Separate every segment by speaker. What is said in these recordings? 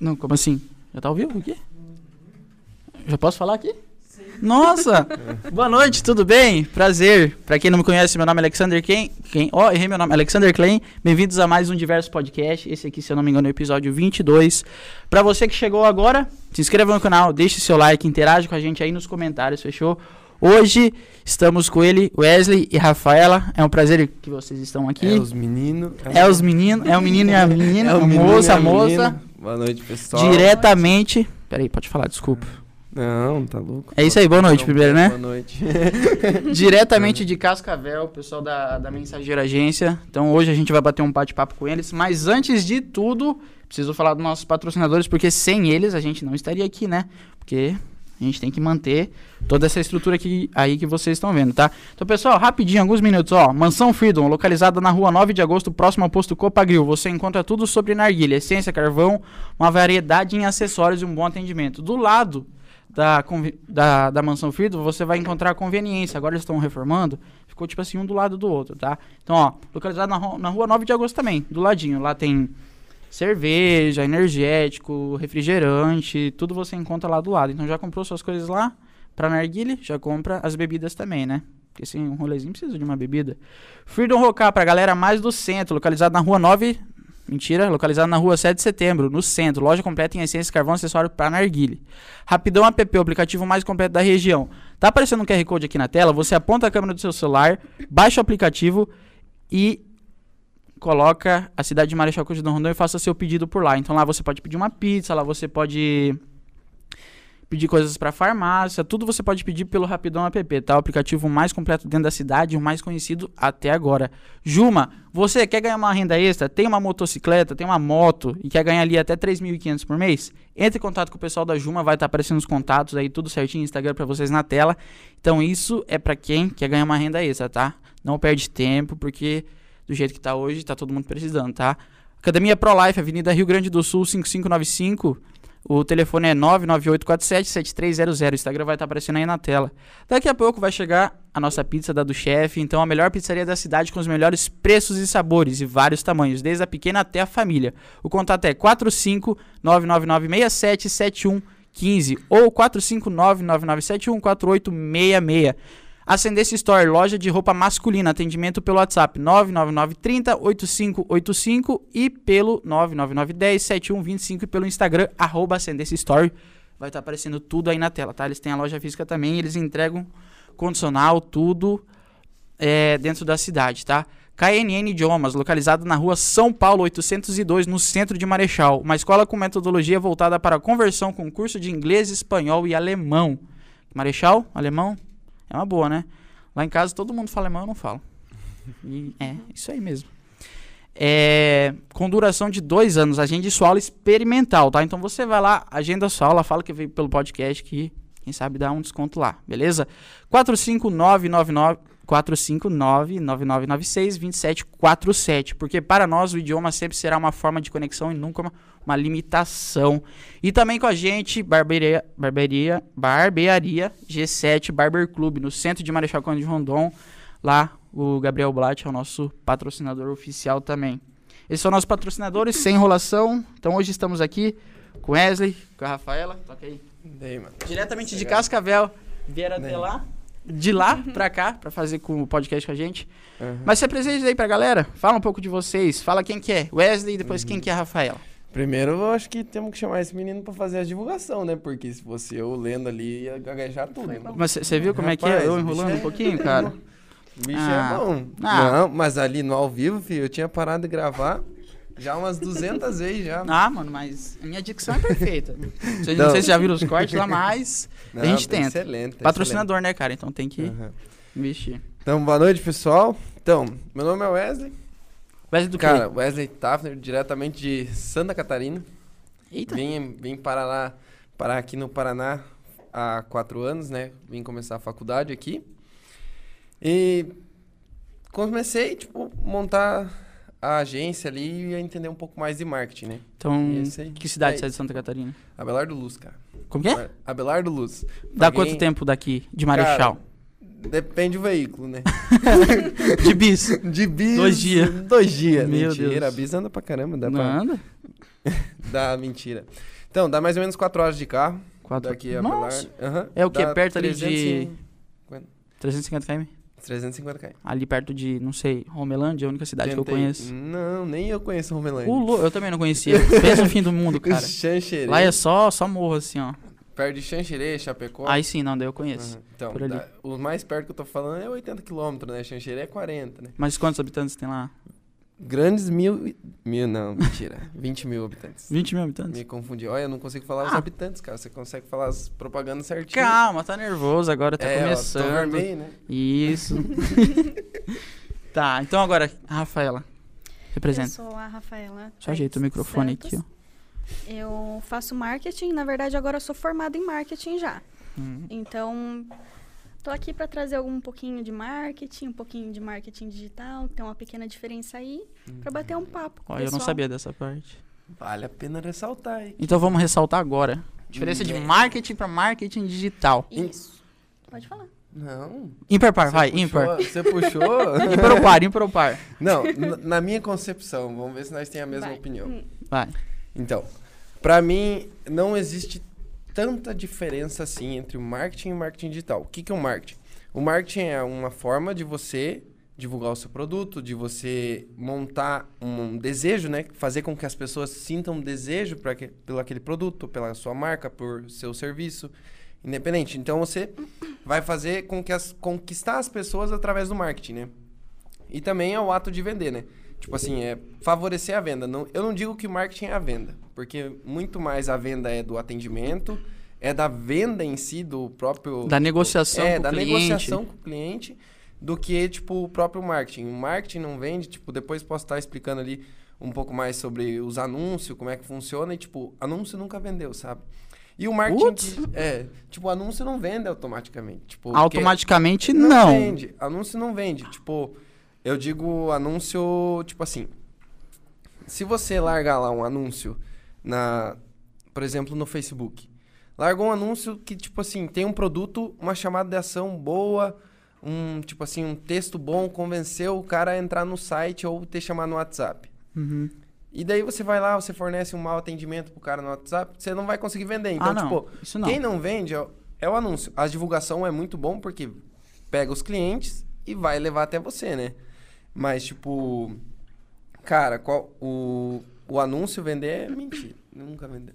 Speaker 1: Não, como assim? Já tá ao vivo aqui? Já posso falar aqui? Nossa! Boa noite, tudo bem? Prazer. Pra quem não me conhece, meu nome é Alexander Quem? Quem? Ó, errei meu nome, Alexander Klein. Bem-vindos a mais um Diverso Podcast. Esse aqui, se eu não me engano, é o episódio 22. Pra você que chegou agora, se inscreva no canal, deixe seu like, interage com a gente aí nos comentários, fechou? Hoje estamos com ele, Wesley e Rafaela. É um prazer que vocês estão aqui.
Speaker 2: É os meninos.
Speaker 1: É os meninos, é o menino e a menina,
Speaker 2: É o
Speaker 1: a
Speaker 2: menino
Speaker 1: moça,
Speaker 2: e
Speaker 1: a moça.
Speaker 2: Boa noite, pessoal.
Speaker 1: Diretamente. Peraí, pode falar, desculpa.
Speaker 2: Não, tá louco.
Speaker 1: É isso aí, boa noite
Speaker 2: Não,
Speaker 1: primeiro, né?
Speaker 2: Boa noite.
Speaker 1: Diretamente de Cascavel, pessoal da, da Mensageira Agência. Então hoje a gente vai bater um bate-papo com eles. Mas antes de tudo, preciso falar dos nossos patrocinadores, porque sem eles a gente não estaria aqui, né? Porque a gente tem que manter toda essa estrutura aqui, aí que vocês estão vendo, tá? Então, pessoal, rapidinho, alguns minutos, ó. Mansão Freedom, localizada na rua 9 de agosto, próximo ao posto Copagril. Você encontra tudo sobre narguilha, essência, carvão, uma variedade em acessórios e um bom atendimento. Do lado da, da, da Mansão Freedom, você vai encontrar a conveniência. Agora eles estão reformando, ficou tipo assim, um do lado do outro, tá? Então, ó, localizado na, na rua 9 de agosto também, do ladinho. Lá tem cerveja, energético, refrigerante, tudo você encontra lá do lado. Então já comprou suas coisas lá pra narguile, já compra as bebidas também, né? Porque sem um rolezinho precisa de uma bebida. Freedom Rocar pra galera mais do centro, localizado na rua 9, mentira, localizado na rua 7 de setembro, no centro. Loja completa em essência, carvão, acessório pra narguile. Rapidão app, o aplicativo mais completo da região. Tá aparecendo um QR Code aqui na tela, você aponta a câmera do seu celular, baixa o aplicativo e coloca a cidade de Marechal Cândido Rondon e faça seu pedido por lá. Então lá você pode pedir uma pizza, lá você pode pedir coisas para farmácia, tudo você pode pedir pelo Rapidão app, tá? O aplicativo mais completo dentro da cidade, o mais conhecido até agora. Juma, você quer ganhar uma renda extra, tem uma motocicleta, tem uma moto e quer ganhar ali até 3.500 por mês? Entre em contato com o pessoal da Juma, vai estar aparecendo os contatos aí, tudo certinho, Instagram para vocês na tela. Então isso é para quem quer ganhar uma renda extra, tá? Não perde tempo, porque do jeito que tá hoje, tá todo mundo precisando, tá? Academia Pro Life, Avenida Rio Grande do Sul, 5595. O telefone é 998477300. O Instagram vai estar aparecendo aí na tela. Daqui a pouco vai chegar a nossa pizza da do chefe. Então, a melhor pizzaria da cidade com os melhores preços e sabores e vários tamanhos, desde a pequena até a família. O contato é 45999677115 ou 45999714866. Ascendência Store, loja de roupa masculina, atendimento pelo WhatsApp 99930 8585 e pelo 99910 7125 e pelo Instagram arroba Ascendência Store. Vai estar aparecendo tudo aí na tela, tá? Eles têm a loja física também, eles entregam condicional, tudo é, dentro da cidade, tá? KNN Idiomas, localizado na rua São Paulo 802, no centro de Marechal. Uma escola com metodologia voltada para conversão com curso de inglês, espanhol e alemão. Marechal, alemão, é uma boa, né? Lá em casa todo mundo fala alemão, eu não falo. E é, isso aí mesmo. É, com duração de dois anos, agenda sua aula experimental, tá? Então você vai lá, agenda sua aula, fala que veio pelo podcast que quem sabe dá um desconto lá, beleza? 45999 459-9996-2747, porque para nós o idioma sempre será uma forma de conexão e nunca uma, uma limitação. E também com a gente, barbearia, barbearia, barbearia G7 Barber Club, no centro de Marechal Conde de Rondon. Lá o Gabriel Blatt é o nosso patrocinador oficial também. Esses são nossos patrocinadores, sem enrolação. Então hoje estamos aqui com Wesley, com a Rafaela. Toca aí.
Speaker 2: Daí.
Speaker 1: Diretamente de Cascavel, vieram até lá, de lá pra cá, pra fazer com o podcast com a gente.
Speaker 2: Aham.
Speaker 1: Mas se apresente aí pra galera, fala um pouco de vocês, fala quem que é Wesley e depois quem que é a Rafaela.
Speaker 2: Primeiro, eu acho que temos que chamar esse menino pra fazer a divulgação, né? Porque se fosse eu lendo ali, ia gaguejar tudo. né?
Speaker 1: Mas você viu como é que é?
Speaker 2: Rapaz,
Speaker 1: Eu enrolando
Speaker 2: bicho
Speaker 1: um
Speaker 2: é-
Speaker 1: pouquinho, cara.
Speaker 2: O bicho
Speaker 1: Ah.
Speaker 2: é bom.
Speaker 1: Ah.
Speaker 2: Não, mas ali no ao vivo, filho, eu tinha parado de gravar já umas 200 vezes já.
Speaker 1: Ah, mano, mas a minha dicção é perfeita. Vocês
Speaker 2: Não.
Speaker 1: não sei se já viram os cortes lá, mas
Speaker 2: Não,
Speaker 1: a gente tenta.
Speaker 2: Excelente.
Speaker 1: patrocinador, né, cara? Então tem que
Speaker 2: excelente. Aham.
Speaker 1: investir.
Speaker 2: Então, boa noite, pessoal. Então, meu nome é Wesley.
Speaker 1: Wesley do
Speaker 2: Cara,
Speaker 1: quê?
Speaker 2: Wesley Tafner, diretamente de Santa Catarina.
Speaker 1: Eita.
Speaker 2: Vim, vim parar lá, parar aqui no Paraná há quatro anos, né? Vim começar a faculdade aqui. E comecei, tipo, montar a agência ali e a entender um pouco mais de marketing, né?
Speaker 1: Então,
Speaker 2: aí.
Speaker 1: que cidade
Speaker 2: É
Speaker 1: você é de. Santa Catarina?
Speaker 2: Abelardo Luz, cara.
Speaker 1: Como que é?
Speaker 2: Abelardo Luz.
Speaker 1: Dá
Speaker 2: Paguei-
Speaker 1: quanto tempo daqui de Marechal?
Speaker 2: Depende do veículo, né?
Speaker 1: de bis.
Speaker 2: De bis.
Speaker 1: Dois dias.
Speaker 2: Dois dias.
Speaker 1: Meu
Speaker 2: Mentira,
Speaker 1: Deus.
Speaker 2: bis anda pra caramba. Dá
Speaker 1: Não
Speaker 2: pra...
Speaker 1: anda?
Speaker 2: Dá mentira. Então, dá mais ou menos 4 horas de carro.
Speaker 1: Quatro...
Speaker 2: Daqui a
Speaker 1: Nossa!
Speaker 2: Aham.
Speaker 1: É o quê?
Speaker 2: Dá
Speaker 1: Perto ali
Speaker 2: 300
Speaker 1: de-
Speaker 2: e-
Speaker 1: 350 km?
Speaker 2: 350 km.
Speaker 1: Ali perto de, não sei, Romelândia, a única cidade que eu
Speaker 2: Tentei-
Speaker 1: conheço.
Speaker 2: Não, nem eu conheço Romelândia.
Speaker 1: Lu, eu também não conhecia. Pensa no fim do mundo, cara.
Speaker 2: Xanxerê.
Speaker 1: Lá é só, só morro assim, ó.
Speaker 2: Perto de Xanxerê, Chapecó.
Speaker 1: Aí sim, não, daí eu conheço.
Speaker 2: Aham. Então,
Speaker 1: por ali.
Speaker 2: dá- o mais perto que eu tô falando é 80 km, né? Xanxerê é 40, né?
Speaker 1: Mas quantos habitantes tem lá?
Speaker 2: Grandes mil... Mil, não, mentira. 20 mil habitantes.
Speaker 1: 20 mil habitantes?
Speaker 2: Me confundi. Olha, eu não consigo falar os
Speaker 1: Ah.
Speaker 2: habitantes, cara. Você consegue falar as propagandas certinho.
Speaker 1: Calma, tá nervoso agora, tá
Speaker 2: é, Ó,
Speaker 1: começando.
Speaker 2: tô vermelho, né?
Speaker 1: Isso. tá, então agora, a Rafaela.
Speaker 3: Eu
Speaker 1: Representa.
Speaker 3: sou a Rafaela.
Speaker 1: Só ajeita o microfone
Speaker 3: Santos.
Speaker 1: aqui, ó.
Speaker 3: Eu faço marketing, na verdade agora eu sou formada em marketing já.
Speaker 1: Hum.
Speaker 3: Então, tô aqui para trazer um pouquinho de marketing, um pouquinho de marketing digital, tem uma pequena diferença aí, para bater um papo com o
Speaker 1: Ó, eu não sabia dessa parte.
Speaker 2: Vale a pena ressaltar, hein?
Speaker 1: Então vamos ressaltar agora. Diferença de
Speaker 2: É.
Speaker 1: marketing pra marketing digital.
Speaker 3: Isso. Pode falar.
Speaker 2: Não.
Speaker 1: Ímpar par, vai,
Speaker 2: puxou-
Speaker 1: ímpar.
Speaker 2: Você puxou?
Speaker 1: Ímpar ou par, ímpar ou par.
Speaker 2: Não, na minha concepção, vamos ver se nós temos a mesma
Speaker 3: Vai.
Speaker 2: opinião.
Speaker 3: Hum,
Speaker 1: Vai.
Speaker 2: Então, pra mim, não existe tanta diferença assim entre o marketing e o marketing digital. O que, que é o marketing? O marketing é uma forma de você divulgar o seu produto, de você montar um desejo, né? Fazer com que as pessoas sintam um desejo pra que, pelo aquele produto, pela sua marca, por seu serviço, independente. Então, você vai fazer com que as conquistar as pessoas através do marketing, né? E também é o ato de vender, né? Tipo assim, é favorecer a venda. Não, eu não digo que marketing é a venda, porque muito mais a venda é do atendimento, é da venda em si, do próprio.
Speaker 1: Da negociação
Speaker 2: é,
Speaker 1: com o
Speaker 2: da
Speaker 1: cliente.
Speaker 2: negociação com o cliente, do que, tipo, o próprio marketing. O marketing não vende, tipo, depois posso estar explicando ali um pouco mais sobre os anúncios, como é que funciona, e, tipo, anúncio nunca vendeu, sabe? E o marketing. É, tipo, o anúncio não vende automaticamente. Tipo,
Speaker 1: Automaticamente
Speaker 2: não,
Speaker 1: não.
Speaker 2: vende. Anúncio não vende. Tipo, eu digo anúncio, tipo assim. Se você largar lá um anúncio na, por exemplo, no Facebook. Largou um anúncio que, tipo assim, tem um produto, uma chamada de ação boa, um, tipo assim, um texto bom, convenceu o cara a entrar no site ou te chamar no WhatsApp.
Speaker 1: Uhum.
Speaker 2: E daí você vai lá, você fornece um mau atendimento pro cara no WhatsApp, você não vai conseguir vender. Então,
Speaker 1: ah, não.
Speaker 2: tipo,
Speaker 1: não.
Speaker 2: quem não vende é, o- é o anúncio. A divulgação é muito bom porque pega os clientes e vai levar até você, né? Mas, tipo, cara, qual, o, o anúncio vender é mentira. Nunca vendeu.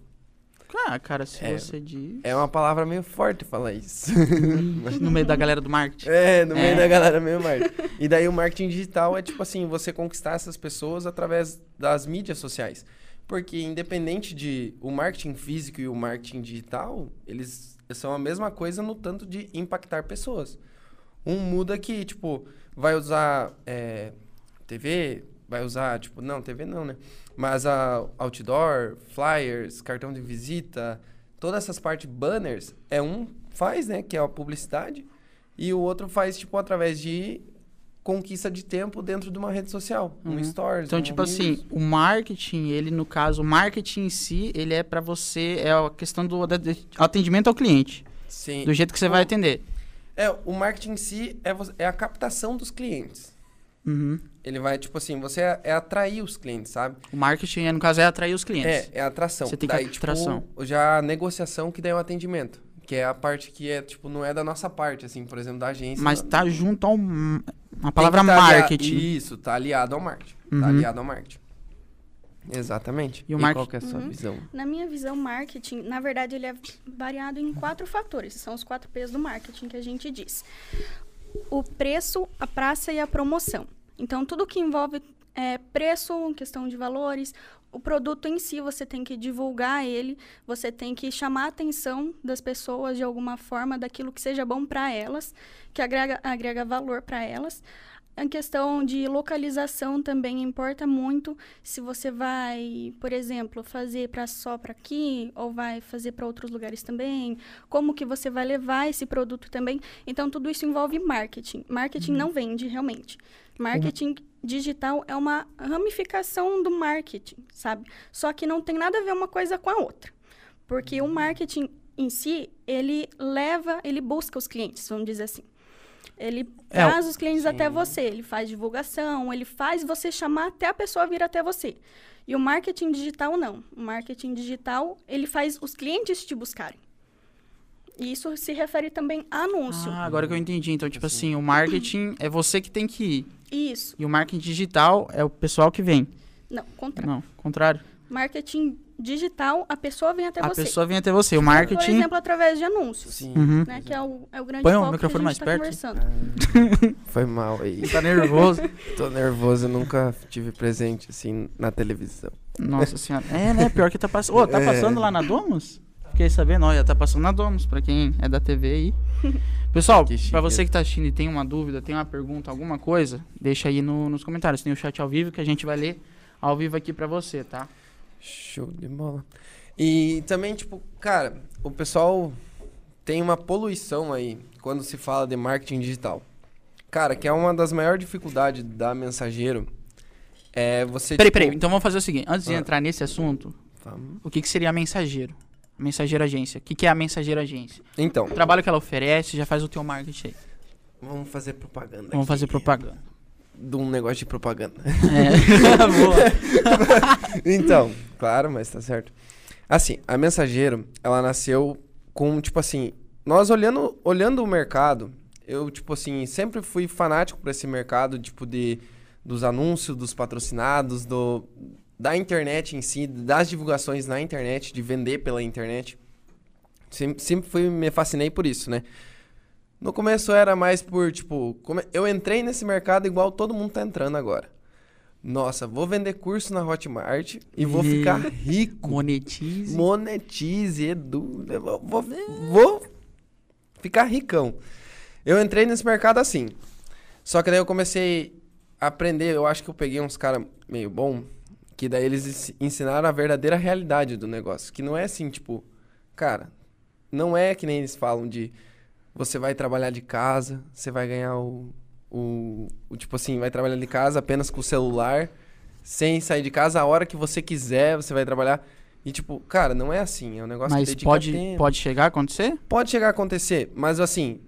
Speaker 1: Ah, cara, se
Speaker 2: É.
Speaker 1: você diz.
Speaker 2: É uma palavra meio forte falar isso.
Speaker 1: No meio da galera do marketing.
Speaker 2: é, no meio
Speaker 1: É.
Speaker 2: da galera meio marketing. E daí o marketing digital é tipo assim, você conquistar essas pessoas através das mídias sociais. Porque independente de o marketing físico e o marketing digital, eles são a mesma coisa no tanto de impactar pessoas. Um muda que, tipo, vai usar é, TV, vai usar, tipo, não, TV não, né? Mas a outdoor, flyers, cartão de visita, todas essas partes banners, é um faz, né, que é a publicidade, e o outro faz, tipo, através de conquista de tempo dentro de uma rede social, um
Speaker 1: Uhum.
Speaker 2: stories.
Speaker 1: Então,
Speaker 2: um
Speaker 1: tipo assim, o marketing, ele no caso, o marketing em si, ele é pra você, é a questão do atendimento ao cliente,
Speaker 2: Sim.
Speaker 1: do jeito que você vai atender.
Speaker 2: É, o marketing em si é, é a captação dos clientes.
Speaker 1: Uhum.
Speaker 2: Ele vai, tipo assim, você é, é atrair os clientes, sabe?
Speaker 1: O marketing, no caso, é atrair os clientes.
Speaker 2: É, é atração.
Speaker 1: Você tem que
Speaker 2: Daí,
Speaker 1: atração.
Speaker 2: Tipo, já a negociação que daí é o atendimento. Que é a parte que é, tipo, não é da nossa parte, assim, por exemplo, da agência.
Speaker 1: Mas
Speaker 2: não.
Speaker 1: tá junto ao. A palavra
Speaker 2: tá
Speaker 1: marketing.
Speaker 2: Isso, tá aliado ao marketing.
Speaker 1: Uhum.
Speaker 2: Tá aliado ao marketing. Exatamente.
Speaker 1: E o marketing-
Speaker 2: qual que é a sua
Speaker 3: Uhum.
Speaker 2: visão?
Speaker 3: Na minha visão, marketing, na verdade, ele é variado em quatro fatores. São os quatro P's do marketing que a gente diz. O preço, a praça e a promoção. Então, tudo que envolve é, preço, questão de valores, o produto em si, você tem que divulgar ele, você tem que chamar a atenção das pessoas de alguma forma, daquilo que seja bom para elas, que agrega, agrega valor para elas. A questão de localização também importa muito. Se você vai, por exemplo, fazer para só para aqui ou vai fazer para outros lugares também, como que você vai levar esse produto também. Então tudo isso envolve marketing. Marketing não vende realmente. Marketing digital é uma ramificação do marketing, sabe? Só que não tem nada a ver uma coisa com a outra. Porque o marketing em si, ele leva, ele busca os clientes, vamos dizer assim. Ele
Speaker 1: É,
Speaker 3: traz os clientes até
Speaker 2: sim.
Speaker 3: você, ele faz divulgação, ele faz você chamar até a pessoa vir até você. E o marketing digital não. O marketing digital, ele faz os clientes te buscarem. E isso se refere também a anúncio.
Speaker 1: Ah, agora que eu entendi. Então, tipo assim, o marketing é você que tem que ir.
Speaker 3: Isso.
Speaker 1: E o marketing digital é o pessoal que vem.
Speaker 3: Não, contrário.
Speaker 1: Não, contrário.
Speaker 3: Marketing digital, a pessoa vem até
Speaker 1: a
Speaker 3: você.
Speaker 1: pessoa vem até você. O
Speaker 3: Por
Speaker 1: marketing.
Speaker 3: exemplo, através de anúncios.
Speaker 2: Sim.
Speaker 1: Uhum.
Speaker 3: Né, que é o, é o grande
Speaker 1: Põe o microfone
Speaker 3: que a
Speaker 1: mais
Speaker 3: tá
Speaker 1: perto.
Speaker 3: conversando.
Speaker 2: Foi mal aí.
Speaker 1: Tá nervoso.
Speaker 2: Tô nervoso, eu nunca tive presente assim na televisão.
Speaker 1: Nossa senhora. É, né? Pior que tá passando. Ô, tá
Speaker 2: É.
Speaker 1: passando lá na Domus? Fiquei sabendo, olha, tá passando na Domus, pra quem é da TV aí. Pessoal, pra você que tá assistindo e tem uma dúvida, tem uma pergunta, alguma coisa, deixa aí no- nos comentários. Tem o chat ao vivo que a gente vai ler ao vivo aqui pra você, tá?
Speaker 2: Show de bola. E também, tipo, cara, o pessoal tem uma poluição aí quando se fala de marketing digital. Cara, que é uma das maiores dificuldades da mensageiro. É você.
Speaker 1: Peraí,
Speaker 2: tipo,
Speaker 1: peraí. Então vamos fazer o seguinte. Antes de
Speaker 2: Ah.
Speaker 1: entrar nesse assunto,
Speaker 2: Vamos.
Speaker 1: o que, que seria mensageiro? Mensageiro agência. O que, que é a mensageiro agência?
Speaker 2: Então,
Speaker 1: O trabalho que ela oferece já faz o teu marketing aí.
Speaker 2: vamos fazer propaganda.
Speaker 1: Vamos
Speaker 2: aqui
Speaker 1: fazer propaganda.
Speaker 2: De um negócio de propaganda.
Speaker 1: É. Boa.
Speaker 2: então, claro, mas tá certo. Assim, a Mensageiro, ela nasceu com, tipo assim, nós olhando, olhando o mercado, eu, tipo assim, sempre fui fanático por esse mercado, tipo, de, dos anúncios, dos patrocinados, do, da internet em si, das divulgações na internet, de vender pela internet. Sempre, sempre fui, me fascinei por isso, né? No começo era mais por, tipo, eu entrei nesse mercado igual todo mundo tá entrando agora. Nossa, vou vender curso na Hotmart e vou ficar rico.
Speaker 1: Monetize.
Speaker 2: Monetize, Edu. eu Vou, vou, vou ficar ricão. Eu entrei nesse mercado assim. Só que daí eu comecei a aprender. Eu acho que eu peguei uns caras meio bom. Que daí eles ens- ensinaram a verdadeira realidade do negócio. Que não é assim, tipo, cara, não é que nem eles falam de você vai trabalhar de casa, você vai ganhar o, o, o tipo assim, vai trabalhar de casa apenas com o celular, sem sair de casa a hora que você quiser, você vai trabalhar. E tipo, cara, não é assim, é um negócio que
Speaker 1: Mas
Speaker 2: dedica
Speaker 1: pode,
Speaker 2: tempo.
Speaker 1: pode chegar a acontecer?
Speaker 2: Pode chegar a acontecer, mas assim,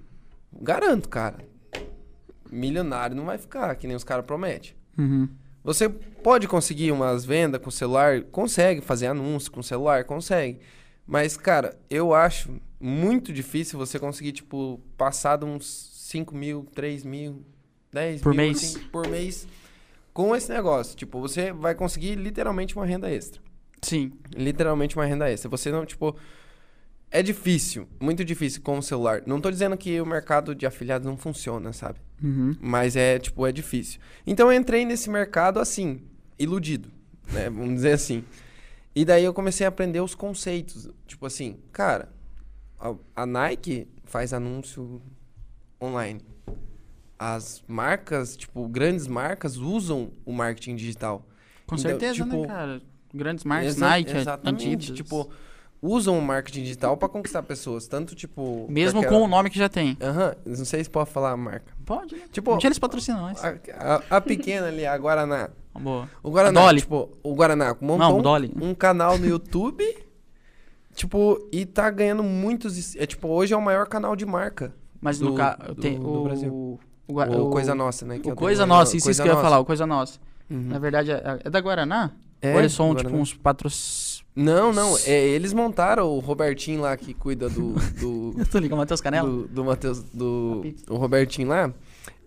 Speaker 2: garanto, cara. Milionário não vai ficar, que nem os caras prometem.
Speaker 1: Uhum.
Speaker 2: Você pode conseguir umas vendas com o celular, consegue fazer anúncio com o celular, consegue. Mas, cara, eu acho muito difícil você conseguir, tipo, passar de uns 5 mil, 3 mil, 10
Speaker 1: Por
Speaker 2: mil,
Speaker 1: mês?
Speaker 2: assim, por mês com esse negócio. Tipo, você vai conseguir literalmente uma renda extra.
Speaker 1: Sim.
Speaker 2: Literalmente uma renda extra. Você não, tipo. É difícil, muito difícil com o celular. Não tô dizendo que o mercado de afiliados não funciona, sabe?
Speaker 1: Uhum.
Speaker 2: Mas é, tipo, é difícil. Então eu entrei nesse mercado assim, iludido, né? Vamos dizer assim. E daí eu comecei a aprender os conceitos. Tipo assim, cara, a, a Nike faz anúncio online. As marcas, tipo, grandes marcas usam o marketing digital.
Speaker 1: Com
Speaker 2: Então,
Speaker 1: certeza, né,
Speaker 2: tipo,
Speaker 1: cara? Grandes marcas,
Speaker 2: Exa-
Speaker 1: Nike,
Speaker 2: exatamente,
Speaker 1: Adidas.
Speaker 2: Tipo, usam o marketing digital pra conquistar pessoas. Tanto, tipo...
Speaker 1: Mesmo com o nome que já tem.
Speaker 2: Aham, não sei se pode falar a marca.
Speaker 1: Pode, né?
Speaker 2: Tipo,
Speaker 1: dia eles patrocinam nós.
Speaker 2: a, a- a pequena ali, a Guaraná.
Speaker 1: Boa.
Speaker 2: O Guaraná, tipo, o Guaraná montou
Speaker 1: Não,
Speaker 2: um- um canal no YouTube, tipo, e tá ganhando muitos... É, tipo, hoje é o maior canal de marca.
Speaker 1: Mas
Speaker 2: do-
Speaker 1: no caso,
Speaker 2: do-
Speaker 1: tem
Speaker 2: do
Speaker 1: o...
Speaker 2: Brasil.
Speaker 1: O,
Speaker 2: o
Speaker 1: o-
Speaker 2: Coisa Nossa, né? que
Speaker 1: O
Speaker 2: eu
Speaker 1: Coisa
Speaker 2: tenho-
Speaker 1: Nossa, isso,
Speaker 2: Coisa
Speaker 1: isso que eu ia falar, o Coisa Nossa.
Speaker 2: Uhum.
Speaker 1: Na verdade, é, é da Guaraná?
Speaker 2: É,
Speaker 1: Ou eles são,
Speaker 2: Guaraná.
Speaker 1: tipo, uns patrocínios...
Speaker 2: Não, não, é, eles montaram o Robertinho lá que cuida do... do
Speaker 1: Eu tô ligando, Matheus Canela?
Speaker 2: do, do Matheus, do o Robertinho lá,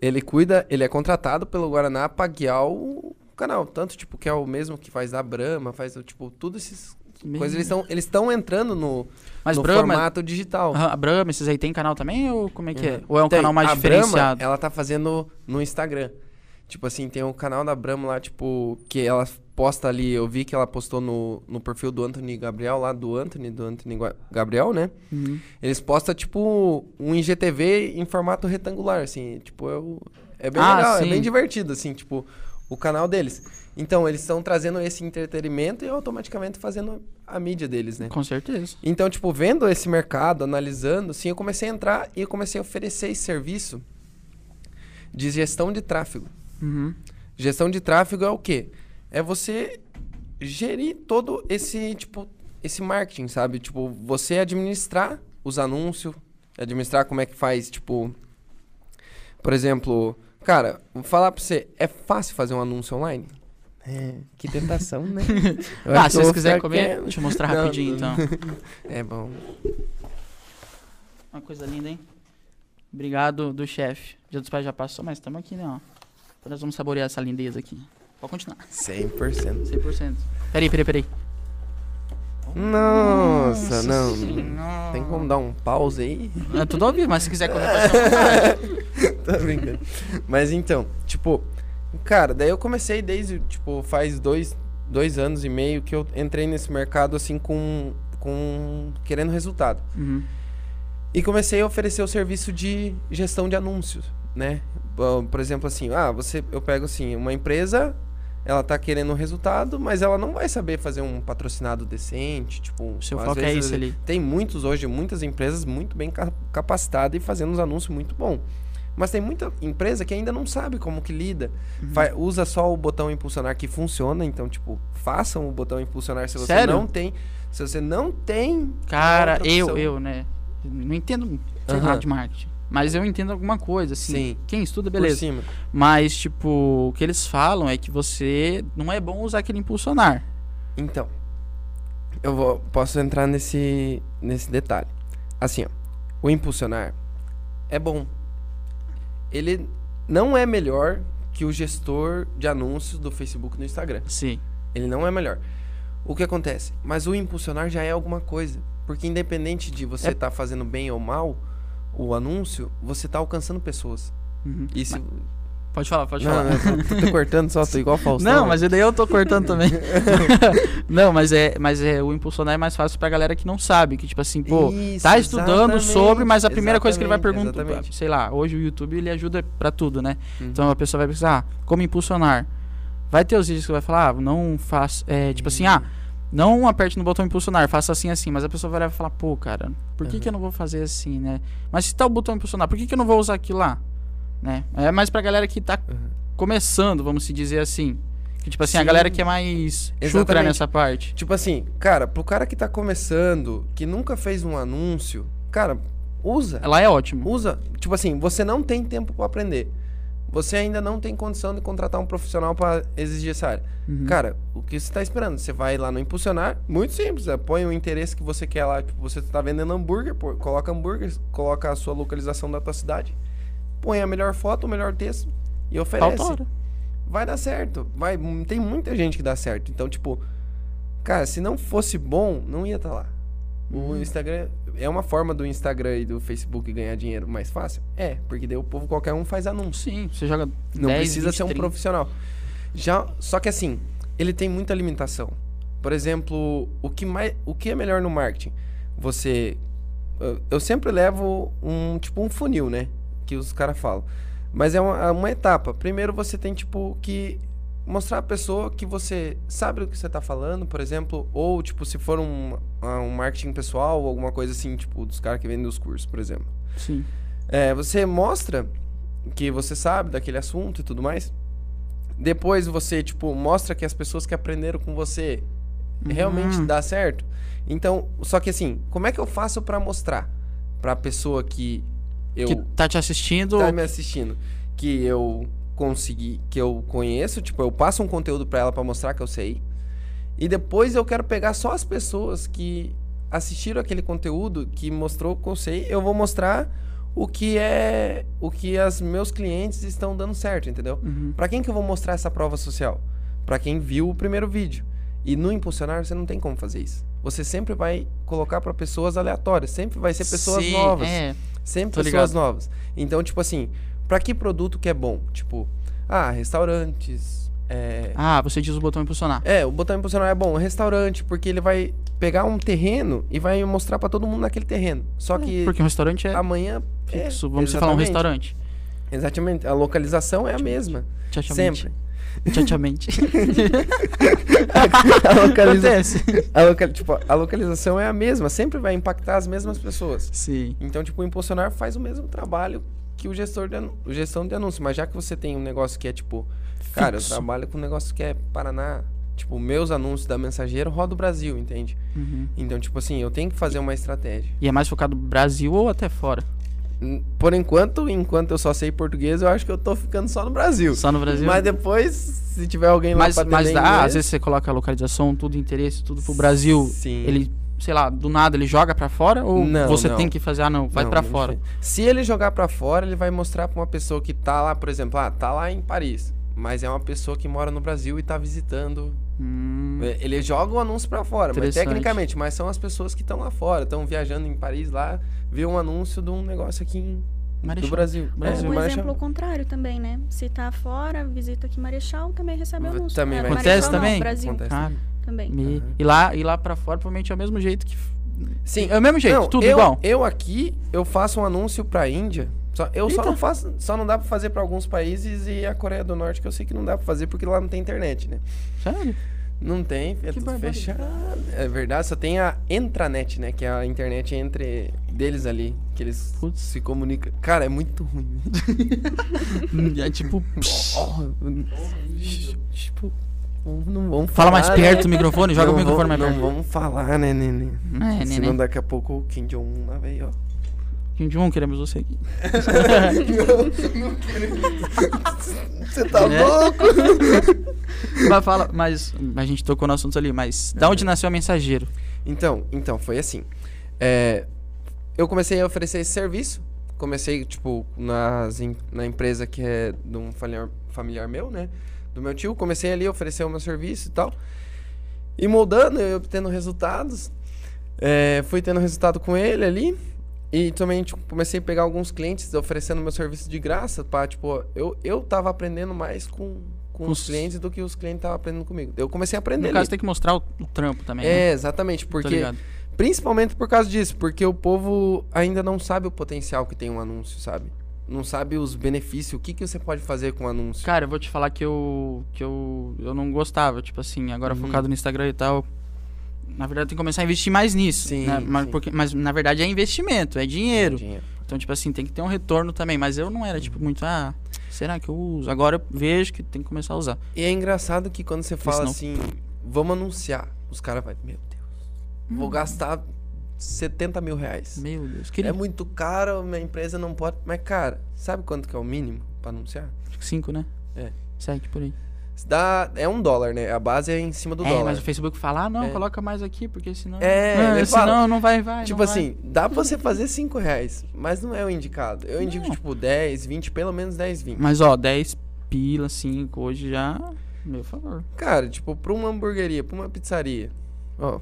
Speaker 2: ele cuida, ele é contratado pelo Guaraná pra guiar o canal. Tanto, tipo, que é o mesmo que faz da Brahma, faz, tipo, tudo esses
Speaker 1: Meu.
Speaker 2: coisas. Eles estão eles entrando no,
Speaker 1: Mas
Speaker 2: no
Speaker 1: Brahma...
Speaker 2: formato digital.
Speaker 1: A Brahma, esses aí tem canal também ou como é que é?
Speaker 2: Uhum.
Speaker 1: Ou é um
Speaker 2: Tem.
Speaker 1: canal mais
Speaker 2: a
Speaker 1: diferenciado?
Speaker 2: Brahma, ela tá fazendo no Instagram. Tipo assim, tem um canal da Brahma lá, tipo, que ela posta ali, eu vi que ela postou no, no perfil do Anthony Gabriel, lá do Anthony, do Anthony Gabriel, né?
Speaker 1: Uhum.
Speaker 2: Eles postam, tipo, um IGTV em formato retangular, assim. Tipo, é, o- é bem
Speaker 1: Ah,
Speaker 2: legal,
Speaker 1: sim.
Speaker 2: é bem divertido, assim, tipo, o canal deles. Então, eles estão trazendo esse entretenimento e automaticamente fazendo a mídia deles, né?
Speaker 1: Com certeza.
Speaker 2: Então, tipo, vendo esse mercado, analisando, assim, eu comecei a entrar e eu comecei a oferecer esse serviço de gestão de tráfego.
Speaker 1: Uhum.
Speaker 2: Gestão de tráfego é o quê? É você gerir todo esse, tipo, esse marketing, sabe? Tipo, você administrar os anúncios, administrar como é que faz, tipo... Por exemplo, cara, vou falar pra você, é fácil fazer um anúncio online? É, que tentação, né? Eu
Speaker 1: Ah, se
Speaker 2: que
Speaker 1: vocês quiserem comer,
Speaker 2: quieto.
Speaker 1: deixa eu mostrar
Speaker 2: Não,
Speaker 1: rapidinho
Speaker 2: não.
Speaker 1: então.
Speaker 2: É bom.
Speaker 1: Uma coisa linda, hein? Obrigado do chefe. Dia dos Pais já passou, mas estamos aqui, né? Ó. Então nós vamos saborear essa lindeza aqui. Pode continuar.
Speaker 2: 100%.
Speaker 1: 100%. Peraí, peraí, peraí.
Speaker 2: Nossa, não.
Speaker 1: Senhora.
Speaker 2: Tem como dar um pause aí?
Speaker 1: É tudo ao vivo, mas se quiser vontade.
Speaker 2: Tô brincando. Mas então, tipo, cara, daí eu comecei desde, tipo, faz dois, dois anos e meio que eu entrei nesse mercado, assim, com, com querendo resultado.
Speaker 1: Uhum.
Speaker 2: E comecei a oferecer o serviço de gestão de anúncios, né? Por exemplo, assim, ah, você, eu pego assim, uma empresa, ela tá querendo um resultado, mas ela não vai saber fazer um patrocinado decente, tipo,
Speaker 1: seu foco é
Speaker 2: vezes
Speaker 1: isso ali.
Speaker 2: Tem muitos hoje, muitas empresas muito bem ca- capacitadas e fazendo uns anúncios muito bom. Mas tem muita empresa que ainda não sabe como que lida.
Speaker 1: Uhum.
Speaker 2: Usa só o botão impulsionar que funciona, então, tipo, façam o botão impulsionar se você
Speaker 1: Sério?
Speaker 2: não tem. Se você não tem.
Speaker 1: Cara, eu, eu, né? Não entendo sei lá, de marketing. Mas eu entendo alguma coisa, assim.
Speaker 2: Sim.
Speaker 1: Quem estuda, beleza. Mas, tipo, o que eles falam é que você não é bom usar aquele impulsionar.
Speaker 2: Então, eu vou, posso entrar nesse, nesse detalhe. Assim, ó, o impulsionar é bom. Ele não é melhor que o gestor de anúncios do Facebook e do Instagram.
Speaker 1: Sim.
Speaker 2: Ele não é melhor. O que acontece? Mas o impulsionar já é alguma coisa. Porque independente de você
Speaker 1: É-
Speaker 2: estar fazendo bem ou mal o anúncio, você está alcançando pessoas.
Speaker 1: Uhum.
Speaker 2: E se...
Speaker 1: Pode falar, pode
Speaker 2: não,
Speaker 1: falar.
Speaker 2: eu tô, tô cortando só, tô igual Faustão.
Speaker 1: Não, mas daí eu tô cortando também. não, mas é, mas é o impulsionar é mais fácil pra galera que não sabe, que tipo assim, pô,
Speaker 2: Isso,
Speaker 1: tá estudando sobre, mas a primeira coisa que ele vai perguntar, sei lá, hoje o YouTube ele ajuda pra tudo, né?
Speaker 2: Uhum.
Speaker 1: Então a pessoa vai pensar, ah, como impulsionar? Vai ter os vídeos que vai falar, ah, não faça, é, tipo assim, ah, não aperte no botão impulsionar, faça assim assim, mas a pessoa vai falar, pô, cara, por que,
Speaker 2: Uhum.
Speaker 1: que eu não vou fazer assim, né? Mas se tá o botão impulsionar, por que, que eu não vou usar aquilo lá? Né? É mais pra galera que tá
Speaker 2: Uhum.
Speaker 1: começando, vamos se dizer assim. Que, tipo assim, a
Speaker 2: Sim.
Speaker 1: galera que é mais chucra nessa parte.
Speaker 2: Tipo assim, cara, pro cara que tá começando, que nunca fez um anúncio, cara, usa.
Speaker 1: Ela é ótimo.
Speaker 2: Usa. Tipo assim, você não tem tempo pra aprender. Você ainda não tem condição de contratar um profissional pra exigir essa área.
Speaker 1: Uhum.
Speaker 2: Cara, o que você tá esperando? Você vai lá no impulsionar, muito simples, é, põe o interesse que você quer lá. Tipo, você tá vendendo hambúrguer, pô, coloca hambúrguer, coloca a sua localização da tua cidade, põe a melhor foto, o melhor texto e oferece.
Speaker 1: Falta hora.
Speaker 2: vai dar certo. Vai, tem muita gente que dá certo. Então, tipo, cara, se não fosse bom, não ia estar lá. O Instagram é uma forma do Instagram e do Facebook ganhar dinheiro mais fácil? É, porque daí o povo qualquer um faz anúncio.
Speaker 1: Sim, você joga
Speaker 2: Não
Speaker 1: 10,
Speaker 2: precisa
Speaker 1: 20,
Speaker 2: ser um
Speaker 1: 30.
Speaker 2: profissional. Já, só que assim, ele tem muita limitação. Por exemplo, o que mais, o que é melhor no marketing? Você eu sempre levo um tipo um funil, né, que os caras falam. Mas é uma, é uma etapa. Primeiro você tem tipo que mostrar a pessoa que você sabe o que você tá falando, por exemplo, ou tipo se for um, ah, um marketing pessoal ou alguma coisa assim, tipo dos caras que vendem os cursos, por exemplo.
Speaker 1: Sim.
Speaker 2: É, você mostra que você sabe daquele assunto e tudo mais. Depois você, tipo, mostra que as pessoas que aprenderam com você realmente
Speaker 1: Uhum.
Speaker 2: dá certo. Então, só que assim, como é que eu faço pra mostrar pra pessoa que eu
Speaker 1: Que tá te assistindo.
Speaker 2: tá me assistindo que eu consegui, que eu conheço, tipo, eu passo um conteúdo pra ela pra mostrar que eu sei. E depois eu quero pegar só as pessoas que assistiram aquele conteúdo que mostrou que eu sei, eu vou mostrar o que é o que as meus clientes estão dando certo, entendeu?
Speaker 1: Uhum.
Speaker 2: Pra quem que eu vou mostrar essa prova social? Pra quem viu o primeiro vídeo. E no impulsionar você não tem como fazer isso. Você sempre vai colocar pra pessoas aleatórias, sempre vai ser pessoas
Speaker 1: Sim,
Speaker 2: novas.
Speaker 1: É.
Speaker 2: Sempre
Speaker 1: Tô
Speaker 2: pessoas
Speaker 1: ligado.
Speaker 2: novas. Então, tipo assim, pra que produto que é bom? Tipo, ah, restaurantes. É,
Speaker 1: Ah, você diz o botão impulsionar.
Speaker 2: é, o botão impulsionar é bom. Restaurante, porque ele vai pegar um terreno e vai mostrar pra todo mundo naquele terreno. Só que
Speaker 1: Porque um restaurante é
Speaker 2: amanhã. é,
Speaker 1: fixo. Vamos se falar um restaurante.
Speaker 2: Exatamente. A localização é a mesma. Sempre.
Speaker 1: Tchachamente.
Speaker 2: a, localiza...
Speaker 1: Acontece.
Speaker 2: a, loca- tipo, a localização é a mesma. Sempre vai impactar as mesmas pessoas.
Speaker 1: Sim.
Speaker 2: Então, tipo, o impulsionar faz o mesmo trabalho que o gestor de anu- o gestão de anúncio. Mas já que você tem um negócio que é tipo, cara, eu
Speaker 1: Fixo.
Speaker 2: trabalho com um negócio que é Paraná, tipo, meus anúncios da mensageira roda o Brasil, entende?
Speaker 1: Uhum.
Speaker 2: Então, tipo assim, eu tenho que fazer uma estratégia.
Speaker 1: E é mais focado no Brasil ou até fora?
Speaker 2: Por enquanto, enquanto eu só sei português, eu acho que eu tô ficando só no Brasil.
Speaker 1: Só no Brasil?
Speaker 2: Mas depois, se tiver alguém lá
Speaker 1: Mas,
Speaker 2: pra
Speaker 1: mas dá,
Speaker 2: inglês-
Speaker 1: às vezes você coloca a localização, tudo interesse, tudo pro Brasil.
Speaker 2: Sim.
Speaker 1: Ele, sei lá, do nada ele joga pra fora ou
Speaker 2: Não,
Speaker 1: você
Speaker 2: não.
Speaker 1: tem que fazer, ah, não, vai
Speaker 2: não
Speaker 1: fora.
Speaker 2: sei. Se ele jogar pra fora, ele vai mostrar pra uma pessoa que tá lá, por exemplo, ah, tá lá em Paris, mas é uma pessoa que mora no Brasil e tá visitando.
Speaker 1: Hum,
Speaker 2: É, Ele joga o anúncio pra fora, mas tecnicamente, mas são as pessoas que estão lá fora, estão viajando em Paris lá, vê um anúncio de um negócio aqui em,
Speaker 1: Marechal.
Speaker 2: do Brasil.
Speaker 1: Brasil.
Speaker 2: É,
Speaker 3: um
Speaker 2: Marechal.
Speaker 3: exemplo contrário também, né? Se tá fora, visita aqui Marechal, também recebe anúncio.
Speaker 2: também
Speaker 3: É,
Speaker 2: vai-
Speaker 1: Acontece
Speaker 3: Marechal não,
Speaker 1: também?
Speaker 3: Brasil
Speaker 2: Acontece.
Speaker 1: cara,
Speaker 3: também.
Speaker 1: me-
Speaker 2: Aham.
Speaker 1: e, lá, e lá pra fora provavelmente é o mesmo jeito que.
Speaker 2: Sim.
Speaker 1: É o mesmo jeito,
Speaker 2: Não,
Speaker 1: tudo
Speaker 2: eu,
Speaker 1: igual.
Speaker 2: Eu aqui, eu faço um anúncio pra Índia. Só, eu só não faço, só não dá pra fazer pra alguns países e a Coreia do Norte que eu sei que não dá pra fazer porque lá não tem internet, né?
Speaker 1: Sério?
Speaker 2: Não tem, é tudo
Speaker 1: barbaridade.
Speaker 2: fechado. É verdade, só tem a intranet, né? Que é a internet entre deles ali, que eles
Speaker 1: Putz.
Speaker 2: se comunicam. Cara, é muito ruim.
Speaker 1: é tipo.
Speaker 2: tipo, não vamos
Speaker 1: Fala mais
Speaker 2: falar,
Speaker 1: perto
Speaker 2: né?
Speaker 1: do microfone, joga
Speaker 2: Não
Speaker 1: o microfone
Speaker 2: vamos-
Speaker 1: mais
Speaker 2: Não
Speaker 1: perto.
Speaker 2: vamos falar, né, neném?
Speaker 1: É,
Speaker 2: Senão daqui a pouco o Kim Jong-un lá veio, ó.
Speaker 1: Kim Jong, queremos você aqui.
Speaker 2: Você tá
Speaker 1: É.
Speaker 2: louco?
Speaker 1: mas fala, mas a gente tocou no assunto ali, mas da onde nasceu a mensageiro?
Speaker 2: Então, então, foi assim. É, eu comecei a oferecer esse serviço. Comecei, tipo, nas, na empresa que é de um familiar, familiar meu, né? Do meu tio. Comecei ali a oferecer o meu serviço e tal. E moldando, eu obtendo resultados. É, fui tendo resultado com ele ali. E também tipo, comecei a pegar alguns clientes oferecendo meu serviço de graça. Pra, tipo, eu, eu tava aprendendo mais com, com os
Speaker 1: os-
Speaker 2: clientes do que os clientes estavam aprendendo comigo. Eu comecei a aprender.
Speaker 1: No caso, tem que mostrar o, o trampo também, né?
Speaker 2: É, exatamente,
Speaker 1: Tô
Speaker 2: porque principalmente por causa disso, porque o povo ainda não sabe o potencial que tem um anúncio, sabe? Não sabe os benefícios, o que, que você pode fazer com o anúncio.
Speaker 1: Cara, eu vou te falar que eu que eu, eu não gostava, tipo assim, agora
Speaker 2: Uhum.
Speaker 1: focado no Instagram e tal. Na verdade, tem que começar a investir mais nisso,
Speaker 2: Sim,
Speaker 1: né? Mas,
Speaker 2: sim.
Speaker 1: porque, mas na verdade é investimento, é dinheiro.
Speaker 2: Dinheiro.
Speaker 1: Então, tipo assim, tem que ter um retorno também. Mas eu não era, tipo, muito, ah, será que eu uso? Agora eu vejo que tem que começar a usar.
Speaker 2: E é engraçado que quando você fala assim, vamos anunciar, os caras vão, meu Deus, vou gastar 70 mil reais.
Speaker 1: Meu Deus,
Speaker 2: É
Speaker 1: queria
Speaker 2: muito caro, minha empresa não pode. Mas, cara, sabe quanto que é o mínimo pra anunciar?
Speaker 1: cinco, né?
Speaker 2: É.
Speaker 1: Sete por aí.
Speaker 2: Dá, é um dólar, né? A base é em cima do
Speaker 1: é,
Speaker 2: dólar.
Speaker 1: mas o Facebook fala, ah, não,
Speaker 2: É.
Speaker 1: coloca mais aqui, porque senão.
Speaker 2: É,
Speaker 1: Ah,
Speaker 2: ele
Speaker 1: senão
Speaker 2: fala.
Speaker 1: não vai, vai.
Speaker 2: Tipo
Speaker 1: não vai.
Speaker 2: assim, dá pra você fazer 5 reais, mas não é o indicado. Eu indico,
Speaker 1: Não.
Speaker 2: tipo, 10, 20, pelo menos 10, 20.
Speaker 1: Mas ó, 10 pila, 5 hoje já. Meu favor.
Speaker 2: Cara, tipo, pra uma hamburgueria, pra uma pizzaria. Ó.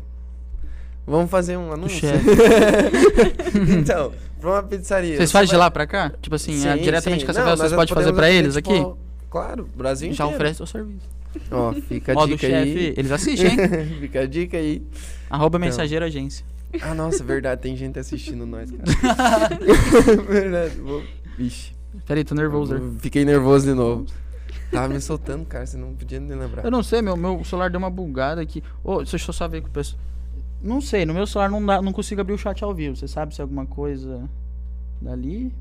Speaker 2: Vamos fazer um anúncio? então, pra uma pizzaria.
Speaker 1: Vocês
Speaker 2: você
Speaker 1: fazem de
Speaker 2: vai-
Speaker 1: lá pra cá? Tipo assim, é
Speaker 2: Sim,
Speaker 1: diretamente
Speaker 2: sim.
Speaker 1: com essa
Speaker 2: Não,
Speaker 1: vocês podem fazer pra eles aqui?
Speaker 2: Claro, Brasil
Speaker 1: Já
Speaker 2: inteiro.
Speaker 1: oferece o serviço.
Speaker 2: Ó, fica a
Speaker 1: Ó, do
Speaker 2: dica
Speaker 1: chefe,
Speaker 2: aí.
Speaker 1: eles assistem, hein?
Speaker 2: fica a dica aí.
Speaker 1: Arroba mensageiro agência.
Speaker 2: Ah, nossa, verdade, tem gente assistindo nós, cara. verdade. Vou... Vixe.
Speaker 1: Peraí, tô nervoso. né?
Speaker 2: Fiquei nervoso de novo. Tava me soltando, cara, você não podia nem lembrar.
Speaker 1: Eu não sei, meu, meu celular deu uma bugada aqui. Ô, deixa eu só ver com o pessoal. Não sei, no meu celular não, dá, não consigo abrir o chat ao vivo. Você sabe se é alguma coisa dali?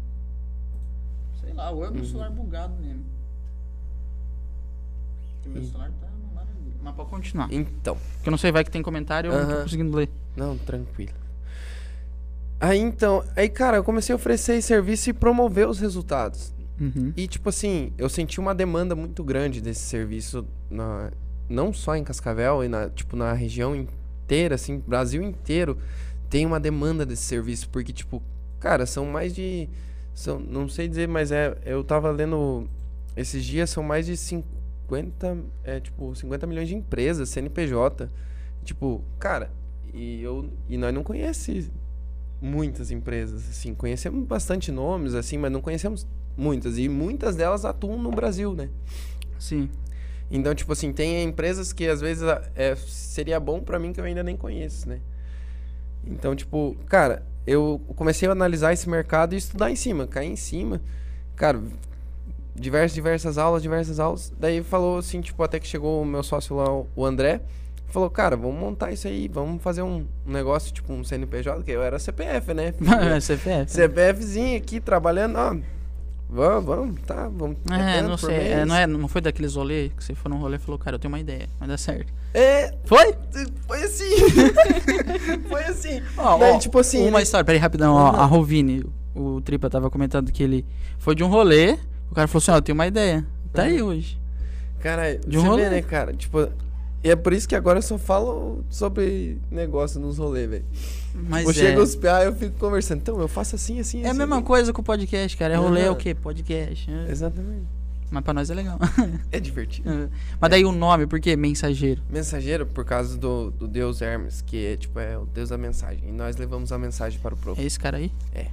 Speaker 1: Sei lá, ou é o meu
Speaker 2: Uhum.
Speaker 1: celular bugado mesmo. Porque meu celular tá uma maravilha. Mas pode continuar.
Speaker 2: Então.
Speaker 1: Porque eu não sei, vai que tem comentário, eu não tô
Speaker 2: Aham.
Speaker 1: conseguindo ler.
Speaker 2: Não, tranquilo. Aí então, aí cara, eu comecei a oferecer esse serviço e promover os resultados.
Speaker 1: Uhum.
Speaker 2: E tipo assim, eu senti uma demanda muito grande desse serviço, na, não só em Cascavel, e na, tipo, na região inteira, assim, Brasil inteiro tem uma demanda desse serviço, porque tipo, cara, são mais de, são, não sei dizer, mas é, eu tava lendo esses dias, são mais de 50, é tipo, 50 milhões de empresas, CNPJ, tipo, cara, e eu, e nós não conhecemos muitas empresas, assim, conhecemos bastante nomes, assim, mas não conhecemos muitas, e muitas delas atuam no Brasil, né?
Speaker 1: Sim.
Speaker 2: Então, tipo assim, tem empresas que às vezes é, seria bom pra mim que eu ainda nem conheço, né? Então, tipo, cara, eu comecei a analisar esse mercado e estudar em cima, cair em cima. Cara, diversas, diversas aulas, diversas aulas. Daí falou assim, tipo, até que chegou o meu sócio lá, o- André, falou, cara, vamos montar isso aí, vamos fazer um, negócio, tipo, um CNPJ, que eu era CPF, né?
Speaker 1: é CPF.
Speaker 2: CPFzinho aqui, trabalhando, ó. Vamos, vamos, tá, vamos.
Speaker 1: É, não sei. é, não, é, não foi daqueles rolê que você foi num rolê e falou, cara, eu tenho uma ideia, vai dar certo.
Speaker 2: É,
Speaker 1: Foi?
Speaker 2: foi assim. foi assim.
Speaker 1: Ó,
Speaker 2: Daí,
Speaker 1: ó,
Speaker 2: tipo assim,
Speaker 1: Uma
Speaker 2: ele-
Speaker 1: história, peraí, rapidão. Ó,
Speaker 2: Uhum.
Speaker 1: a Rovini, o Tripa tava comentando que ele foi de um rolê, o cara falou assim, ó, eu tenho uma ideia. Tá aí hoje.
Speaker 2: Cara,
Speaker 1: De um
Speaker 2: você
Speaker 1: rolê.
Speaker 2: vê, né, cara? Tipo, e é por isso que agora eu só falo sobre negócio nos rolês, velho.
Speaker 1: Mas
Speaker 2: Tipo,
Speaker 1: é,
Speaker 2: chega os PA eu fico conversando. Então, eu faço assim, assim,
Speaker 1: é a
Speaker 2: assim.
Speaker 1: mesma
Speaker 2: velho.
Speaker 1: coisa com o podcast, cara. É rolê é o quê? Podcast. é.
Speaker 2: Exatamente.
Speaker 1: Mas pra nós é legal.
Speaker 2: É divertido.
Speaker 1: É. Mas daí o nome, por quê? Mensageiro.
Speaker 2: Mensageiro, por causa do, do deus Hermes, que é, tipo, é o deus da mensagem. E nós levamos a mensagem para o povo.
Speaker 1: É esse cara aí?
Speaker 2: É.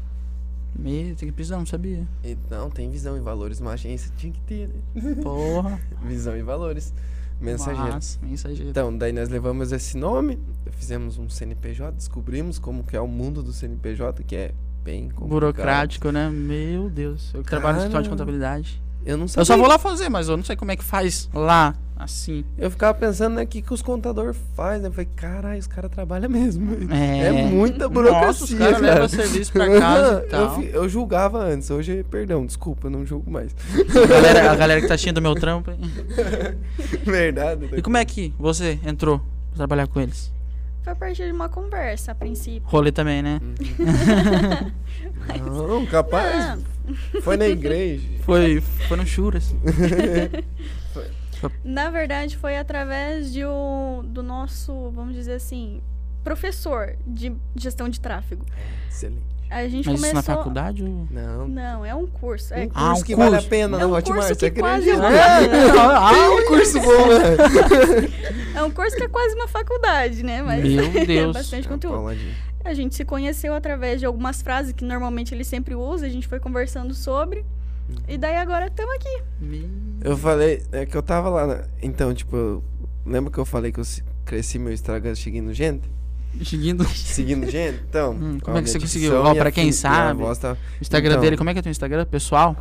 Speaker 1: Meio, tem que não sabia.
Speaker 2: E não, tem visão e valores. Uma agência tinha que ter, né?
Speaker 1: Porra.
Speaker 2: Visão e valores. Mensageiro.
Speaker 1: Massa, mensageiro.
Speaker 2: Então, daí nós levamos esse nome, fizemos um CNPJ, descobrimos como que é o mundo do CNPJ, que é bem complicado.
Speaker 1: Burocrático, né? Meu Deus. Eu que trabalho no escritório de contabilidade.
Speaker 2: Eu não sei.
Speaker 1: Eu só vou lá fazer, mas eu não sei como é que faz lá, assim.
Speaker 2: Eu ficava pensando, né, o que, que os contadores fazem. né? Eu falei, caralho, os caras trabalham mesmo.
Speaker 1: É.
Speaker 2: É muita burocracia,
Speaker 1: Nossa, os caras
Speaker 2: cara.
Speaker 1: levam serviço pra casa e
Speaker 2: eu,
Speaker 1: tal.
Speaker 2: fi- eu julgava antes, hoje, perdão, desculpa, eu não julgo mais.
Speaker 1: A galera, a galera que tá assistindo meu trampo.
Speaker 2: Verdade. né?
Speaker 1: E como é que você entrou pra trabalhar com eles?
Speaker 3: Foi a partir de uma conversa, a princípio.
Speaker 1: Rolê também, né?
Speaker 2: Não, capaz.
Speaker 3: Não,
Speaker 2: Foi na igreja.
Speaker 1: Foi, foi no Churas.
Speaker 3: na verdade, foi através de o, do nosso, vamos dizer assim, professor de gestão de tráfego.
Speaker 2: Excelente.
Speaker 3: A gente
Speaker 1: Mas isso
Speaker 3: começou...
Speaker 1: na faculdade? Ou...
Speaker 2: Não.
Speaker 3: Não, é um curso. É,
Speaker 2: Um
Speaker 1: Ah,
Speaker 2: curso
Speaker 1: um
Speaker 2: que vale
Speaker 1: curso.
Speaker 2: a pena
Speaker 3: É
Speaker 2: na
Speaker 3: um
Speaker 2: Hotmart,
Speaker 3: curso
Speaker 2: você
Speaker 3: que quase
Speaker 2: acredita?
Speaker 1: Ah,
Speaker 2: um curso bom, né?
Speaker 3: é um curso que é quase uma faculdade, né? Mas
Speaker 1: Meu
Speaker 3: é
Speaker 1: Deus.
Speaker 3: bastante
Speaker 2: Ah,
Speaker 3: conteúdo. A gente se conheceu através de algumas frases que normalmente ele sempre usa, a gente foi conversando sobre. E daí agora estamos aqui.
Speaker 2: Eu falei, é que eu tava lá, né? então, tipo, lembra que eu falei que eu cresci meu Instagram seguindo gente?
Speaker 1: Seguindo o
Speaker 2: Seguindo gente? Então,
Speaker 1: Hum,
Speaker 2: com
Speaker 1: como é que você conseguiu? Ó, pra quem sabe,
Speaker 2: tá-
Speaker 1: Instagram
Speaker 2: Então.
Speaker 1: dele, como é que é teu Instagram? Pessoal?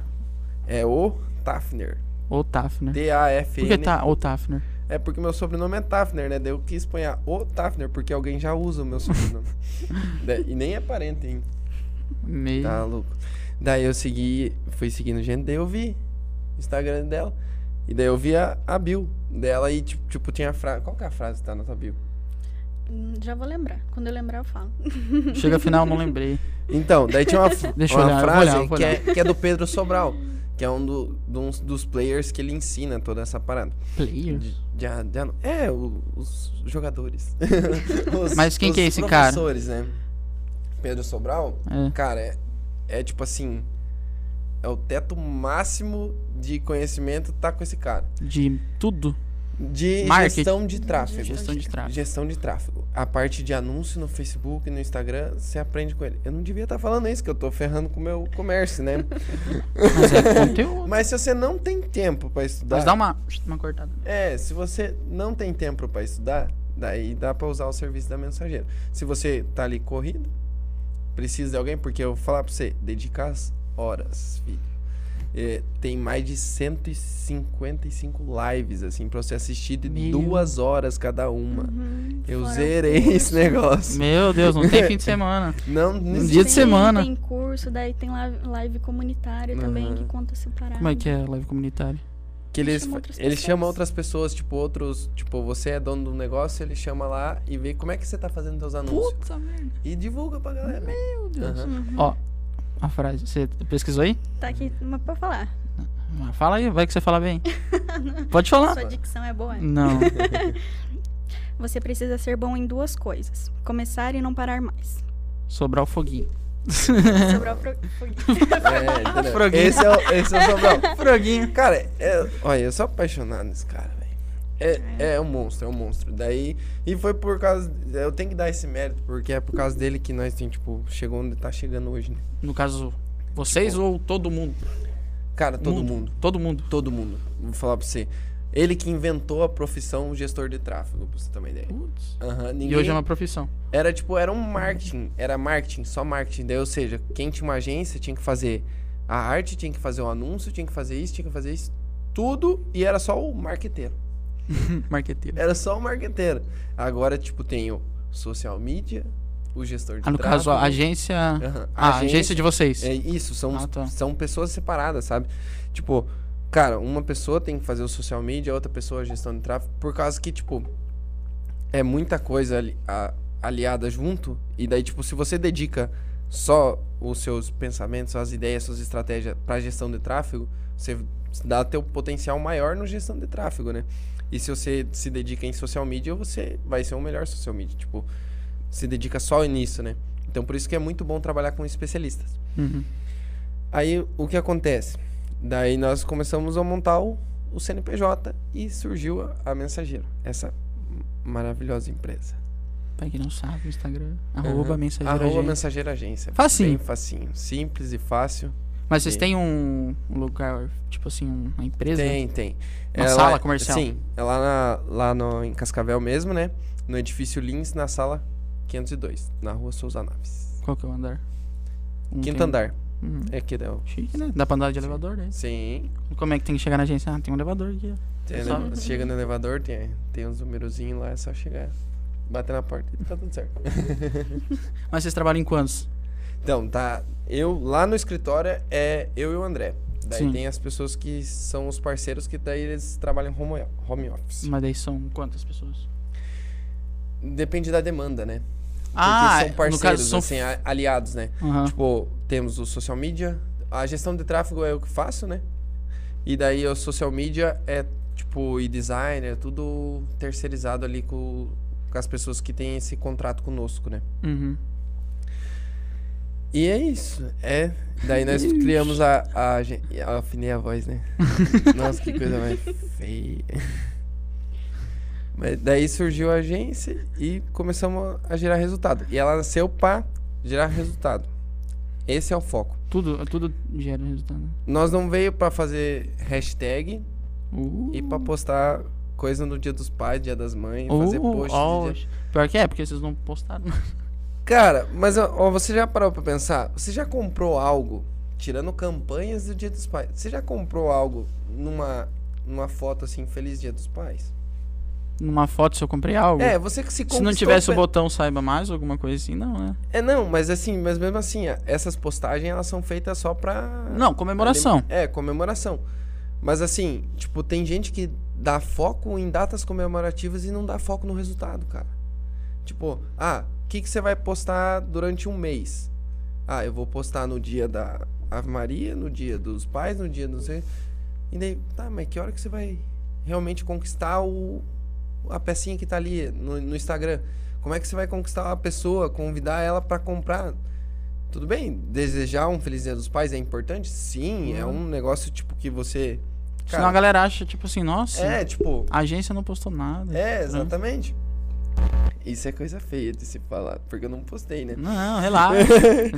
Speaker 2: É o Tafner.
Speaker 1: Ou Tafner? Por
Speaker 2: T-A-F-N.
Speaker 1: que tá ou Tafner?
Speaker 2: É porque meu sobrenome é Tafner, né? Daí eu quis pôr o Tafner, porque alguém já usa o meu sobrenome. E nem é parente, hein?
Speaker 1: Meio.
Speaker 2: Tá louco. Daí eu segui, fui seguindo gente, daí eu vi o Instagram dela. E daí eu vi a, a bio dela e, tipo, tipo, tinha a frase. Qual que é a frase que tá na tua bio?
Speaker 3: Já vou lembrar. Quando eu lembrar, eu falo.
Speaker 1: Chega final, não lembrei.
Speaker 2: Então, daí tinha uma,
Speaker 1: Deixa
Speaker 2: uma
Speaker 1: olhar,
Speaker 2: frase
Speaker 1: olhar,
Speaker 2: que, é, que é do Pedro Sobral, que é um do- dos- dos players que ele ensina toda essa parada.
Speaker 1: Player?
Speaker 2: De- de a- de a- é, o- os jogadores. Os-
Speaker 1: Mas quem que é
Speaker 2: os
Speaker 1: esse cara?
Speaker 2: professores, né? Pedro Sobral,
Speaker 1: É.
Speaker 2: cara, é, é tipo assim. É o teto máximo de conhecimento tá com esse cara.
Speaker 1: De tudo.
Speaker 2: De
Speaker 1: Marketing.
Speaker 2: gestão de tráfego.
Speaker 1: Gestão de tráfego.
Speaker 2: Gestão de tráfego. A parte de anúncio no Facebook e no Instagram, você aprende com ele. Eu não devia estar falando isso, que eu tô ferrando com o meu comércio, né?
Speaker 1: Mas é conteúdo.
Speaker 2: Mas se você não tem tempo pra estudar.
Speaker 1: Mas dá uma, uma cortada.
Speaker 2: É, se você não tem tempo pra estudar, daí dá pra usar o serviço da mensageira. Se você tá ali corrido, precisa de alguém, porque eu vou falar pra você, dedicar as horas, filho. É, tem mais de 155 lives, assim, pra você assistir de
Speaker 1: Meu.
Speaker 2: duas horas cada uma.
Speaker 3: Uhum,
Speaker 2: Eu zerei esse negócio.
Speaker 1: Meu Deus, não tem fim de semana.
Speaker 2: Não,
Speaker 1: Um
Speaker 2: não
Speaker 1: dia de
Speaker 3: Tem-
Speaker 1: semana.
Speaker 3: Tem curso, daí tem live, comunitária também,
Speaker 2: Aham.
Speaker 3: que conta separado.
Speaker 1: Como é que é a live comunitária?
Speaker 2: Que eles,
Speaker 3: Chama
Speaker 2: fa-
Speaker 3: outras
Speaker 2: eles
Speaker 3: pessoas.
Speaker 2: chamam outras pessoas, tipo, outros. Tipo, você é dono do negócio, ele chama lá e vê como é que você tá fazendo seus anúncios.
Speaker 1: Puta merda.
Speaker 2: E divulga pra galera.
Speaker 1: Meu Deus.
Speaker 2: Aham.
Speaker 3: Uhum.
Speaker 1: Ó, a frase. Você pesquisou aí?
Speaker 3: Tá aqui uma pra falar.
Speaker 1: Fala aí, vai que você fala bem. Pode falar.
Speaker 3: Sua dicção é boa.
Speaker 1: Não.
Speaker 3: Você precisa ser bom em duas coisas: começar e não parar mais.
Speaker 1: Sobrar o foguinho.
Speaker 3: Sobrar o pro- foguinho.
Speaker 2: É, esse é o, esse é o Sobral.
Speaker 1: Froguinho.
Speaker 2: Cara, é, olha, eu sou apaixonado nesse cara, velho. É, é um monstro, é um monstro. Daí, e foi por causa. Eu tenho que dar esse mérito, porque é por causa dele que nós tem, tipo, chegou onde tá chegando hoje, né?
Speaker 1: No caso, vocês ou todo mundo?
Speaker 2: Cara, todo
Speaker 1: Mundo.
Speaker 2: mundo.
Speaker 1: Todo mundo.
Speaker 2: Todo mundo. Vou falar pra você. Ele que inventou a profissão gestor de tráfego, pra você ter uma ideia.
Speaker 1: Putz. E
Speaker 2: ninguém...
Speaker 1: hoje é uma profissão.
Speaker 2: Era tipo, era um marketing. Era marketing, só marketing. Daí, ou seja, quem tinha uma agência tinha que fazer a arte, tinha que fazer o anúncio, tinha que fazer isso, tinha que fazer isso. Tudo e era só o marqueteiro.
Speaker 1: Marqueteiro.
Speaker 2: Era só o marqueteiro. Agora, tipo, tem o social media, o gestor de
Speaker 1: Ah, no
Speaker 2: tráfego.
Speaker 1: caso, a agência. Ah, a agência de vocês.
Speaker 2: É isso, são,
Speaker 1: Ah, tá.
Speaker 2: são pessoas separadas, sabe? Tipo, cara, uma pessoa tem que fazer o social media, outra pessoa a gestão de tráfego, por causa que, tipo, é muita coisa ali- a- aliada junto, e daí, tipo, se você dedica só os seus pensamentos, suas ideias, suas estratégias para gestão de tráfego, você dá teu potencial maior no gestão de tráfego, né? E se você se dedica em social media, você vai ser um melhor social media. Tipo, se dedica só nisso, né? Então, por isso que é muito bom trabalhar com especialistas.
Speaker 1: Uhum.
Speaker 2: Aí, o que acontece? Daí nós começamos a montar o, o CNPJ e surgiu a, a Mensageiro, essa maravilhosa empresa.
Speaker 1: Pra quem não sabe, o Instagram. Arroba
Speaker 2: Uhum.
Speaker 1: mensageiro.
Speaker 2: Arroba
Speaker 1: agência.
Speaker 2: Mensageiro Agência.
Speaker 1: Facinho.
Speaker 2: Bem facinho. Simples e fácil.
Speaker 1: Mas vocês têm um, um lugar, tipo assim, um- uma empresa?
Speaker 2: Tem, tem.
Speaker 1: Uma
Speaker 2: É
Speaker 1: sala
Speaker 2: lá-
Speaker 1: comercial?
Speaker 2: Sim, é lá, na- lá no, em Cascavel mesmo, né? No edifício Lins, na sala 502, na rua Souza Naves.
Speaker 1: Qual que é o andar? Um
Speaker 2: Quinto
Speaker 1: tem-
Speaker 2: andar.
Speaker 1: Hum,
Speaker 2: É aqui, né?
Speaker 1: chique, né? Dá pra andar de elevador, né?
Speaker 2: Sim.
Speaker 1: Como é que tem que chegar na agência? Ah, tem um elevador aqui.
Speaker 2: Tem, chega no elevador, tem, tem uns numerozinhos lá, é só chegar. Bater na porta e tá tudo certo.
Speaker 1: Mas vocês trabalham em quantos?
Speaker 2: Então, tá. Eu, lá no escritório, é eu e o André. Daí
Speaker 1: Sim.
Speaker 2: tem as pessoas que são os parceiros que daí eles trabalham home, home office.
Speaker 1: Mas daí são quantas pessoas?
Speaker 2: Depende da demanda, né? Porque
Speaker 1: Ah,
Speaker 2: são
Speaker 1: no
Speaker 2: parceiros,
Speaker 1: caso são...
Speaker 2: assim, aliados, né?
Speaker 1: Aham.
Speaker 2: Tipo, temos o social media, a gestão de tráfego é eu que faço, né? E daí o social media é, tipo, e design, é tudo terceirizado ali com, com as pessoas que têm esse contrato conosco, né?
Speaker 1: Uhum.
Speaker 2: E é isso. É. Daí nós criamos a. a, eu afinei a voz, né? Nossa, que coisa mais feia. Mas daí surgiu a agência e começamos a gerar resultado. E ela nasceu pra gerar resultado. Esse é o foco.
Speaker 1: Tudo, tudo gera resultado.
Speaker 2: Nós não veio pra fazer hashtag
Speaker 1: Uh,
Speaker 2: e pra postar coisa no dia dos pais, dia das mães,
Speaker 1: uh,
Speaker 2: fazer post.
Speaker 1: ó,
Speaker 2: dia-
Speaker 1: Pior que é, porque vocês não postaram.
Speaker 2: Cara, mas ó, você já parou pra pensar? Você já comprou algo, tirando campanhas do Dia dos Pais, você já comprou algo numa, numa foto assim, Feliz Dia dos Pais?
Speaker 1: Numa foto se eu comprei algo.
Speaker 2: É, você que se
Speaker 1: se não tivesse o botão saiba mais, alguma coisa assim, não, né?
Speaker 2: É, não, mas assim, mas mesmo assim, essas postagens elas são feitas só pra...
Speaker 1: Não, comemoração.
Speaker 2: É, comemoração. Mas assim, tipo, tem gente que dá foco em datas comemorativas e não dá foco no resultado, cara. Tipo, ah, o que, que você vai postar durante um mês? Ah, eu vou postar no dia da Ave Maria, no dia dos pais, no dia do... E daí, tá, mas que hora que você vai realmente conquistar o, a pecinha que tá ali no, no Instagram? Como é que você vai conquistar a pessoa, convidar ela pra comprar? Tudo bem, desejar um Feliz Dia dos Pais é importante? Sim, é um negócio tipo que você.
Speaker 1: Senão a galera acha, tipo assim, nossa,
Speaker 2: é, tipo.
Speaker 1: a agência não postou nada.
Speaker 2: É, exatamente. Isso é coisa feia de se falar, porque eu não postei, né?
Speaker 1: Não, relaxa.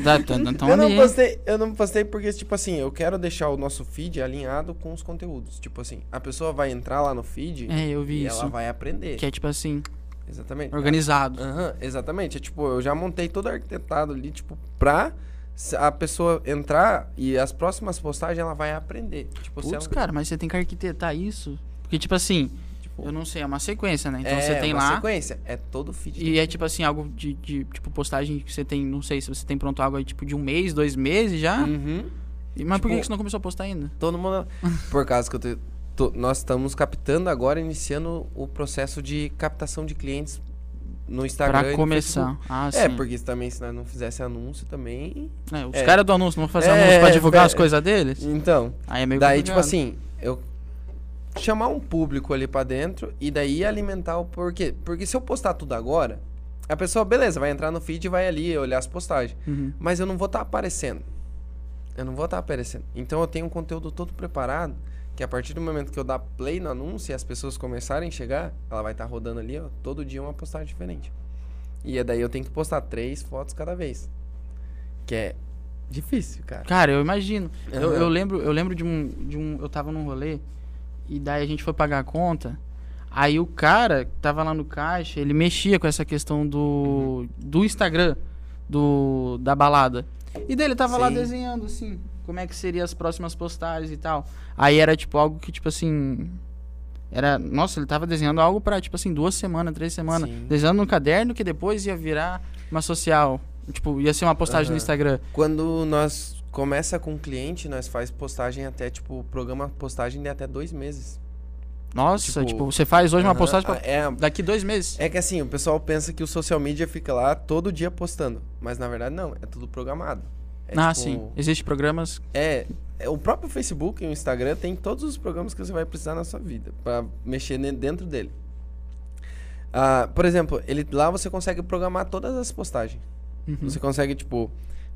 Speaker 2: Eu não postei, eu não postei porque, tipo assim, eu quero deixar o nosso feed alinhado com os conteúdos. Tipo assim, a pessoa vai entrar lá no feed
Speaker 1: É, eu vi
Speaker 2: e
Speaker 1: isso.
Speaker 2: ela vai aprender.
Speaker 1: Que é tipo assim,
Speaker 2: Exatamente.
Speaker 1: organizado.
Speaker 2: Aham, exatamente. É tipo, eu já montei todo arquitetado ali, tipo, pra a pessoa entrar e as próximas postagens ela vai aprender. Tipo,
Speaker 1: Putz,
Speaker 2: ela,
Speaker 1: cara, mas você tem que arquitetar isso. Porque, tipo assim, eu não sei, é uma sequência, né? Então
Speaker 2: é
Speaker 1: você tem
Speaker 2: uma
Speaker 1: lá.
Speaker 2: sequência, é todo feed.
Speaker 1: E é tipo assim, algo de, de, tipo, postagem que você tem, não sei se você tem pronto algo aí, tipo, de um mês, dois meses já.
Speaker 2: Uhum.
Speaker 1: E- Mas por que
Speaker 2: tipo-
Speaker 1: você não começou a postar ainda?
Speaker 2: Todo mundo. Por causa que eu te- tô- nós estamos captando agora, iniciando o processo de captação de clientes no Instagram.
Speaker 1: Pra começar. Ah,
Speaker 2: É,
Speaker 1: sim.
Speaker 2: porque também se nós não fizesse anúncio também.
Speaker 1: É, os
Speaker 2: é.
Speaker 1: caras do anúncio não vão fazer
Speaker 2: É,
Speaker 1: anúncio pra divulgar
Speaker 2: é.
Speaker 1: as coisas deles?
Speaker 2: Então.
Speaker 1: Aí é meio
Speaker 2: Daí, tipo
Speaker 1: complicado.
Speaker 2: assim, eu chamar um público ali pra dentro e daí alimentar o porquê. Porque se eu postar tudo agora, a pessoa, beleza, vai entrar no feed e vai ali olhar as postagens.
Speaker 1: Uhum.
Speaker 2: Mas eu não vou estar aparecendo. Eu não vou estar aparecendo. Então eu tenho um conteúdo todo preparado, que a partir do momento que eu dar play no anúncio e as pessoas começarem a chegar, ela vai estar rodando ali, ó, todo dia uma postagem diferente. E é daí eu tenho que postar três fotos cada vez. Que é difícil, cara.
Speaker 1: Cara, eu imagino. Eu,
Speaker 2: Aham.
Speaker 1: eu lembro, eu lembro de um, de um. Eu tava num rolê e daí a gente foi pagar a conta. Aí o cara que tava lá no caixa, ele mexia com essa questão do,
Speaker 2: Uhum.
Speaker 1: do Instagram, do da balada. E daí ele tava lá
Speaker 2: Sim.
Speaker 1: desenhando assim, como é que seriam as próximas postagens e tal. Aí era tipo algo que tipo assim, era, nossa, ele tava desenhando algo pra tipo assim, duas semanas, três semanas,
Speaker 2: Sim.
Speaker 1: desenhando no caderno que depois ia virar uma social, tipo, ia ser uma postagem no
Speaker 2: Aham.
Speaker 1: Instagram.
Speaker 2: Quando nós começa com um cliente, nós faz postagem até, tipo, programa postagem de até dois meses.
Speaker 1: Nossa,
Speaker 2: Tipo,
Speaker 1: tipo, você faz hoje uma
Speaker 2: Aham,
Speaker 1: postagem pra...
Speaker 2: ah, É,
Speaker 1: daqui dois meses.
Speaker 2: é que assim, o pessoal pensa que o social media fica lá todo dia postando. Mas na verdade não, é tudo programado. É,
Speaker 1: ah,
Speaker 2: tipo,
Speaker 1: sim. Existem programas.
Speaker 2: É, é, o próprio Facebook e o Instagram tem todos os programas que você vai precisar na sua vida para mexer dentro dele. Ah, por exemplo, ele, lá você consegue programar todas as postagens.
Speaker 1: Uhum.
Speaker 2: Você consegue, tipo,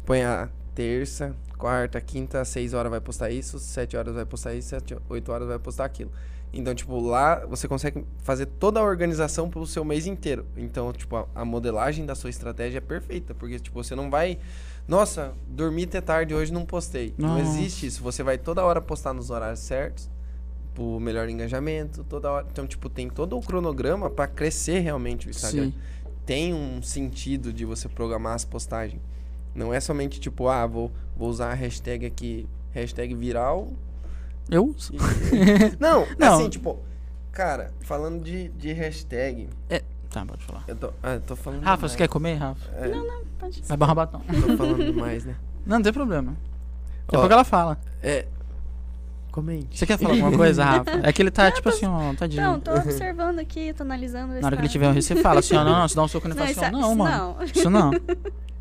Speaker 2: põe a terça, quarta, quinta, seis horas vai postar isso, sete horas vai postar isso, sete, oito horas vai postar aquilo. Então, tipo, lá você consegue fazer toda a organização pro seu mês inteiro. Então, tipo, a, a modelagem da sua estratégia é perfeita, porque, tipo, você não vai... Nossa, dormi até tarde hoje não postei. Não existe isso. Você vai toda hora postar nos horários certos, pro melhor engajamento, toda hora. Então, tipo, tem todo o cronograma para crescer realmente o Instagram
Speaker 1: Sim.
Speaker 2: tem um sentido de você programar as postagens. Não é somente tipo, ah, vou, vou usar a hashtag aqui, hashtag viral.
Speaker 1: Eu?
Speaker 2: e- não,
Speaker 1: Não.
Speaker 2: assim, tipo, cara, falando de, de hashtag,
Speaker 1: Tá, pode falar.
Speaker 2: eu tô, ah, eu tô falando
Speaker 1: Rafa,
Speaker 2: demais.
Speaker 1: você quer comer, Rafa?
Speaker 2: É,
Speaker 3: Não, não, pode
Speaker 1: Vai barrar batom.
Speaker 2: Tô falando demais, né?
Speaker 1: Não, não tem problema.
Speaker 2: Ó,
Speaker 1: Depois que ela fala.
Speaker 2: É, comente.
Speaker 1: Você quer falar alguma coisa, Rafa? É que ele tá, tipo assim, ó, tadinho.
Speaker 3: Não, tô observando aqui, tô analisando.
Speaker 1: Na hora que ele tiver um você fala assim, ó, não, não, você dá um soco
Speaker 3: Não,
Speaker 1: face.
Speaker 3: isso, é-
Speaker 1: Não,
Speaker 3: isso
Speaker 1: mano.
Speaker 3: não.
Speaker 1: Isso não.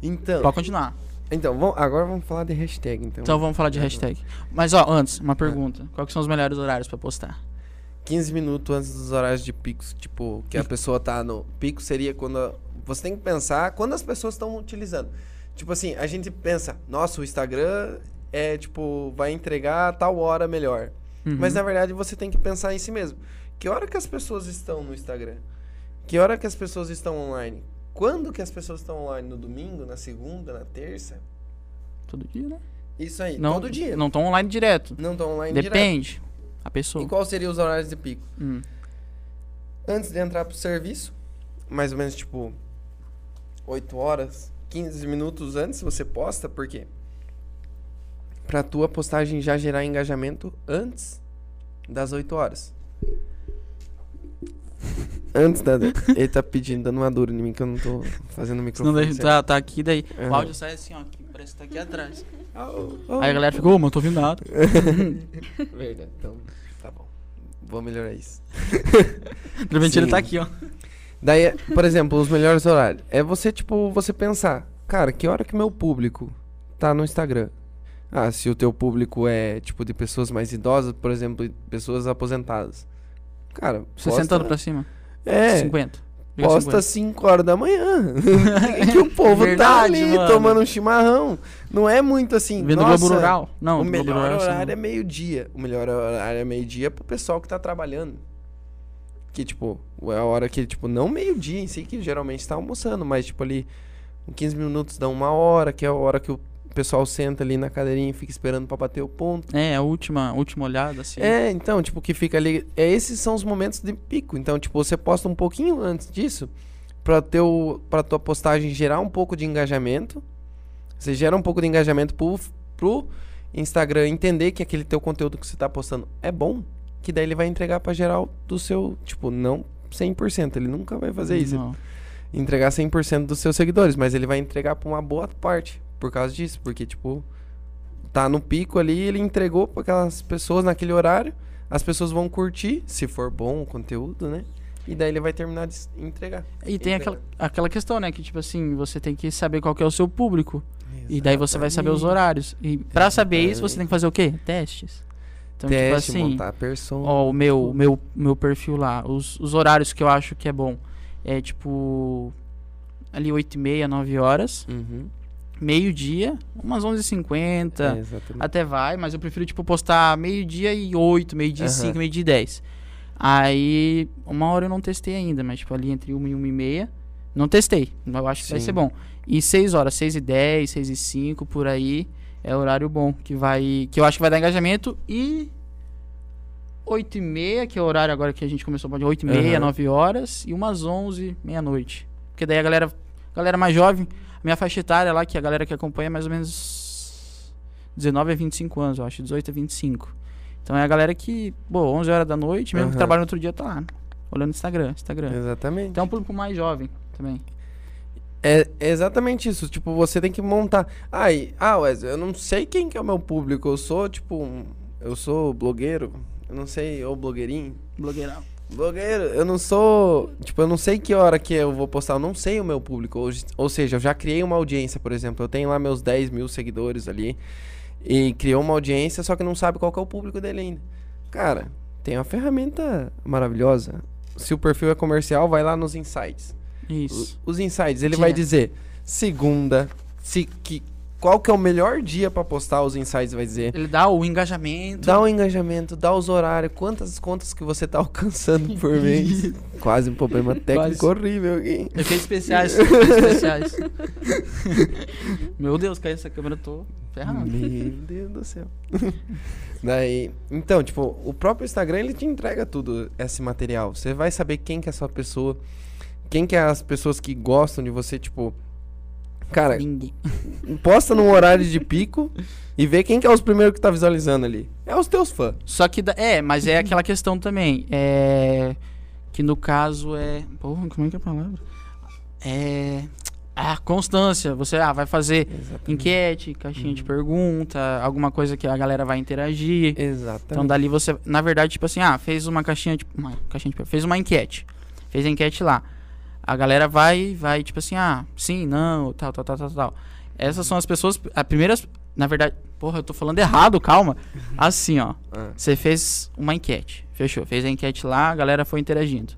Speaker 2: Então,
Speaker 1: Pode continuar.
Speaker 2: então vamos, agora vamos falar de hashtag, então.
Speaker 1: Então vamos falar de hashtag. Mas, ó, antes, uma pergunta. Quais que são os melhores horários pra postar?
Speaker 2: 15 minutos antes dos horários de pico, tipo, que a pessoa tá no pico seria quando a- você tem que pensar quando as pessoas estão utilizando. Tipo assim, a gente pensa, nossa, o Instagram é tipo vai entregar a tal hora melhor.
Speaker 1: Uhum.
Speaker 2: Mas na verdade você tem que pensar em si mesmo. Que hora que as pessoas estão no Instagram? Que hora que as pessoas estão online? Quando que as pessoas estão online? No domingo, na segunda, na terça?
Speaker 1: Todo dia, né?
Speaker 2: Isso aí,
Speaker 1: Não,
Speaker 2: todo dia.
Speaker 1: Não estão online direto.
Speaker 2: Não estão online direto.
Speaker 1: Depende. A pessoa.
Speaker 2: E qual seria os horários de pico?
Speaker 1: Hum.
Speaker 2: antes de entrar pro serviço, mais ou menos tipo 8 horas, 15 minutos antes você posta, por quê? Pra tua postagem já gerar engajamento antes das 8 horas. Antes da. Ele tá pedindo, dando uma dura em mim que eu não tô fazendo o microfone.
Speaker 1: daí
Speaker 2: certo.
Speaker 1: tá, tá aqui, daí o
Speaker 2: Aham.
Speaker 1: áudio sai assim, ó. que Parece que tá aqui atrás.
Speaker 2: Oh, oh.
Speaker 1: Aí a galera fica, ô, mano, não tô ouvindo nada.
Speaker 2: Verdade, então tá bom. Vou melhorar isso.
Speaker 1: De repente ele
Speaker 2: Sim.
Speaker 1: tá aqui, ó.
Speaker 2: Daí, por exemplo, os melhores horários. É você, tipo, você pensar, cara, que hora que meu público tá no Instagram? Ah, se o teu público é, tipo, de pessoas mais idosas, por exemplo, pessoas aposentadas. Cara,
Speaker 1: 60
Speaker 2: posta-
Speaker 1: anos pra cima.
Speaker 2: É,
Speaker 1: 50. Diga
Speaker 2: posta
Speaker 1: 50.
Speaker 2: 5 horas da manhã. que o povo tá
Speaker 1: Verdade,
Speaker 2: ali
Speaker 1: mano.
Speaker 2: tomando um chimarrão. Não é muito assim,
Speaker 1: Vendo
Speaker 2: nossa,
Speaker 1: Globo Rural? Não,
Speaker 2: o melhor
Speaker 1: Rural, assim,
Speaker 2: horário é meio-dia. O melhor horário é meio-dia pro pessoal que tá trabalhando. Que, tipo, é a hora que, tipo, não meio-dia em si, que geralmente tá almoçando, mas, tipo, ali, com 15 minutos dá uma hora, que é a hora que o pessoal senta ali na cadeirinha e fica esperando pra bater o ponto.
Speaker 1: É, a última, a última olhada, assim.
Speaker 2: É, então, tipo, que fica ali. É, esses são os momentos de pico. Então, tipo, você posta um pouquinho antes disso pra, teu, pra tua postagem gerar um pouco de engajamento. Você gera um pouco de engajamento pro, pro Instagram entender que aquele teu conteúdo que você tá postando é bom. Que daí ele vai entregar pra geral do seu. Tipo, não 100%. Ele nunca vai fazer isso.
Speaker 1: Não.
Speaker 2: Entregar 100% dos seus seguidores. Mas ele vai entregar pra uma boa parte. Por causa disso. Porque, tipo, tá no pico ali, ele entregou para aquelas pessoas naquele horário. As pessoas vão curtir, se for bom o conteúdo, né? E daí ele vai terminar de entregar.
Speaker 1: E tem
Speaker 2: Entregar.
Speaker 1: aquela, aquela questão, né? Que, tipo assim, você tem que saber qual que é o seu público. E daí você vai saber os
Speaker 2: Exatamente.
Speaker 1: horários. E pra saber isso, você
Speaker 2: Exatamente.
Speaker 1: tem que fazer o quê? Testes. Então,
Speaker 2: Teste,
Speaker 1: tipo assim,
Speaker 2: montar a persona.
Speaker 1: ó, o meu, meu, meu perfil lá, os, os horários que eu acho que é bom. É tipo. Ali 8 e meia, 9 horas.
Speaker 2: Uhum.
Speaker 1: Meio-dia, umas 11h50.
Speaker 2: É.
Speaker 1: Até vai, mas eu prefiro, tipo, postar meio-dia e 8, meio-dia e
Speaker 2: Aham.
Speaker 1: 5, meio-dia e 10. Aí, uma hora eu não testei ainda, mas, tipo, ali entre 1 e 1 e meia. Não testei, mas eu acho que vai
Speaker 2: Sim.
Speaker 1: ser bom. E 6 horas, 6 e 10, 6 e 5, por aí, é horário bom, que vai... Que eu acho que vai dar engajamento. E 8 e meia, que é o horário agora que a gente começou, pode 8 e meia,
Speaker 2: Aham.
Speaker 1: 9 horas. E umas 11, meia-noite. Porque daí a galera, galera mais jovem, a minha faixa etária lá, que a galera que acompanha é mais ou menos 19 a 25 anos, eu acho, 18 a 25. Então é a galera que, pô, 11 horas da noite, mesmo que
Speaker 2: Aham.
Speaker 1: trabalha no outro dia, tá lá, olhando Instagram, Instagram.
Speaker 2: Exatamente.
Speaker 1: Então é um público mais jovem também.
Speaker 2: É é exatamente isso. Tipo, você tem que montar. Ai, ah, Wesley, eu não sei quem que é o meu público. Eu sou, tipo, um- eu sou blogueiro. Eu não sei, ou blogueirinho.
Speaker 1: Blogueirão.
Speaker 2: Blogueiro, eu não sou. Tipo, eu não sei que hora que eu vou postar, eu não sei o meu público. Ou, ou seja, eu já criei uma audiência, por exemplo. Eu tenho lá meus 10 mil seguidores ali. E criou uma audiência, só que não sabe qual que é o público dele ainda. Cara, tem uma ferramenta maravilhosa. Se o perfil é comercial, vai lá nos insights.
Speaker 1: Isso.
Speaker 2: O- Os insights, ele vai
Speaker 1: Direto.
Speaker 2: dizer segunda, se, que, qual que é o melhor dia pra postar, os insights vai dizer.
Speaker 1: Ele dá o engajamento.
Speaker 2: Dá o engajamento, dá os horários, quantas contas que você tá alcançando por mês. Quase um problema técnico
Speaker 1: Quase.
Speaker 2: horrível aqui.
Speaker 1: Efeitos especiais. efeitos especiais. Meu Deus, caiu essa câmera, eu tô ferrado.
Speaker 2: Meu Deus do céu. Daí, então, tipo, o próprio Instagram ele te entrega tudo esse material. Você vai saber quem que é a sua pessoa, quem que é as pessoas que gostam de você, tipo, cara,
Speaker 1: Ninguém.
Speaker 2: posta num horário de pico e vê quem que é os primeiros que tá visualizando ali. É os teus fãs.
Speaker 1: Só que. É, mas é aquela questão também. É. Que no caso é. Porra, como é que é a palavra? É. Ah, constância. Você ah, vai fazer enquete, caixinha de pergunta, alguma coisa que a galera vai interagir.
Speaker 2: Exatamente.
Speaker 1: Então dali você, na verdade, tipo assim, ah, fez uma caixinha de uma caixinha de fez uma enquete. Fez a enquete lá. A galera vai vai tipo assim, ah, sim, não, tal, tal, tal, tal, tal. Essas são as pessoas, as primeiras, na verdade, porra, eu tô falando errado, calma. Assim, ó.
Speaker 2: Ah,
Speaker 1: Você fez uma enquete. Fechou. Fez a enquete lá, a galera foi interagindo.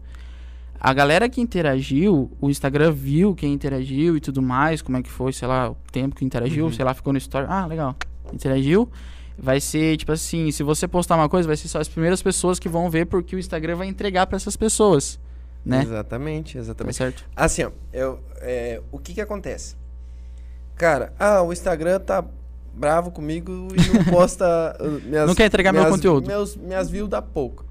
Speaker 1: A galera que interagiu, o Instagram viu quem interagiu e tudo mais, como é que foi, sei lá, o tempo que interagiu, sei lá, ficou no story. Ah, legal. Interagiu. Vai ser, tipo assim, se você postar uma coisa, vai ser só as primeiras pessoas que vão ver porque o Instagram vai entregar pra essas pessoas. Né?
Speaker 2: Exatamente,
Speaker 1: Tá
Speaker 2: exatamente.
Speaker 1: certo?
Speaker 2: Assim, ó, eu, é, o que que acontece? Cara, ah, o Instagram tá bravo comigo e não posta uh, minhas,
Speaker 1: Não quer entregar meu
Speaker 2: minhas-
Speaker 1: conteúdo.
Speaker 2: Meus, minhas views dá pouco.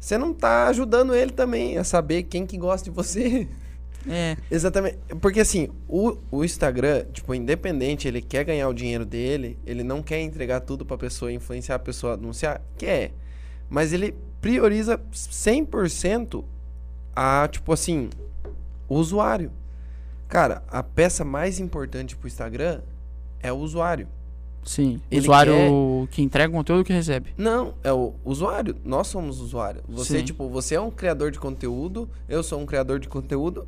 Speaker 2: Você não tá ajudando ele também a saber quem que gosta de você.
Speaker 1: É.
Speaker 2: Exatamente. Porque assim, o, o Instagram, tipo, independente, ele quer ganhar o dinheiro dele, ele não quer entregar tudo pra pessoa, influenciar a pessoa a anunciar, quer. Mas ele prioriza 100% a, tipo assim, o usuário. Cara, a peça mais importante pro Instagram é o usuário.
Speaker 1: Sim.
Speaker 2: Ele
Speaker 1: Usuário que entrega o conteúdo que recebe.
Speaker 2: Não, é o usuário. Nós somos usuário. Você,
Speaker 1: Sim.
Speaker 2: tipo, você é um criador de conteúdo, eu sou um criador de conteúdo,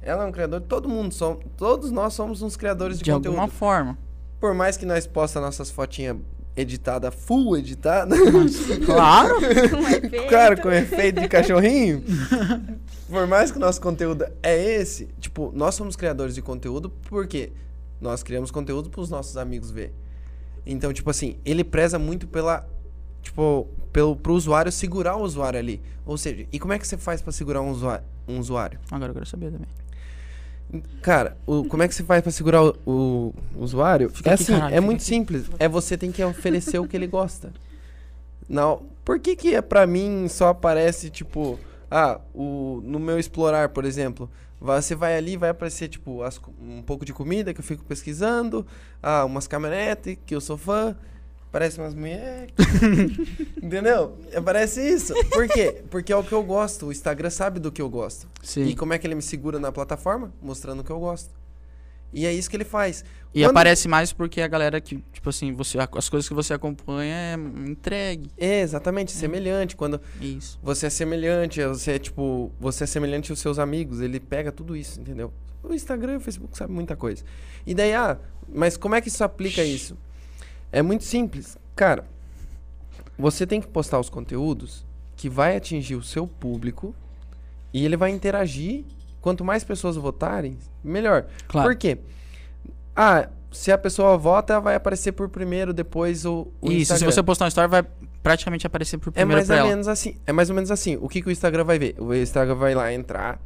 Speaker 2: ela é um criador, todo mundo somos, todos nós somos uns criadores de,
Speaker 1: De
Speaker 2: conteúdo.
Speaker 1: alguma forma.
Speaker 2: Por mais que nós posta nossas fotinhas editada, full editada,
Speaker 1: Claro.
Speaker 3: Com efeito.
Speaker 2: claro, com efeito de cachorrinho. Por mais que o nosso conteúdo é esse, tipo, nós somos criadores de conteúdo porque nós criamos conteúdo para os nossos amigos ver. Então, tipo assim, ele preza muito pela tipo, pelo pro usuário segurar o usuário ali. Ou seja, e como é que você faz para segurar um usuário, um usuário?
Speaker 1: Agora eu quero saber também.
Speaker 2: Cara, o, como é que você faz pra segurar o, o usuário?
Speaker 1: Fica
Speaker 2: é assim,
Speaker 1: caralho,
Speaker 2: é muito
Speaker 1: aqui.
Speaker 2: simples. É você tem que oferecer o que ele gosta. Não, por que que é pra mim só aparece tipo, ah, o no meu explorar, por exemplo, você vai ali, vai aparecer tipo as um pouco de comida que eu fico pesquisando, ah, umas caminhonetes que eu sou fã, parece umas mulheres. Entendeu? Aparece isso. Por quê? Porque é o que eu gosto. O Instagram sabe do que eu gosto.
Speaker 1: Sim.
Speaker 2: E como é que ele me segura na plataforma? Mostrando o que eu gosto. E é isso que ele faz.
Speaker 1: E
Speaker 2: Quando-
Speaker 1: aparece mais porque a galera que, tipo assim, você, as coisas que você acompanha é entregue.
Speaker 2: É, exatamente, semelhante. Quando
Speaker 1: Isso.
Speaker 2: você é semelhante, você é tipo, você é semelhante aos seus amigos, ele pega tudo isso, entendeu? O Instagram e o Facebook sabem muita coisa. E daí, ah, mas como é que isso aplica isso? É muito simples. Cara, você tem que postar os conteúdos que vai atingir o seu público e ele vai interagir. Quanto mais pessoas votarem, melhor.
Speaker 1: Claro.
Speaker 2: Por quê? Ah, se a pessoa vota, vai aparecer por primeiro, depois o, o
Speaker 1: Isso,
Speaker 2: Instagram.
Speaker 1: se você postar uma story, vai praticamente aparecer por
Speaker 2: É
Speaker 1: primeiro
Speaker 2: mais
Speaker 1: pra
Speaker 2: ou
Speaker 1: ela.
Speaker 2: menos assim. É mais ou menos assim. O que, que o Instagram vai ver? O Instagram vai lá entrar.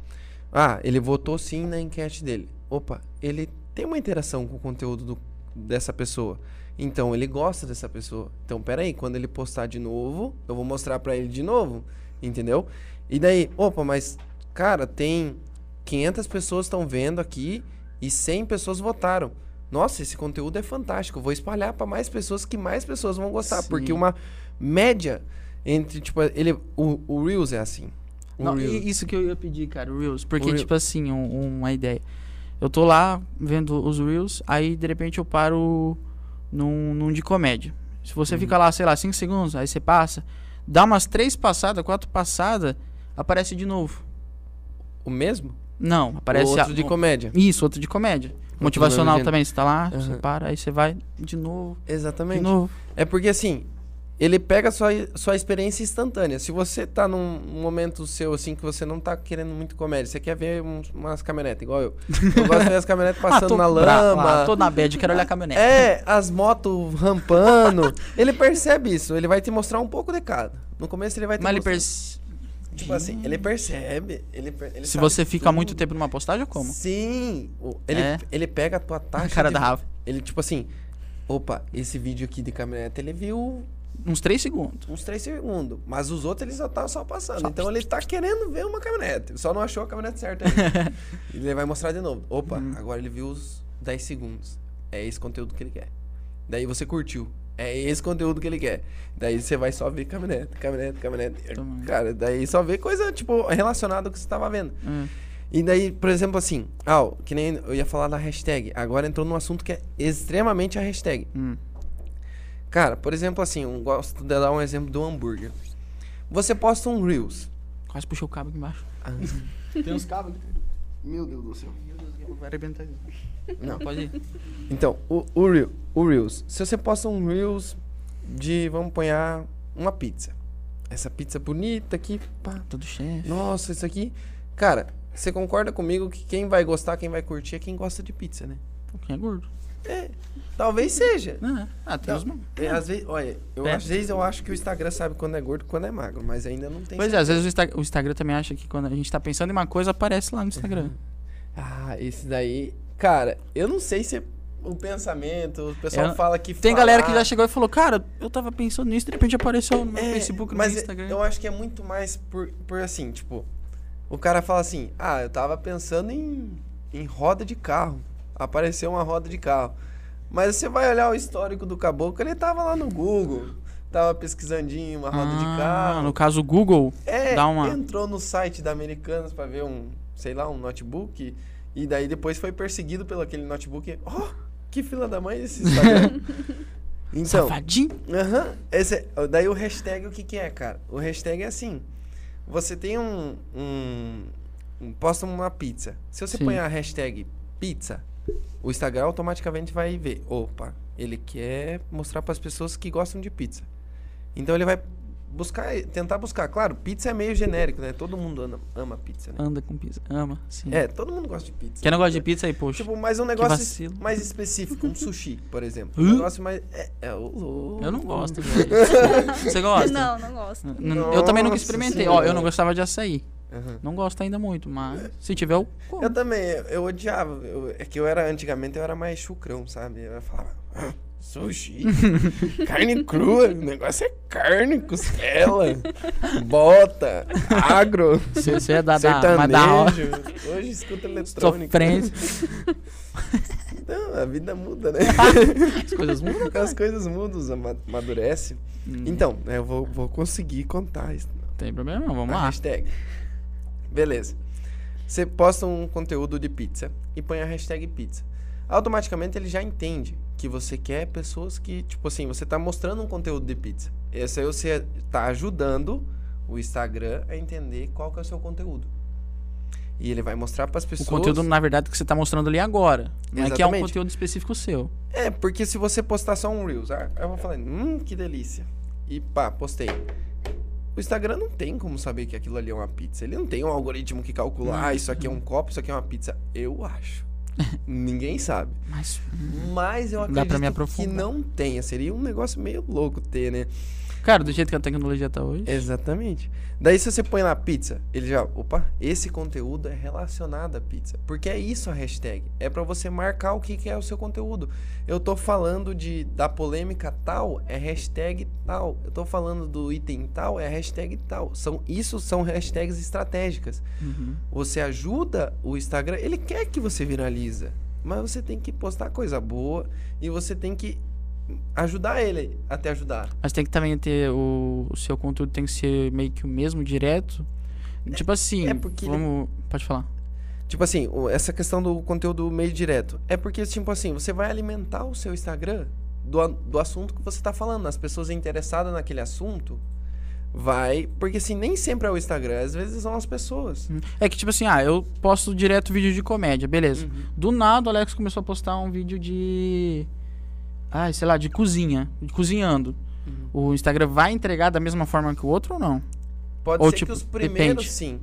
Speaker 2: Ah, ele votou sim na enquete dele. Opa, ele tem uma interação com o conteúdo do- dessa pessoa. Então ele gosta dessa pessoa. Então, peraí, quando ele postar de novo, eu vou mostrar pra ele de novo. Entendeu? E daí, opa, mas, cara, tem 500 pessoas estão vendo aqui e 100 pessoas votaram. Nossa, esse conteúdo é fantástico. Eu vou espalhar pra mais pessoas que mais pessoas vão gostar.
Speaker 1: Sim.
Speaker 2: Porque uma média entre, tipo, ele, o, o Reels é assim. O
Speaker 1: Não,
Speaker 2: Reels.
Speaker 1: isso que eu ia pedir, cara, o Reels. Porque,
Speaker 2: O Reel-
Speaker 1: tipo assim, um- uma ideia. Eu tô lá vendo os Reels, aí de repente eu paro num, num de comédia. Se
Speaker 2: Uhum.
Speaker 1: você fica lá, sei lá, 5 segundos, aí você passa, dá umas três passadas, quatro passadas, aparece de novo.
Speaker 2: O mesmo?
Speaker 1: Não, aparece
Speaker 2: o outro
Speaker 1: a-
Speaker 2: de comédia.
Speaker 1: Isso, outro de comédia. Motivacional também, você tá lá,
Speaker 2: Aham.
Speaker 1: você para, aí você vai de novo, de
Speaker 2: Exatamente.
Speaker 1: novo.
Speaker 2: É porque assim, ele pega sua, sua experiência instantânea. Se você tá num momento seu assim que você não tá querendo muito comédia, você quer ver uns- umas caminhonetas, igual eu. Eu gosto de ver as caminhonetas passando
Speaker 1: ah, tô
Speaker 2: na lama.
Speaker 1: ah, tô na bad, quero olhar a caminhonete.
Speaker 2: É, as motos rampando. ele percebe isso, ele vai te mostrar um pouco de cada. No começo ele vai te
Speaker 1: Mas ele
Speaker 2: mostrar.
Speaker 1: perce...
Speaker 2: Tipo assim, ele percebe. Ele, ele
Speaker 1: Se você fica
Speaker 2: tudo.
Speaker 1: muito tempo numa postagem como?
Speaker 2: Sim. Ele,
Speaker 1: É.
Speaker 2: ele pega a tua taxa.
Speaker 1: A cara
Speaker 2: de-
Speaker 1: da Rafa.
Speaker 2: Ele, tipo assim, opa, esse vídeo aqui de caminhonete ele viu
Speaker 1: Uns 3 segundos.
Speaker 2: uns 3 segundos. Mas os outros ele só tá só passando.
Speaker 1: Só-
Speaker 2: Então ele tá querendo ver uma caminhonete. Ele só não achou a caminhonete certa ainda. Ele vai mostrar de novo. Opa,
Speaker 1: Uhum.
Speaker 2: agora ele viu os 10 segundos. É esse conteúdo que ele quer. Daí você curtiu. É esse conteúdo que ele quer. Daí você vai só ver caminhonete, caminhonete, caminhonete. Cara, daí só vê coisa, tipo, relacionada ao que você tava vendo.
Speaker 1: Hum.
Speaker 2: E daí, por exemplo, assim, ah, que nem eu ia falar da hashtag. Agora entrou num assunto que é extremamente a hashtag.
Speaker 1: Hum.
Speaker 2: Cara, por exemplo, assim, eu gosto de dar um exemplo do hambúrguer. Você posta um Reels.
Speaker 1: Quase puxou o cabo aqui embaixo. Tem uns cabos aqui.
Speaker 2: Meu Deus do céu.
Speaker 1: Meu Deus, vai arrebentar isso.
Speaker 2: Não.
Speaker 1: Pode ir.
Speaker 2: Então, o, o, Reel- o Reels. Se você posta um Reels de, vamos apanhar, uma pizza. Essa pizza bonita aqui, pá.
Speaker 1: Todo chefe.
Speaker 2: Nossa, isso aqui. Cara, você concorda comigo que quem vai gostar, quem vai curtir é quem gosta de pizza, né?
Speaker 1: Quem é gordo?
Speaker 2: É, talvez seja.
Speaker 1: Não, é. Ah, tem uns...
Speaker 2: é, às vezes, olha, eu,
Speaker 1: É.
Speaker 2: às vezes eu acho que o Instagram sabe quando é gordo e quando é magro, mas ainda não tem.
Speaker 1: Pois é, às vezes o, Insta- o Instagram também acha que quando a gente tá pensando em uma coisa, aparece lá no Instagram.
Speaker 2: Ah, esse daí. Cara, eu não sei se é o pensamento, o pessoal
Speaker 1: Eu-
Speaker 2: fala que.
Speaker 1: Tem galera que
Speaker 2: falar-
Speaker 1: já chegou e falou, cara, eu tava pensando nisso, de repente apareceu no
Speaker 2: É,
Speaker 1: Facebook, no
Speaker 2: mas
Speaker 1: meu Instagram.
Speaker 2: eu acho que é muito mais por, por assim, tipo, o cara fala assim, ah, eu tava pensando em, em roda de carro. Apareceu uma roda de carro. Mas você vai olhar o histórico do caboclo, ele tava lá no Google. Tava pesquisandinho uma roda de
Speaker 1: Ah,
Speaker 2: carro.
Speaker 1: No caso, o Google
Speaker 2: É,
Speaker 1: dá uma...
Speaker 2: entrou no site da Americanas pra ver um, sei lá, um notebook. E daí depois foi perseguido pelo aquele notebook. Oh, que fila da mãe esse Instagram. então,
Speaker 1: Safadinho.
Speaker 2: esse é- daí o hashtag o que que é, cara? O hashtag é assim. Você tem um, um, um posta uma pizza. Se você
Speaker 1: Sim.
Speaker 2: põe a hashtag pizza, o Instagram automaticamente vai ver. Opa, ele quer mostrar para as pessoas que gostam de pizza. Então ele vai buscar, tentar buscar. Claro, pizza é meio genérico, né? Todo mundo ama, ama pizza, né?
Speaker 1: Anda com pizza. Ama, sim.
Speaker 2: É, todo mundo gosta de pizza.
Speaker 1: Quem não gosta de pizza aí, poxa.
Speaker 2: Tipo, mas um negócio mais específico, um sushi, por exemplo. Um negócio mais. É, é,
Speaker 1: eu não gosto. velho. Você gosta?
Speaker 3: Não, não gosto.
Speaker 1: N- n- eu também nunca
Speaker 2: Nossa
Speaker 1: experimentei. Ó, eu
Speaker 2: Senhora.
Speaker 1: não gostava de açaí.
Speaker 2: Aham.
Speaker 1: Não gosto ainda muito, mas se tiver, eu como.
Speaker 2: Eu também, eu, eu odiava. Eu- é que eu era, antigamente, eu era mais chucrão, sabe? Eu falava, "Ah, sushi, carne crua, o negócio é carne, costela, bota, agro,
Speaker 1: Você, é da, da, da.
Speaker 2: Hoje escuta eletrônico.
Speaker 1: Sofrência.
Speaker 2: Então, a vida muda, né?
Speaker 1: As coisas mudam.
Speaker 2: As coisas mudam, ama- amadurece.
Speaker 1: Hum,
Speaker 2: Então, né, eu vou, vou conseguir contar isso.
Speaker 1: Tem problema não, vamos
Speaker 2: a
Speaker 1: lá.
Speaker 2: hashtag. Beleza. Você posta um conteúdo de pizza e põe a hashtag pizza. Automaticamente ele já entende que você quer pessoas que, tipo assim, você tá mostrando um conteúdo de pizza. Esse aí você tá ajudando o Instagram a entender qual que é o seu conteúdo. E ele vai mostrar para as
Speaker 1: O
Speaker 2: pessoas.
Speaker 1: conteúdo, na verdade, que você tá mostrando ali agora. Não é que é um
Speaker 2: Exatamente.
Speaker 1: conteúdo específico seu.
Speaker 2: É, porque se você postar só um Reels, ah, eu vou falar, hum, que delícia. E pá, postei. O Instagram não tem como saber que aquilo ali é uma pizza. Ele não tem um algoritmo que calcula, ah, isso aqui é um copo, isso aqui é uma pizza. Eu acho. Ninguém sabe.
Speaker 1: Mas.
Speaker 2: Mas eu acredito que não tenha. Seria um negócio meio louco ter, né?
Speaker 1: Cara, do jeito que a tecnologia tá hoje.
Speaker 2: Exatamente. Daí se você põe lá pizza, ele já, opa, esse conteúdo é relacionado à pizza. Porque é isso a hashtag. É pra você marcar o que, que é o seu conteúdo. Eu tô falando de da polêmica tal, é hashtag tal. Eu tô falando do item tal, é hashtag tal. São isso são hashtags estratégicas.
Speaker 1: Uhum.
Speaker 2: Você ajuda o Instagram, ele quer que você viraliza, mas você tem que postar coisa boa e você tem que ajudar ele a te ajudar.
Speaker 1: Mas tem que também ter o, o seu conteúdo tem que ser meio que o mesmo direto. Tipo assim,
Speaker 2: é porque ele-
Speaker 1: vamos, pode falar.
Speaker 2: Tipo assim, essa questão do conteúdo meio direto. É porque, tipo assim, você vai alimentar o seu Instagram do, do assunto que você tá falando. As pessoas interessadas naquele assunto vai. Porque assim, nem sempre é o Instagram, às vezes são as pessoas.
Speaker 1: É que, tipo assim, ah, eu posto direto vídeo de comédia, beleza.
Speaker 2: Uhum.
Speaker 1: Do nada o Alex começou a postar um vídeo de. Ai, sei lá, de cozinha. De cozinhando.
Speaker 2: Uhum.
Speaker 1: O Instagram vai entregar da mesma forma que o outro ou não?
Speaker 2: Pode
Speaker 1: Ou,
Speaker 2: ser
Speaker 1: tipo,
Speaker 2: que os primeiros
Speaker 1: depende.
Speaker 2: sim.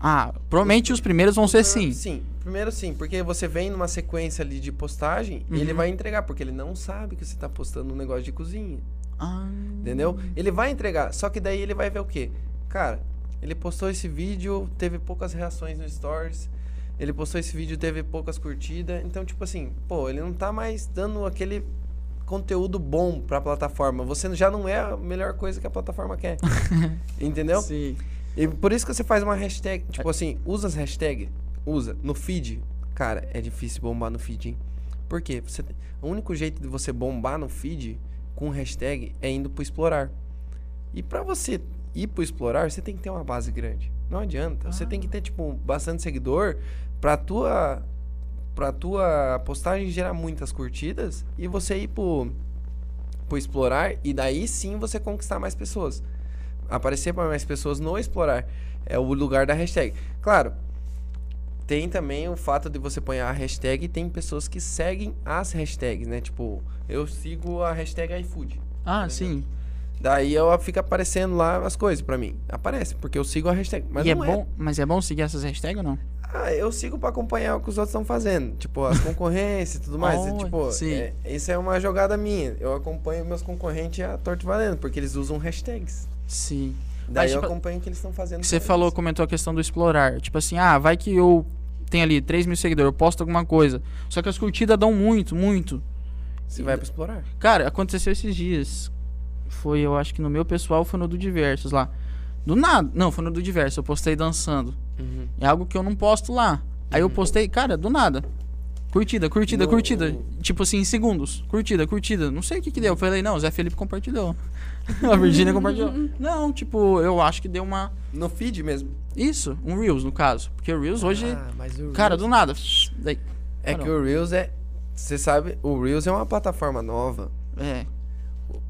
Speaker 1: Ah, provavelmente os primeiros vão ser sim.
Speaker 2: Sim, primeiro sim, porque você vem numa sequência ali de postagem e ele
Speaker 1: Uhum.
Speaker 2: vai entregar, porque ele não sabe que você tá postando um negócio de cozinha.
Speaker 1: Ah,
Speaker 2: Entendeu? Ele vai entregar, só que daí ele vai ver o quê? Cara, ele postou esse vídeo, teve poucas reações no Stories. Ele postou esse vídeo, teve poucas curtidas. Então, tipo assim, pô, ele não tá mais dando aquele conteúdo bom pra plataforma. Você já não é a melhor coisa que a plataforma quer. Entendeu?
Speaker 1: Sim.
Speaker 2: E por isso que você faz uma hashtag, tipo assim, usa as hashtags, usa no feed. Cara, é difícil bombar no feed, hein? Por quê? Você, o único jeito de você bombar no feed com hashtag é indo pro explorar. E pra você ir pro explorar, você tem que ter uma base grande. Não adianta. Você tem que ter tipo bastante seguidor pra tua pra tua postagem gerar muitas curtidas e você ir pro pro explorar e daí sim você conquistar mais pessoas. Aparecer para mais pessoas no explorar é o lugar da hashtag. Claro, tem também o fato de você pôr a hashtag e tem pessoas que seguem as hashtags, né? Tipo, eu sigo a hashtag iFood.
Speaker 1: Ah, sim.
Speaker 2: Daí eu fica aparecendo lá as coisas pra mim. Aparece, porque eu sigo a hashtag. Mas
Speaker 1: e é
Speaker 2: não
Speaker 1: bom, mas é bom seguir essas hashtags ou não?
Speaker 2: Ah, eu sigo pra acompanhar o que os outros estão fazendo. Tipo, as concorrências e tudo mais. E,
Speaker 1: Oh,
Speaker 2: tipo,
Speaker 1: sim.
Speaker 2: é, isso é uma jogada minha. Eu acompanho meus concorrentes a torto e valendo, porque eles usam hashtags.
Speaker 1: Sim.
Speaker 2: Daí
Speaker 1: Mas,
Speaker 2: eu
Speaker 1: tipo,
Speaker 2: acompanho o que eles estão fazendo.
Speaker 1: Você falou,
Speaker 2: eles.
Speaker 1: comentou a questão do explorar. Tipo assim, ah, vai que eu tenho ali 3 mil seguidores, eu posto alguma coisa. Só que as curtidas dão muito, muito.
Speaker 2: Você vai pra explorar.
Speaker 1: Cara, aconteceu esses dias. Foi, eu acho que no meu pessoal foi no do Diversos lá. Do nada. Não, foi no do Diverso. Eu postei dançando.
Speaker 2: Uhum.
Speaker 1: É algo que eu não posto lá. Aí eu postei, cara, do nada. Curtida, curtida,
Speaker 2: No-
Speaker 1: curtida. Tipo assim, em segundos. Curtida, curtida. Não sei o que que deu. Eu falei, não, o Zé Felipe compartilhou. a Virgínia compartilhou. Não, tipo, eu acho que deu uma.
Speaker 2: No feed mesmo.
Speaker 1: Isso, um Reels, no caso. Porque o Reels hoje.
Speaker 2: Ah, mas o
Speaker 1: Cara,
Speaker 2: Reels-
Speaker 1: do nada. Daí,
Speaker 2: É que o Reels é. Você sabe, o Reels é uma plataforma nova.
Speaker 1: É.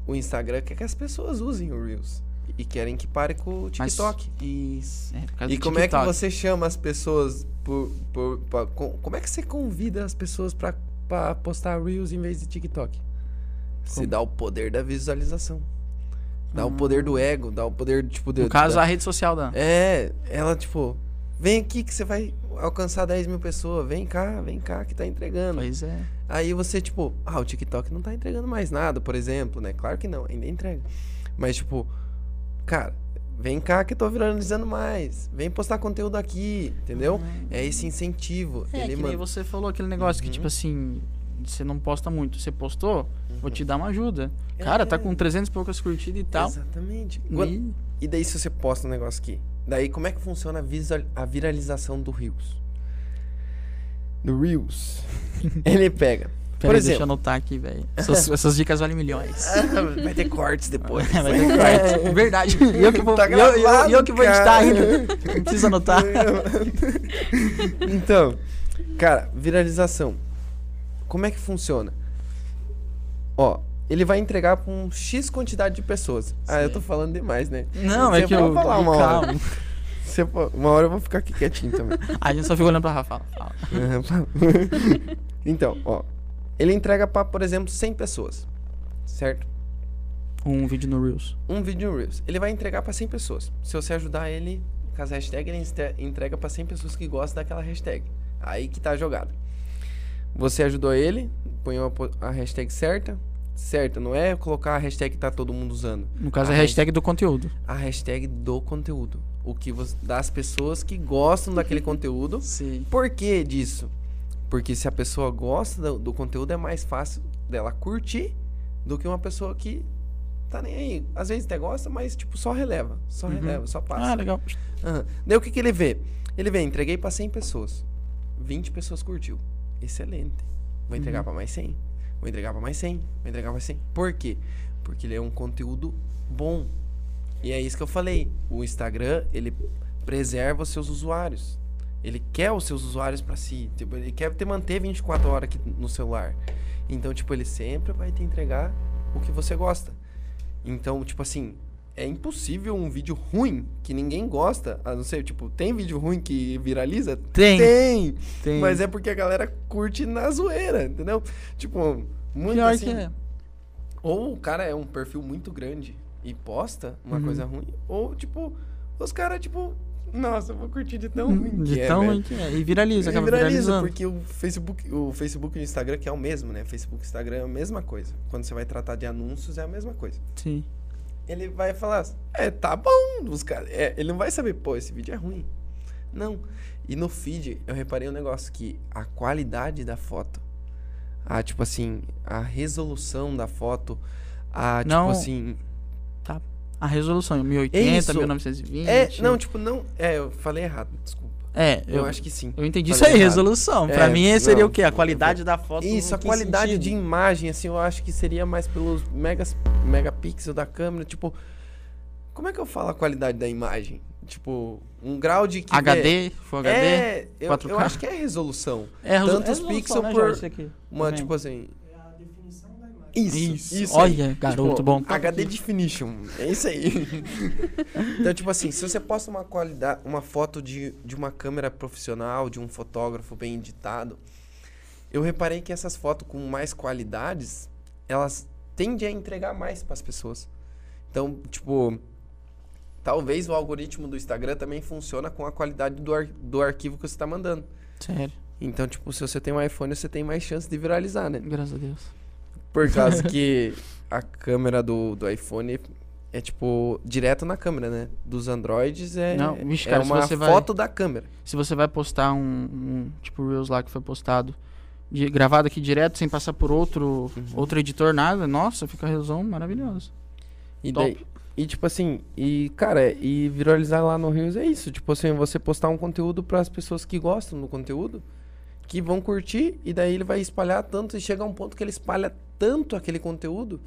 Speaker 2: O Instagram quer que as pessoas usem o Reels. E querem que pare com o
Speaker 1: mas-
Speaker 2: TikTok.
Speaker 1: Isso. É,
Speaker 2: E como é que
Speaker 1: TikTok.
Speaker 2: você chama as pessoas por, por- como é que você convida as pessoas pra, pra postar Reels em vez de TikTok? Você dá o poder da visualização. Dá o poder do ego, dá o poder, tipo, de,
Speaker 1: No caso,
Speaker 2: da-
Speaker 1: a rede social da.
Speaker 2: É, ela, tipo, vem aqui que você vai alcançar 10 mil pessoas. Vem cá, vem cá que tá entregando.
Speaker 1: Pois é.
Speaker 2: Aí você, tipo, ah, o TikTok não tá entregando mais nada, por exemplo, né? Claro que não, ainda entrega. Mas, tipo, cara, vem cá que eu tô viralizando mais. Vem postar conteúdo aqui, entendeu? É esse incentivo.
Speaker 1: É,
Speaker 2: Ele,
Speaker 1: que nem
Speaker 2: mano,
Speaker 1: você falou aquele negócio que,
Speaker 2: Uhum.
Speaker 1: tipo assim, você não posta muito. Você postou, vou te dar uma ajuda. Cara, tá
Speaker 2: É.
Speaker 1: com 300 e poucas curtidas e tal.
Speaker 2: Exatamente.
Speaker 1: E-
Speaker 2: E daí se você posta um negócio aqui? Daí como é que funciona a, visual- a viralização do Reels? Do Reels. Ele pega.
Speaker 1: Pera
Speaker 2: Por
Speaker 1: aí, deixa eu
Speaker 2: exemplo.
Speaker 1: anotar aqui, velho. Essas, essas dicas valem milhões.
Speaker 2: Vai ter cortes depois.
Speaker 1: Vai ter corte. Verdade. E eu que vou,
Speaker 2: Tá
Speaker 1: e eu, eu-
Speaker 2: gravado,
Speaker 1: eu que vou editar ainda. Não precisa anotar.
Speaker 2: então, cara, viralização. Como é que funciona? Ó, ele vai entregar pra um X quantidade de pessoas. Ah, eu tô falando demais, né?
Speaker 1: Não,
Speaker 2: Você
Speaker 1: é que eu.
Speaker 2: falar uma hora.
Speaker 1: calma.
Speaker 2: Você po- uma hora eu vou ficar aqui quietinho também.
Speaker 1: A gente só fica olhando pra Rafa. Fala.
Speaker 2: então, ó. Ele entrega pra, por exemplo, 100 pessoas. Certo?
Speaker 1: Um vídeo no Reels.
Speaker 2: Um vídeo no Reels. Ele vai entregar pra 100 pessoas. Se você ajudar ele com as hashtags, ele entrega pra 100 pessoas que gostam daquela hashtag. Aí que tá a jogada. Você ajudou ele, põe a, hashtag certa. Certa, não é colocar a hashtag que tá todo mundo usando.
Speaker 1: No caso,
Speaker 2: A
Speaker 1: a hashtag do conteúdo.
Speaker 2: A hashtag do conteúdo. O que você, das pessoas que gostam daquele conteúdo.
Speaker 1: Sim.
Speaker 2: Por que disso? Porque se a pessoa gosta do, do conteúdo, é mais fácil dela curtir do que uma pessoa que tá nem aí. Às vezes até gosta, mas tipo, só releva. Só
Speaker 1: Uhum.
Speaker 2: releva, só passa.
Speaker 1: Ah, legal.
Speaker 2: Aham. Daí o que, que ele vê? Ele vê, entreguei pra 100 pessoas. 20 pessoas curtiu. Excelente. Vou entregar
Speaker 1: Uhum.
Speaker 2: pra mais 100. Vou entregar pra mais 100. Vou entregar pra mais 100. Por quê? Porque ele é um conteúdo bom. E é isso que eu falei. O Instagram, ele preserva os seus usuários. Ele quer os seus usuários pra si. Tipo, ele quer te manter 24 horas aqui no celular. Então, tipo, ele sempre vai te entregar o que você gosta. Então, tipo assim, é impossível um vídeo ruim que ninguém gosta, a não ser, tipo, tem vídeo ruim que viraliza?
Speaker 1: Tem.
Speaker 2: Tem!
Speaker 1: Tem.
Speaker 2: Mas é porque a galera curte na zoeira, entendeu? Tipo, muito
Speaker 1: Pior
Speaker 2: assim.
Speaker 1: que é.
Speaker 2: Ou o cara é um perfil muito grande e posta uma
Speaker 1: Uhum.
Speaker 2: coisa ruim, ou, tipo, os caras, tipo, nossa, eu vou curtir de tão ruim
Speaker 1: Hum, De
Speaker 2: que é,
Speaker 1: tão ruim que é. E viraliza,
Speaker 2: E
Speaker 1: acaba
Speaker 2: viraliza, porque o Facebook, o Facebook e o Instagram que é o mesmo, né? Facebook e Instagram é a mesma coisa. Quando você vai tratar de anúncios é a mesma coisa.
Speaker 1: Sim.
Speaker 2: Ele vai falar, é, tá bom, os cara, é, ele não vai saber, pô, esse vídeo é ruim. Não. E no feed eu reparei um negócio que a qualidade da foto, a tipo assim, a resolução da foto, a
Speaker 1: Não,
Speaker 2: tipo assim,
Speaker 1: A resolução, 1080,
Speaker 2: Isso.
Speaker 1: 1920.
Speaker 2: é, não, tipo não, é, eu falei errado, desculpa.
Speaker 1: É,
Speaker 2: Eu,
Speaker 1: eu,
Speaker 2: acho que sim.
Speaker 1: eu entendi isso aí,
Speaker 2: errado.
Speaker 1: resolução. Pra
Speaker 2: É,
Speaker 1: mim, esse seria
Speaker 2: não,
Speaker 1: o quê? A qualidade da foto.
Speaker 2: Isso, a qualidade de
Speaker 1: sentido?
Speaker 2: imagem, assim, eu acho que seria mais pelos megas, megapixels da câmera, tipo, como é que eu falo a qualidade da imagem? Tipo, um grau de que
Speaker 1: HD, Full HD.
Speaker 2: É, eu,
Speaker 1: 4K?
Speaker 2: eu acho que é resolução.
Speaker 1: É, resolu-
Speaker 2: tantos
Speaker 1: é resolução,
Speaker 2: pixels
Speaker 1: né,
Speaker 2: por-
Speaker 1: Jorge.
Speaker 2: Uma,
Speaker 1: Também.
Speaker 2: tipo assim, Isso,
Speaker 1: Isso,
Speaker 2: isso, aí.
Speaker 1: olha, garoto
Speaker 2: Tipo,
Speaker 1: bom. Tá
Speaker 2: HD
Speaker 1: aqui.
Speaker 2: definition, é isso aí. então, tipo assim, se você posta uma qualidade, uma foto de, de uma câmera profissional, de um fotógrafo bem editado, eu reparei que essas fotos com mais qualidades, elas tendem a entregar mais para as pessoas. Então, tipo, talvez o algoritmo do Instagram também funciona com a qualidade do, ar- do arquivo que você está mandando.
Speaker 1: Sério,
Speaker 2: Então, tipo, se você tem um iPhone, você tem mais chance de viralizar, né?
Speaker 1: graças a Deus.
Speaker 2: Por causa que a câmera do, do iPhone é tipo direto na câmera, né? Dos Androids é,
Speaker 1: Não, vixe,
Speaker 2: é
Speaker 1: cara, se
Speaker 2: uma
Speaker 1: você vai-
Speaker 2: foto da câmera.
Speaker 1: Se você vai postar um, um tipo Reels lá que foi postado, de- gravado aqui direto, sem passar por outro,
Speaker 2: Uhum.
Speaker 1: outro editor, nada, nossa, fica a resolução maravilhosa.
Speaker 2: E
Speaker 1: Top.
Speaker 2: daí, e tipo assim, e cara, e viralizar lá no Reels é isso, tipo assim, você postar um conteúdo para as pessoas que gostam do conteúdo, que vão curtir e daí ele vai espalhar tanto e chega a um ponto que ele espalha tanto aquele conteúdo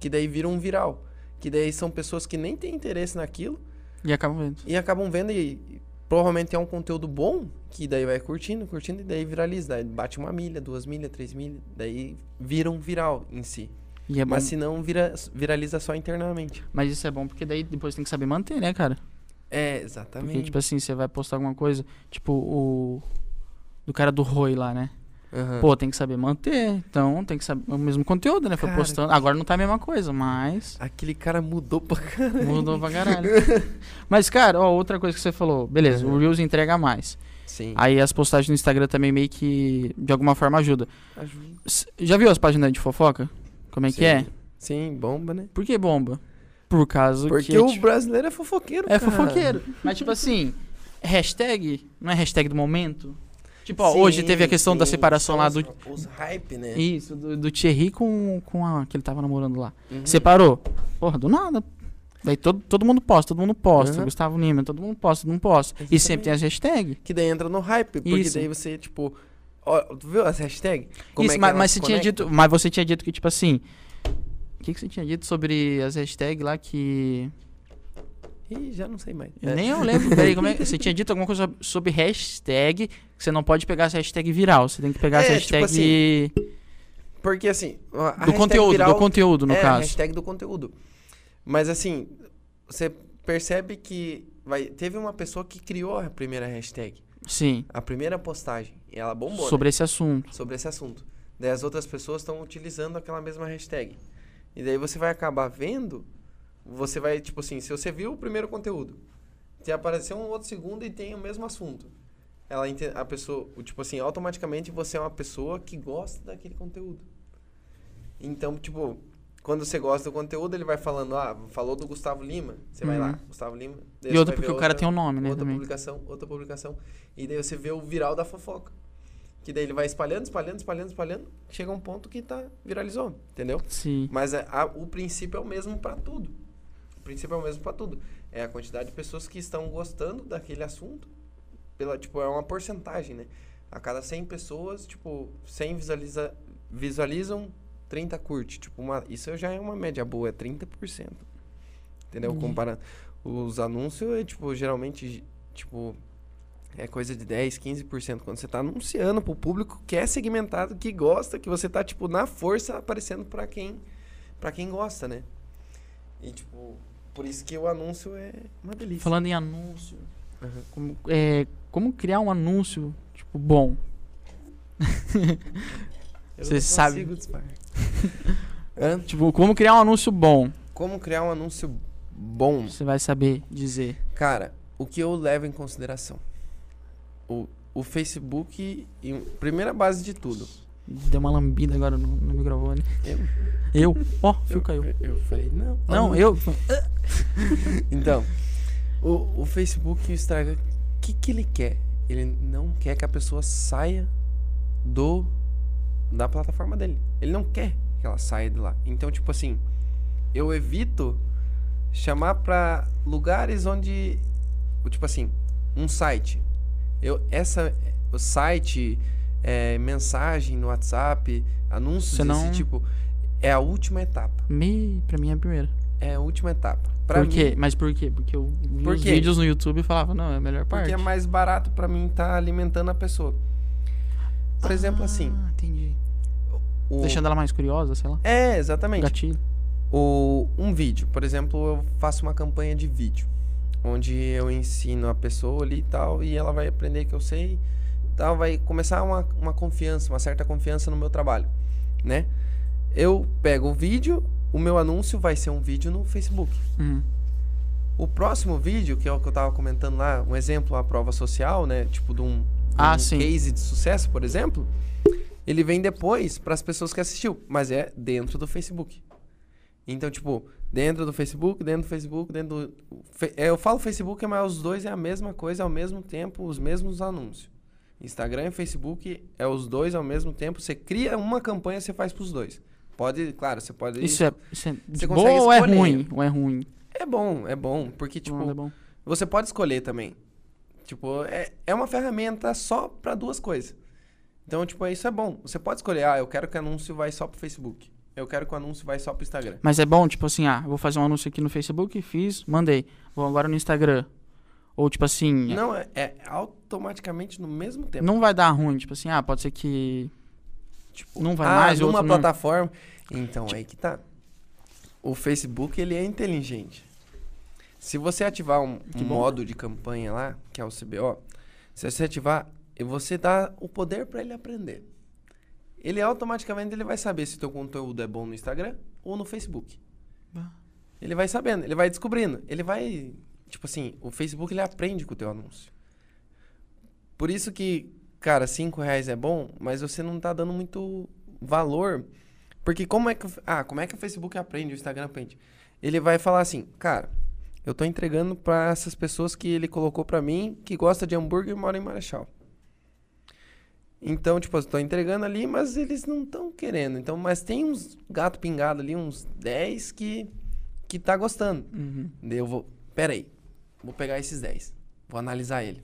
Speaker 2: que daí vira um viral, que daí são pessoas que nem têm interesse naquilo
Speaker 1: E acaba vendo.
Speaker 2: E acabam vendo e, e provavelmente é um conteúdo bom, que daí vai curtindo, curtindo, e daí viraliza. Daí bate uma milha, duas milhas, três milhas, daí vira um viral em si.
Speaker 1: É
Speaker 2: Mas
Speaker 1: mas,
Speaker 2: se não, vira, viraliza só internamente.
Speaker 1: isso é bom porque daí depois tem que saber manter, né, cara?
Speaker 2: É, exatamente.
Speaker 1: Porque, tipo assim, você vai postar alguma coisa, tipo o. Do cara do Roi lá, né?
Speaker 2: Aham.
Speaker 1: Pô, tem que saber manter. Então tem que saber o mesmo conteúdo, né? Foi
Speaker 2: Cara,
Speaker 1: postando. Agora não tá a mesma coisa, mas.
Speaker 2: Aquele cara mudou pra caralho.
Speaker 1: Mudou pra caralho. mas, cara, ó, outra coisa que você falou. Beleza, o
Speaker 2: Uhum.
Speaker 1: Reels entrega mais.
Speaker 2: Sim.
Speaker 1: Aí as postagens no Instagram também meio que, de alguma forma, ajuda.
Speaker 2: Ajuda.
Speaker 1: Já viu as páginas de fofoca? Como é que é?
Speaker 2: Sim, bomba, né?
Speaker 1: Por que bomba? Por causa
Speaker 2: Porque
Speaker 1: que... é
Speaker 2: o
Speaker 1: tipo,
Speaker 2: brasileiro é fofoqueiro,
Speaker 1: É
Speaker 2: cara.
Speaker 1: fofoqueiro. Mas, tipo assim, hashtag, não é hashtag do momento? Tipo, ó,
Speaker 2: Sim,
Speaker 1: hoje teve a questão da separação lá
Speaker 2: os-
Speaker 1: do...
Speaker 2: Os hype, né?
Speaker 1: Isso, do, do Thierry com, com a que ele tava namorando lá.
Speaker 2: Uhum.
Speaker 1: Separou. Porra, do nada. Daí todo, todo mundo posta, todo mundo posta.
Speaker 2: Aham.
Speaker 1: Gustavo Lima, todo mundo posta, todo mundo posta. E sempre tem as hashtags.
Speaker 2: Que daí entra no hype, porque
Speaker 1: Isso.
Speaker 2: daí você, tipo... Ó, tu viu as hashtags? Como
Speaker 1: Isso,
Speaker 2: é
Speaker 1: mas, mas você tinha dito, mas você tinha dito que, tipo assim. O que, que você tinha dito sobre as hashtags lá que.
Speaker 2: Ih, já não sei mais.
Speaker 1: Eu
Speaker 2: É.
Speaker 1: nem eu lembro. Peraí, como é que. Você tinha dito alguma coisa sobre- hashtag. Que você não pode pegar as hashtag viral. Você tem que pegar
Speaker 2: É, tipo
Speaker 1: hashtag.
Speaker 2: Porque assim, a a
Speaker 1: do conteúdo,
Speaker 2: viral
Speaker 1: do conteúdo, no
Speaker 2: é a
Speaker 1: caso.
Speaker 2: hashtag do conteúdo. Mas assim, você percebe que vai, teve uma pessoa que criou a primeira hashtag,
Speaker 1: Sim.
Speaker 2: a primeira postagem, e ela bombou né,
Speaker 1: sobre esse assunto.
Speaker 2: sobre esse assunto. Daí as outras pessoas estão utilizando aquela mesma hashtag. E daí você vai acabar vendo, você vai, tipo assim, se você viu o primeiro conteúdo, te apareceu um outro segundo e tem o mesmo assunto. Ela a pessoa, o tipo assim, automaticamente você é uma pessoa que gosta daquele conteúdo. Então, tipo, quando você gosta do conteúdo, ele vai falando, ah, falou do Gustavo Lima, você vai
Speaker 1: Uhum.
Speaker 2: lá, Gustavo Lima.
Speaker 1: E
Speaker 2: vai
Speaker 1: porque o cara
Speaker 2: outra-
Speaker 1: tem um nome, né?
Speaker 2: outra
Speaker 1: Também.
Speaker 2: publicação, outra publicação. E daí você vê o viral da fofoca. Que daí ele vai espalhando, espalhando, espalhando, espalhando. Chega um ponto que tá, viralizou, entendeu?
Speaker 1: Sim.
Speaker 2: Mas a- a- o princípio é o mesmo pra tudo. O princípio é o mesmo pra tudo. É a quantidade de pessoas que estão gostando daquele assunto. Pela, tipo, é uma porcentagem, né? A cada 100 pessoas, tipo, 100 visualiza, visualizam, 30 curte. Tipo, uma, isso já é uma média boa, é 30%. Entendeu?
Speaker 1: Uhum.
Speaker 2: Comparando. Os anúncios é, tipo, geralmente, tipo, é coisa de 10, 15%. Quando você tá anunciando pro público que é segmentado, que gosta, que você tá, tipo, na força aparecendo pra quem, pra quem gosta, né? E, tipo, Por isso que o anúncio é uma delícia.
Speaker 1: Falando em anúncio,
Speaker 2: Uhum.
Speaker 1: como, é, como criar um anúncio, tipo, bom?
Speaker 2: Eu
Speaker 1: Você sabe. Tipo, como criar um anúncio bom?
Speaker 2: Como criar um anúncio bom?
Speaker 1: Você vai saber dizer.
Speaker 2: Cara, o que eu levo em consideração? O, o Facebook, em primeira base de tudo.
Speaker 1: Deu uma lambida agora no, no microfone.
Speaker 2: Eu,
Speaker 1: Eu? Ó, fio
Speaker 2: eu,
Speaker 1: caiu.
Speaker 2: eu, eu falei, não.
Speaker 1: Não, eu.
Speaker 2: Então, o, o Facebook e o Instagram, o que, que ele quer? Ele não quer que a pessoa saia do da plataforma dele. Ele não quer que ela saia de lá. Então, tipo assim, eu evito chamar pra lugares onde, tipo assim, um site. Eu essa o site, é, mensagem no WhatsApp, anúncios
Speaker 1: Você
Speaker 2: desse tipo, é a última etapa.
Speaker 1: Me, pra mim é a primeira.
Speaker 2: É a última etapa. Pra
Speaker 1: por
Speaker 2: mim,
Speaker 1: quê? Mas por quê? Porque eu vi
Speaker 2: Por
Speaker 1: os vídeos no YouTube e falava, não, é a melhor parte.
Speaker 2: Porque é mais barato pra mim estar alimentando a pessoa. Por exemplo, assim,
Speaker 1: Ah, entendi.
Speaker 2: o...
Speaker 1: Deixando ela mais curiosa, sei lá.
Speaker 2: É, exatamente.
Speaker 1: Gatilho.
Speaker 2: O, um vídeo, por exemplo, eu faço uma campanha de vídeo, onde eu ensino a pessoa ali e tal, e ela vai aprender que eu sei, tal, vai começar uma, uma confiança, uma certa confiança no meu trabalho, né? Eu pego o vídeo, o meu anúncio vai ser um vídeo no Facebook.
Speaker 1: Uhum.
Speaker 2: O próximo vídeo, que é o que eu tava comentando lá, um exemplo, a prova social, né? Tipo de um,
Speaker 1: Ah,
Speaker 2: um case de sucesso, por exemplo. Ele vem depois para as pessoas que assistiu, mas é dentro do Facebook. Então, tipo, dentro do Facebook, dentro do Facebook, dentro do. É, Eu falo Facebook, mas os dois é a mesma coisa ao mesmo tempo, os mesmos anúncios. Instagram e Facebook é os dois ao mesmo tempo. Você cria uma campanha, você faz pros dois. Pode, claro, você pode.
Speaker 1: Isso é, isso é
Speaker 2: Você consegue
Speaker 1: ou é ruim? Ou é ruim?
Speaker 2: É bom, é bom, porque tipo,
Speaker 1: Não, é bom.
Speaker 2: você pode escolher também. Tipo, é, é uma ferramenta só pra duas coisas. Então, tipo, isso é bom. Você pode escolher, ah, eu quero que o anúncio vai só pro Facebook. Eu quero que o anúncio vai só pro Instagram.
Speaker 1: Mas é bom, tipo assim, ah, vou fazer um anúncio aqui no Facebook, fiz, mandei. Vou agora no Instagram. Ou tipo assim,
Speaker 2: Não, é, é automaticamente no mesmo tempo.
Speaker 1: não vai dar ruim, tipo assim, ah, pode ser que
Speaker 2: Tipo,
Speaker 1: não vai
Speaker 2: ah,
Speaker 1: mais,
Speaker 2: numa
Speaker 1: outro não.
Speaker 2: plataforma. Então, aí que tá. O Facebook, ele é inteligente. Se você ativar um, um modo de campanha lá, que é o CBO, se você ativar, e você dá o poder para ele aprender. Ele automaticamente ele vai saber se teu conteúdo é bom no Instagram ou no Facebook.
Speaker 1: Bah.
Speaker 2: Ele vai sabendo, ele vai descobrindo. Ele vai, tipo assim, o Facebook ele aprende com o teu anúncio. Por isso que, cara, cinco reais é bom, mas você não tá dando muito valor. Porque como é que. Ah, como é que o Facebook aprende, o Instagram aprende? Ele vai falar assim, cara, eu tô entregando pra essas pessoas que ele colocou pra mim que gosta de hambúrguer e mora em Marechal. Então, tipo, eu tô entregando ali, mas eles não estão querendo. Então, mas tem uns gato pingado ali, uns 10 que que tá gostando.
Speaker 1: Uhum.
Speaker 2: Eu vou, pera aí, vou pegar esses 10, vou analisar ele.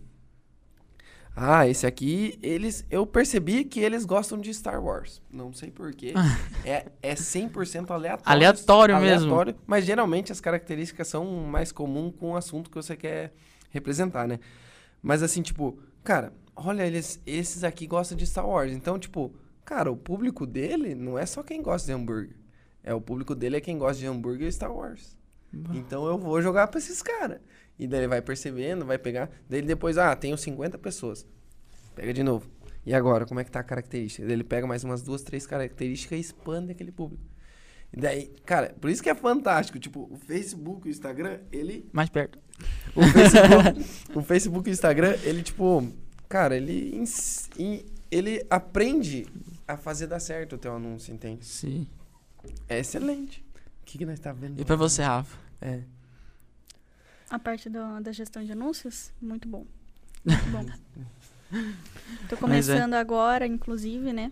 Speaker 2: Ah, esse aqui, eles, eu percebi que eles gostam de Star Wars. Não sei porquê. é, é 100% aleatório.
Speaker 1: Aleatório mesmo.
Speaker 2: Aleatório, mas geralmente as características são mais comuns com o assunto que você quer representar, né? Mas assim, tipo, cara, olha, eles, esses aqui gostam de Star Wars. Então, tipo, cara, o público dele não é só quem gosta de hambúrguer. É, o público dele é quem gosta de hambúrguer e Star Wars. Então eu vou jogar pra esses caras. E daí ele vai percebendo, vai pegar. Daí ele depois, ah, tenho 50 pessoas. Pega de novo. E agora, como é que tá a característica? Daí ele pega mais umas duas, três características e expande aquele público. E daí, cara, por isso que é fantástico. Tipo, o Facebook e o Instagram, ele.
Speaker 1: Mais perto.
Speaker 2: O Facebook, o Facebook e o Instagram, ele, tipo. Cara, ele. e Ele aprende a fazer dar certo o teu anúncio, entende?
Speaker 1: Sim.
Speaker 2: É excelente. O que, que nós tá vendo?
Speaker 1: E pra você, Rafa?
Speaker 2: É.
Speaker 3: A parte da, da gestão de anúncios, muito bom. Muito bom. Tô
Speaker 1: é.
Speaker 3: começando agora, inclusive, né?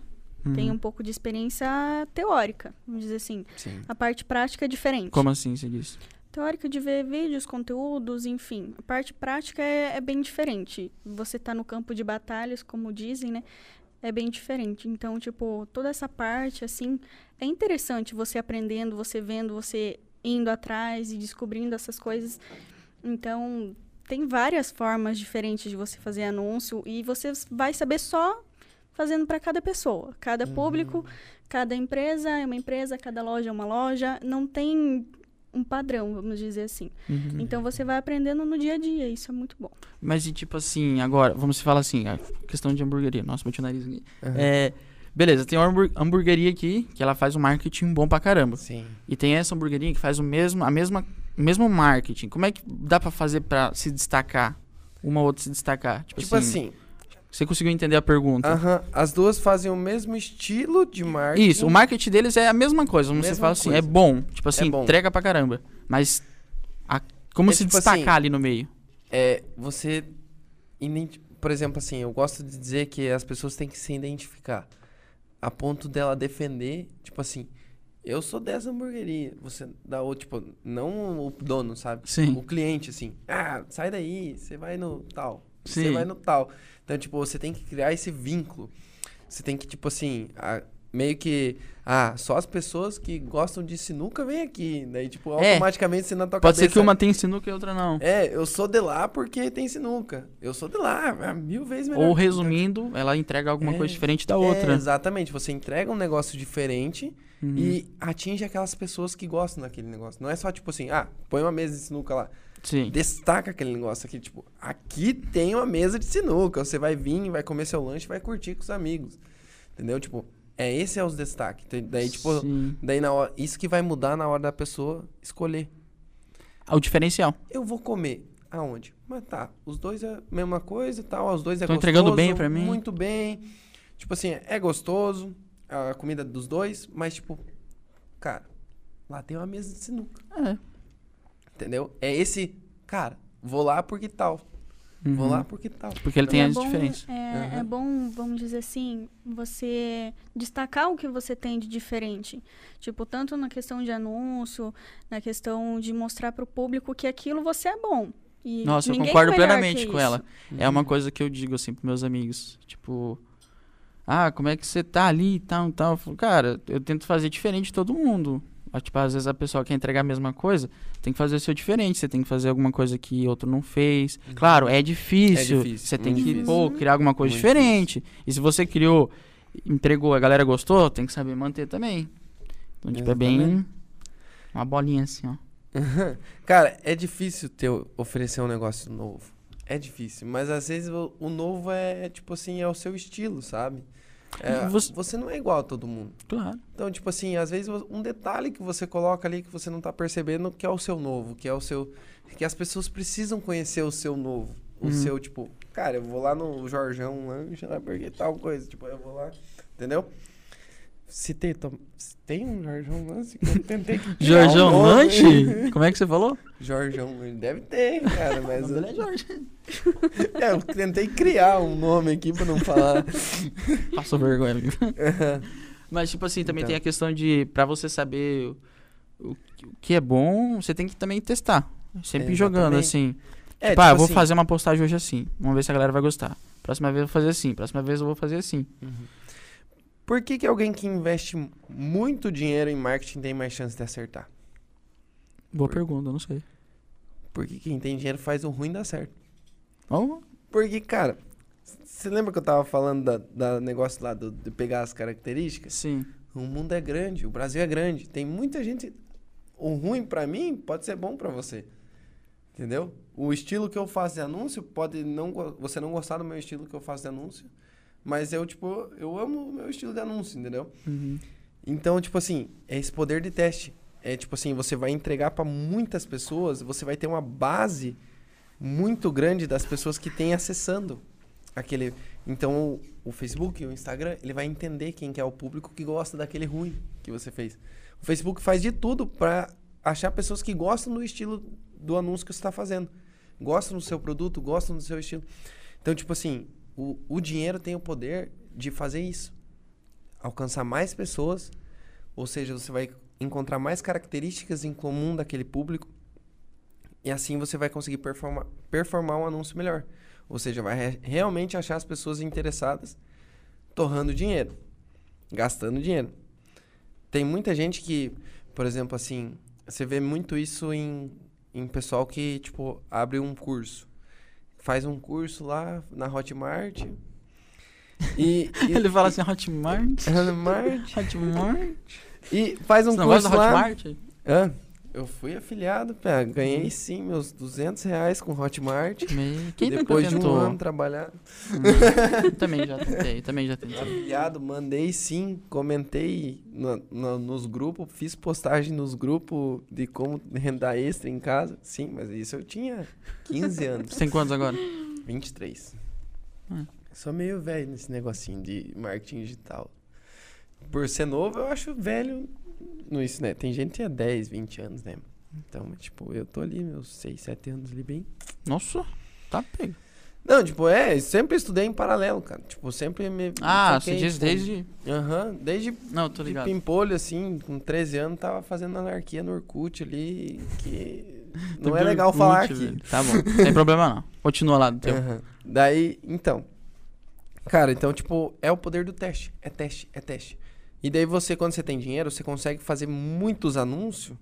Speaker 3: Tenho
Speaker 1: Uhum.
Speaker 3: um pouco de experiência teórica, vamos dizer assim.
Speaker 2: Sim.
Speaker 3: A parte prática é diferente.
Speaker 1: Como assim você disse?
Speaker 3: Teórica de ver vídeos, conteúdos, enfim. A parte prática é, é bem diferente. Você tá no campo de batalhas, como dizem, né? É bem diferente. Então, tipo, toda essa parte, assim, é interessante você aprendendo, você vendo, você indo atrás e descobrindo essas coisas. Então, tem várias formas diferentes de você fazer anúncio e você vai saber só fazendo para cada pessoa. Cada público, cada empresa é uma empresa, cada loja é uma loja. Não tem um padrão, vamos dizer assim.
Speaker 1: Uhum.
Speaker 3: Então você vai aprendendo no dia a dia, isso é muito bom.
Speaker 1: Mas e tipo assim, agora, vamos falar assim, a questão de hamburgueria. Nossa, bati o nariz aqui.
Speaker 2: Aham.
Speaker 1: É, beleza, tem uma hambur- hamburgueria aqui que ela faz um marketing bom pra caramba.
Speaker 2: Sim.
Speaker 1: E tem essa hamburgueria que faz o mesmo, a mesma, mesmo marketing. Como é que dá pra fazer pra se destacar? Uma ou outra se destacar? Tipo,
Speaker 2: Tipo
Speaker 1: assim,
Speaker 2: assim,
Speaker 1: você conseguiu entender a pergunta?
Speaker 2: aham, as duas fazem o mesmo estilo de marketing.
Speaker 1: Isso, o marketing deles é a mesma coisa. Você
Speaker 2: Mesma
Speaker 1: fala assim,
Speaker 2: coisa.
Speaker 1: é bom. Tipo assim,
Speaker 2: bom.
Speaker 1: entrega pra caramba. Mas a- como
Speaker 2: É
Speaker 1: se
Speaker 2: tipo
Speaker 1: destacar
Speaker 2: assim,
Speaker 1: ali no meio?
Speaker 2: É, você. Por exemplo, assim, eu gosto de dizer que as pessoas têm que se identificar. A ponto dela defender, tipo assim, eu sou dessa hamburgueria. Você dá o, tipo, não o dono, sabe?
Speaker 1: Sim.
Speaker 2: O cliente, assim, ah, sai daí, você vai no tal. Você
Speaker 1: Sim.
Speaker 2: vai no tal. Então, tipo, você tem que criar esse vínculo. Você tem que, tipo assim, a- meio que. Ah, só as pessoas que gostam de sinuca vêm aqui. Daí, tipo,
Speaker 1: É.
Speaker 2: automaticamente você na tua
Speaker 1: Pode
Speaker 2: cabeça.
Speaker 1: ser que uma tem sinuca e outra não.
Speaker 2: É, eu sou de lá porque tem sinuca. Eu sou de lá, é mil vezes melhor.
Speaker 1: Ou resumindo, ela entrega alguma
Speaker 2: É,
Speaker 1: coisa diferente da
Speaker 2: É,
Speaker 1: outra.
Speaker 2: exatamente. Você entrega um negócio diferente
Speaker 1: Uhum.
Speaker 2: e atinge aquelas pessoas que gostam daquele negócio. Não é só tipo assim, ah, põe uma mesa de sinuca lá.
Speaker 1: Sim.
Speaker 2: Destaca aquele negócio aqui, tipo, aqui tem uma mesa de sinuca. Você vai vir, vai comer seu lanche, vai curtir com os amigos. Entendeu? Tipo, é esse é os destaques. Daí, tipo,
Speaker 1: Sim.
Speaker 2: daí na hora, isso que vai mudar na hora da pessoa escolher.
Speaker 1: Ah, O diferencial.
Speaker 2: Eu vou comer aonde? Mas tá, os dois é a mesma coisa, tal, os dois é
Speaker 1: Tão
Speaker 2: gostoso.
Speaker 1: entregando bem pra mim.
Speaker 2: Muito bem. Tipo assim, é gostoso a comida dos dois, mas tipo, cara, lá tem uma mesa de sinuca,
Speaker 1: É.
Speaker 2: entendeu? É esse, cara, vou lá porque tal. Vou
Speaker 1: Uhum.
Speaker 2: lá porque tal.
Speaker 1: Porque ele tem
Speaker 3: é
Speaker 1: as
Speaker 3: bom,
Speaker 1: diferenças.
Speaker 3: É,
Speaker 2: Aham.
Speaker 3: é bom, vamos dizer assim, você destacar o que você tem de diferente. Tipo, tanto na questão de anúncio, na questão de mostrar para o público que aquilo você é bom. E
Speaker 1: Nossa, eu
Speaker 3: ninguém é
Speaker 1: concordo plenamente com ela. É uma coisa que eu digo assim pros meus amigos. Tipo, ah, como é que você tá ali e tal, tal. Eu falo, Cara, eu tento fazer diferente de todo mundo. Ah, Tipo, às vezes a pessoa quer entregar a mesma coisa, tem que fazer o seu diferente. Você tem que fazer alguma coisa que outro não fez. Claro, é difícil.
Speaker 2: É difícil,
Speaker 1: Você tem que,
Speaker 2: difícil.
Speaker 1: pô, criar alguma coisa
Speaker 2: Muito
Speaker 1: diferente. E se você criou, entregou, a galera gostou, tem que saber manter também. Então, tipo, é bem uma bolinha assim, ó.
Speaker 2: Cara, é difícil ter, oferecer um negócio novo. É difícil, mas às vezes o, o novo é, tipo assim, é o seu estilo, sabe? É,
Speaker 1: você-
Speaker 2: você não é igual a todo mundo.
Speaker 1: Claro.
Speaker 2: Então, tipo assim, às vezes um detalhe que você coloca ali que você não tá percebendo que é o seu novo, que é o seu. Que as pessoas precisam conhecer o seu novo. O
Speaker 1: Uhum.
Speaker 2: seu, tipo, cara, eu vou lá no Jorjão Lanche lá porque tal coisa. Tipo, eu vou lá. Entendeu? Se tem, um Jorjão Lanche, que eu tentei que criar um
Speaker 1: Jorjão
Speaker 2: nome.
Speaker 1: Lanche? Como é que você falou?
Speaker 2: Jorjão. Deve ter, cara, mas.
Speaker 1: O nome dele é Jorge.
Speaker 2: É, eu tentei criar um nome aqui pra não falar.
Speaker 1: Passou vergonha, amigo. Mas, tipo assim, também
Speaker 2: Então.
Speaker 1: tem a questão de, pra você saber o, o que é bom, você tem que também testar. Sempre
Speaker 2: É,
Speaker 1: jogando, assim.
Speaker 2: É,
Speaker 1: tipo, ah, eu vou
Speaker 2: assim,
Speaker 1: fazer uma postagem hoje assim. Vamos ver se a galera vai gostar. Próxima vez eu vou fazer assim. Próxima vez eu vou fazer assim.
Speaker 2: Por que, que alguém que investe muito dinheiro em marketing tem mais chance de acertar?
Speaker 1: Boa
Speaker 2: Por-
Speaker 1: pergunta, não sei.
Speaker 2: Porque quem tem dinheiro faz o ruim dar certo.
Speaker 1: Oh,
Speaker 2: Porque, cara, você lembra que eu tava falando da, da negócio lá do- de pegar as características?
Speaker 1: sim.
Speaker 2: O mundo é grande, o Brasil é grande. Tem muita gente. O ruim pra mim pode ser bom pra você. Entendeu? O estilo que eu faço de anúncio pode não você não gostar do meu estilo que eu faço de anúncio, mas eu tipo, eu amo o meu estilo de anúncio, entendeu?
Speaker 1: Uhum.
Speaker 2: Então, tipo assim, é esse poder de teste. É tipo assim, você vai entregar pra muitas pessoas, você vai ter uma base muito grande das pessoas que têm acessando aquele. Então, o, o Facebook, o Instagram, ele vai entender quem que é o público que gosta daquele ruim que você fez. O Facebook faz de tudo pra achar pessoas que gostam do estilo do anúncio que você está fazendo. Gostam do seu produto, gostam do seu estilo. Então, tipo assim, o, o dinheiro tem o poder de fazer isso. Alcançar mais pessoas, ou seja, você vai encontrar mais características em comum daquele público e assim você vai conseguir performar, performar um anúncio melhor. Ou seja, vai re- realmente achar as pessoas interessadas torrando dinheiro, gastando dinheiro. Tem muita gente que, por exemplo, assim, você vê muito isso em, em pessoal que, tipo, abre um curso. Faz um curso lá na Hotmart. E, e-
Speaker 1: Ele fala assim, Hotmart.
Speaker 2: Hotmart.
Speaker 1: Hotmart.
Speaker 2: E faz um
Speaker 1: Você não gosta
Speaker 2: curso
Speaker 1: da
Speaker 2: lá.
Speaker 1: Hotmart?
Speaker 2: Hã? Eu fui afiliado, pá, ganhei sim meus 200 reais com Hotmart.
Speaker 1: Me- Quem
Speaker 2: depois de um ano trabalhar.
Speaker 1: Hum, também já tentei, também já tentei.
Speaker 2: Afiliado, mandei sim, comentei no- no- nos grupos, fiz postagem nos grupos de como renda extra em casa. Sim, mas isso eu tinha 15 anos.
Speaker 1: Tem quantos agora?
Speaker 2: 23.
Speaker 1: Hum.
Speaker 2: Sou meio velho nesse negocinho de marketing digital. Por ser novo, eu acho velho no isso, né? Tem gente que tinha 10, 20 anos, né? Então, tipo, eu tô ali, meus 6, 7 anos ali bem.
Speaker 1: Nossa, tá pego.
Speaker 2: Não, tipo, é, sempre estudei em paralelo, cara. Tipo, sempre me.
Speaker 1: Ah, você diz
Speaker 2: tipo,
Speaker 1: desde.
Speaker 2: Aham, desde
Speaker 1: Não, tô
Speaker 2: de
Speaker 1: ligado.
Speaker 2: pimpolho, assim, com 13 anos, tava fazendo anarquia no Orkut ali, que não é legal
Speaker 1: Orkut,
Speaker 2: falar aqui.
Speaker 1: velho. Tá bom, sem problema não. Continua lá do teu.
Speaker 2: Aham. Daí, então. Cara, então, tipo, é o poder do teste. É teste, é teste. E daí você, quando você tem dinheiro, você consegue fazer muitos anúncios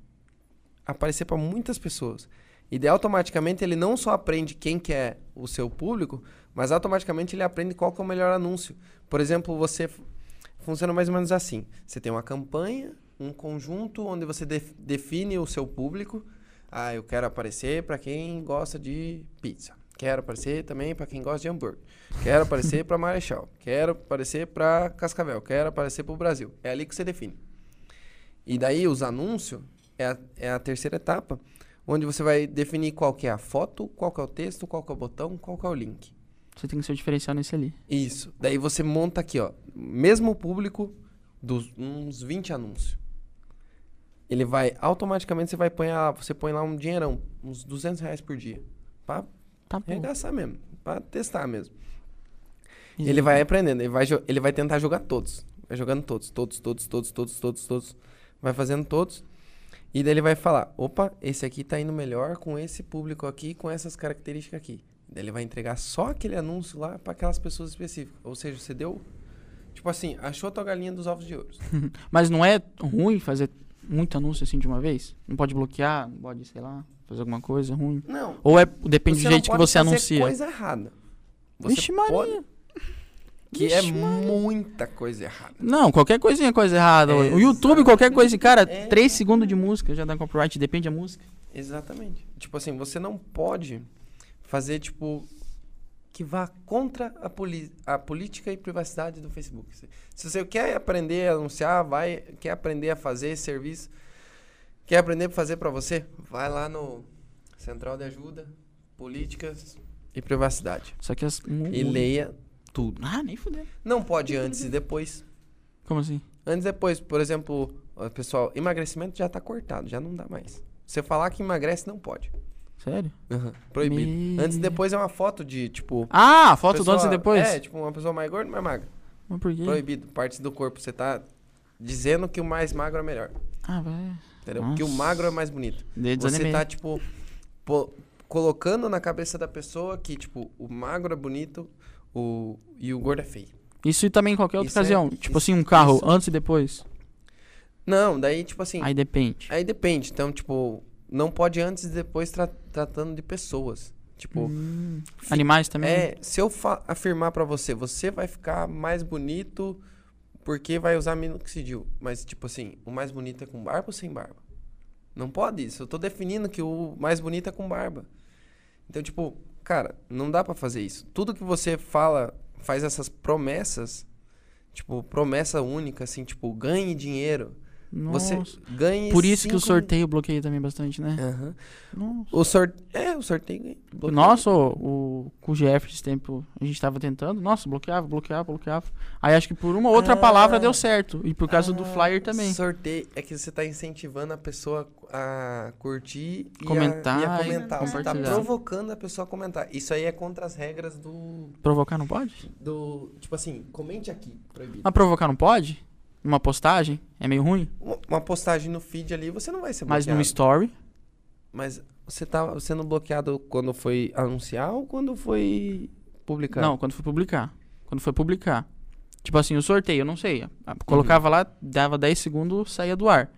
Speaker 2: aparecer para muitas pessoas. E daí, automaticamente, ele não só aprende quem que é o seu público, mas automaticamente ele aprende qual que é o melhor anúncio. Por exemplo, você... Funciona mais ou menos assim. Você tem uma campanha, um conjunto onde você def- define o seu público. Ah, eu quero aparecer para quem gosta de pizza. Quero aparecer também para quem gosta de hambúrguer. Quero aparecer para Marechal. Quero aparecer para Cascavel. Quero aparecer para o Brasil. É ali que você define. E daí os anúncios é a, é a terceira etapa, onde você vai definir qual que é a foto, qual que é o texto, qual que é o botão, qual que é o link.
Speaker 1: Você tem que ser o diferencial nesse ali.
Speaker 2: Isso. Daí você monta aqui, ó, mesmo público dos uns 20 anúncios. Ele vai automaticamente você vai pôr lá, você põe lá um dinheirão, uns 200 reais por dia, pra
Speaker 1: Tá bom.
Speaker 2: arregaçar mesmo, pra testar mesmo.
Speaker 1: E-
Speaker 2: Ele vai aprendendo, ele vai, ele vai tentar jogar todos. Vai jogando todos, todos, todos, todos, todos, todos, todos. Vai fazendo todos. E daí ele vai falar: opa, esse aqui tá indo melhor com esse público aqui, com essas características aqui. Daí ele vai entregar só aquele anúncio lá para aquelas pessoas específicas. Ou seja, você deu. Tipo assim, achou a tua galinha dos ovos de ouro.
Speaker 1: Mas não é ruim fazer muito anúncio assim de uma vez? Não pode bloquear, não pode, sei lá, fazer alguma coisa ruim?
Speaker 2: Não.
Speaker 1: Ou é depende do jeito que você anuncia?
Speaker 2: coisa errada. Você
Speaker 1: Vixe, Maria.
Speaker 2: pode. Que é
Speaker 1: Vixe, Maria.
Speaker 2: muita coisa errada.
Speaker 1: Não, qualquer coisinha é coisa errada. O
Speaker 2: Exato.
Speaker 1: YouTube, qualquer coisa, cara,
Speaker 2: É.
Speaker 1: 3 segundos de música já dá copyright, depende da música.
Speaker 2: Exatamente. Tipo assim, você não pode fazer, tipo, que vá contra a, poli a política e privacidade do Facebook. Se você quer aprender a anunciar, vai, quer aprender a fazer serviço, quer aprender a fazer para você, vai lá no Central de Ajuda, Políticas e Privacidade.
Speaker 1: Só que as.
Speaker 2: E leia tudo.
Speaker 1: Ah, nem fudeu.
Speaker 2: Não pode antes e depois.
Speaker 1: Como assim?
Speaker 2: Antes e depois, por exemplo, pessoal, emagrecimento já tá cortado, já não dá mais. Você falar que emagrece, não pode.
Speaker 1: Sério?
Speaker 2: Proibido.
Speaker 1: Me-
Speaker 2: Antes e depois é uma foto de, tipo.
Speaker 1: Ah, foto do
Speaker 2: pessoa-
Speaker 1: antes e depois?
Speaker 2: É, tipo, uma pessoa mais gorda mais magra.
Speaker 1: Mas por quê?
Speaker 2: Proibido. Partes do corpo. Você tá dizendo que o mais magro é melhor.
Speaker 1: Ah, vai.
Speaker 2: Entendeu?
Speaker 1: Nossa.
Speaker 2: Que o magro é mais bonito.
Speaker 1: Daí
Speaker 2: Você tá, tipo, pô- colocando na cabeça da pessoa que, tipo, o magro é bonito o, e o gordo é feio.
Speaker 1: Isso e também em qualquer outra
Speaker 2: Isso é-
Speaker 1: ocasião. tipo
Speaker 2: isso-
Speaker 1: assim, um carro
Speaker 2: isso.
Speaker 1: antes e depois.
Speaker 2: Não, daí, tipo assim.
Speaker 1: Aí depende.
Speaker 2: Aí depende. Então, tipo, não pode antes e depois tra- tratando de pessoas. Tipo,
Speaker 1: Hum. Animais também?
Speaker 2: É, se eu afirmar pra você, você vai ficar mais bonito porque vai usar minoxidil. Mas, tipo assim, o mais bonito é com barba ou sem barba? Não pode isso. Eu tô definindo que o mais bonito é com barba. Então, tipo, cara, não dá pra fazer isso. Tudo que você fala, faz essas promessas, tipo, promessa única, assim, tipo, ganhe dinheiro.
Speaker 1: Nossa.
Speaker 2: Você ganhe
Speaker 1: Por isso que o
Speaker 2: cinco-
Speaker 1: sorteio bloqueia também bastante, né? Nossa.
Speaker 2: O sorteio. É, o sorteio ganha. bloqueia.
Speaker 1: Nossa, o, o, com o GF esse tempo a gente tava tentando. Nossa, bloqueava, bloqueava, bloqueava. Aí acho que por uma outra
Speaker 2: Ah.
Speaker 1: palavra deu certo. E por causa do
Speaker 2: Ah,
Speaker 1: flyer também.
Speaker 2: Sorteio é que você tá incentivando a pessoa a curtir e a-
Speaker 1: Comentar
Speaker 2: e a,
Speaker 1: e
Speaker 2: comentar. Você tá provocando a pessoa a comentar. Isso aí é contra as regras do.
Speaker 1: Provocar não pode?
Speaker 2: do tipo assim, comente aqui, proibido.
Speaker 1: Mas provocar não pode? Uma postagem? É meio ruim?
Speaker 2: Uma, postagem no feed ali, você não vai ser
Speaker 1: Mas
Speaker 2: bloqueado.
Speaker 1: no story?
Speaker 2: Mas você tá sendo bloqueado quando foi anunciar ou quando foi publicar?
Speaker 1: Não, quando foi publicar. Quando foi publicar. Tipo assim, o sorteio, eu não sei. A- Colocava
Speaker 2: Uhum.
Speaker 1: lá, dava 10 segundos, saía do ar.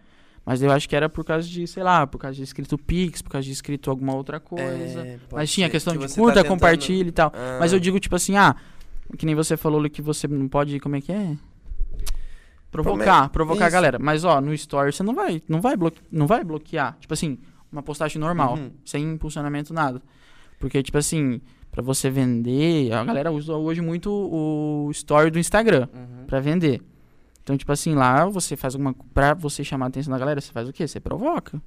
Speaker 1: Mas eu acho que era por causa de, sei lá, por causa de escrito Pix, por causa de escrito alguma outra coisa.
Speaker 2: É,
Speaker 1: Mas tinha a questão
Speaker 2: que
Speaker 1: de
Speaker 2: tá
Speaker 1: curta,
Speaker 2: tentando-
Speaker 1: compartilha e tal. Mas
Speaker 2: Ah.
Speaker 1: eu digo, tipo assim, ah, que nem você falou que você não pode. Como é que é? Provocar, provocar a
Speaker 2: Isso.
Speaker 1: galera. Mas, ó, no story você não vai, não vai, bloque... não vai bloquear. Tipo assim, uma postagem normal,
Speaker 2: Uhum.
Speaker 1: sem impulsionamento, nada. Porque, tipo assim, pra você vender, a galera usa hoje muito o story do Instagram
Speaker 2: Uhum.
Speaker 1: pra vender. Então, tipo assim, lá você faz alguma. Pra você chamar a atenção da galera, você faz o quê? Você provoca.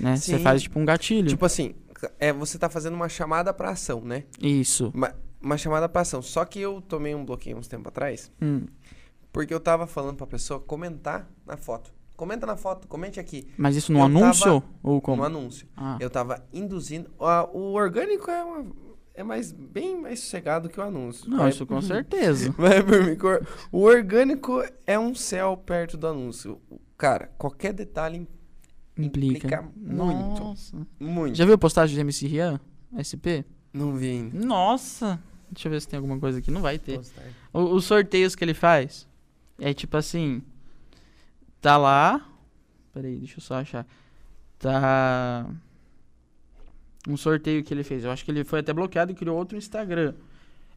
Speaker 1: Né? Você
Speaker 2: Sim.
Speaker 1: faz, tipo, um gatilho.
Speaker 2: Tipo assim, é, você tá fazendo uma chamada pra ação, né?
Speaker 1: Isso.
Speaker 2: Uma, uma chamada pra ação. Só que eu tomei um bloqueio uns tempo atrás,
Speaker 1: Hum.
Speaker 2: Porque eu tava falando pra pessoa comentar na foto. Comenta na foto, comente aqui.
Speaker 1: Mas isso no
Speaker 2: Eu
Speaker 1: anúncio? Ou como?
Speaker 2: No anúncio.
Speaker 1: Ah.
Speaker 2: Eu tava induzindo. o orgânico é, uma- é mais, bem mais sossegado que o anúncio.
Speaker 1: Não,
Speaker 2: Vai-
Speaker 1: isso com certeza.
Speaker 2: Vai por mim, O orgânico é um céu perto do anúncio. Cara, qualquer detalhe
Speaker 1: Implica.
Speaker 2: Implica muito.
Speaker 1: Nossa.
Speaker 2: muito.
Speaker 1: Já viu a postagem de MC Rian? SP?
Speaker 2: Não vi ainda.
Speaker 1: Nossa. Deixa eu ver se tem alguma coisa aqui. Não vai ter. Os sorteios que ele faz é tipo assim. Tá lá. Peraí, deixa eu só achar. Tá. Um sorteio que ele fez. Eu acho que ele foi até bloqueado e criou outro Instagram.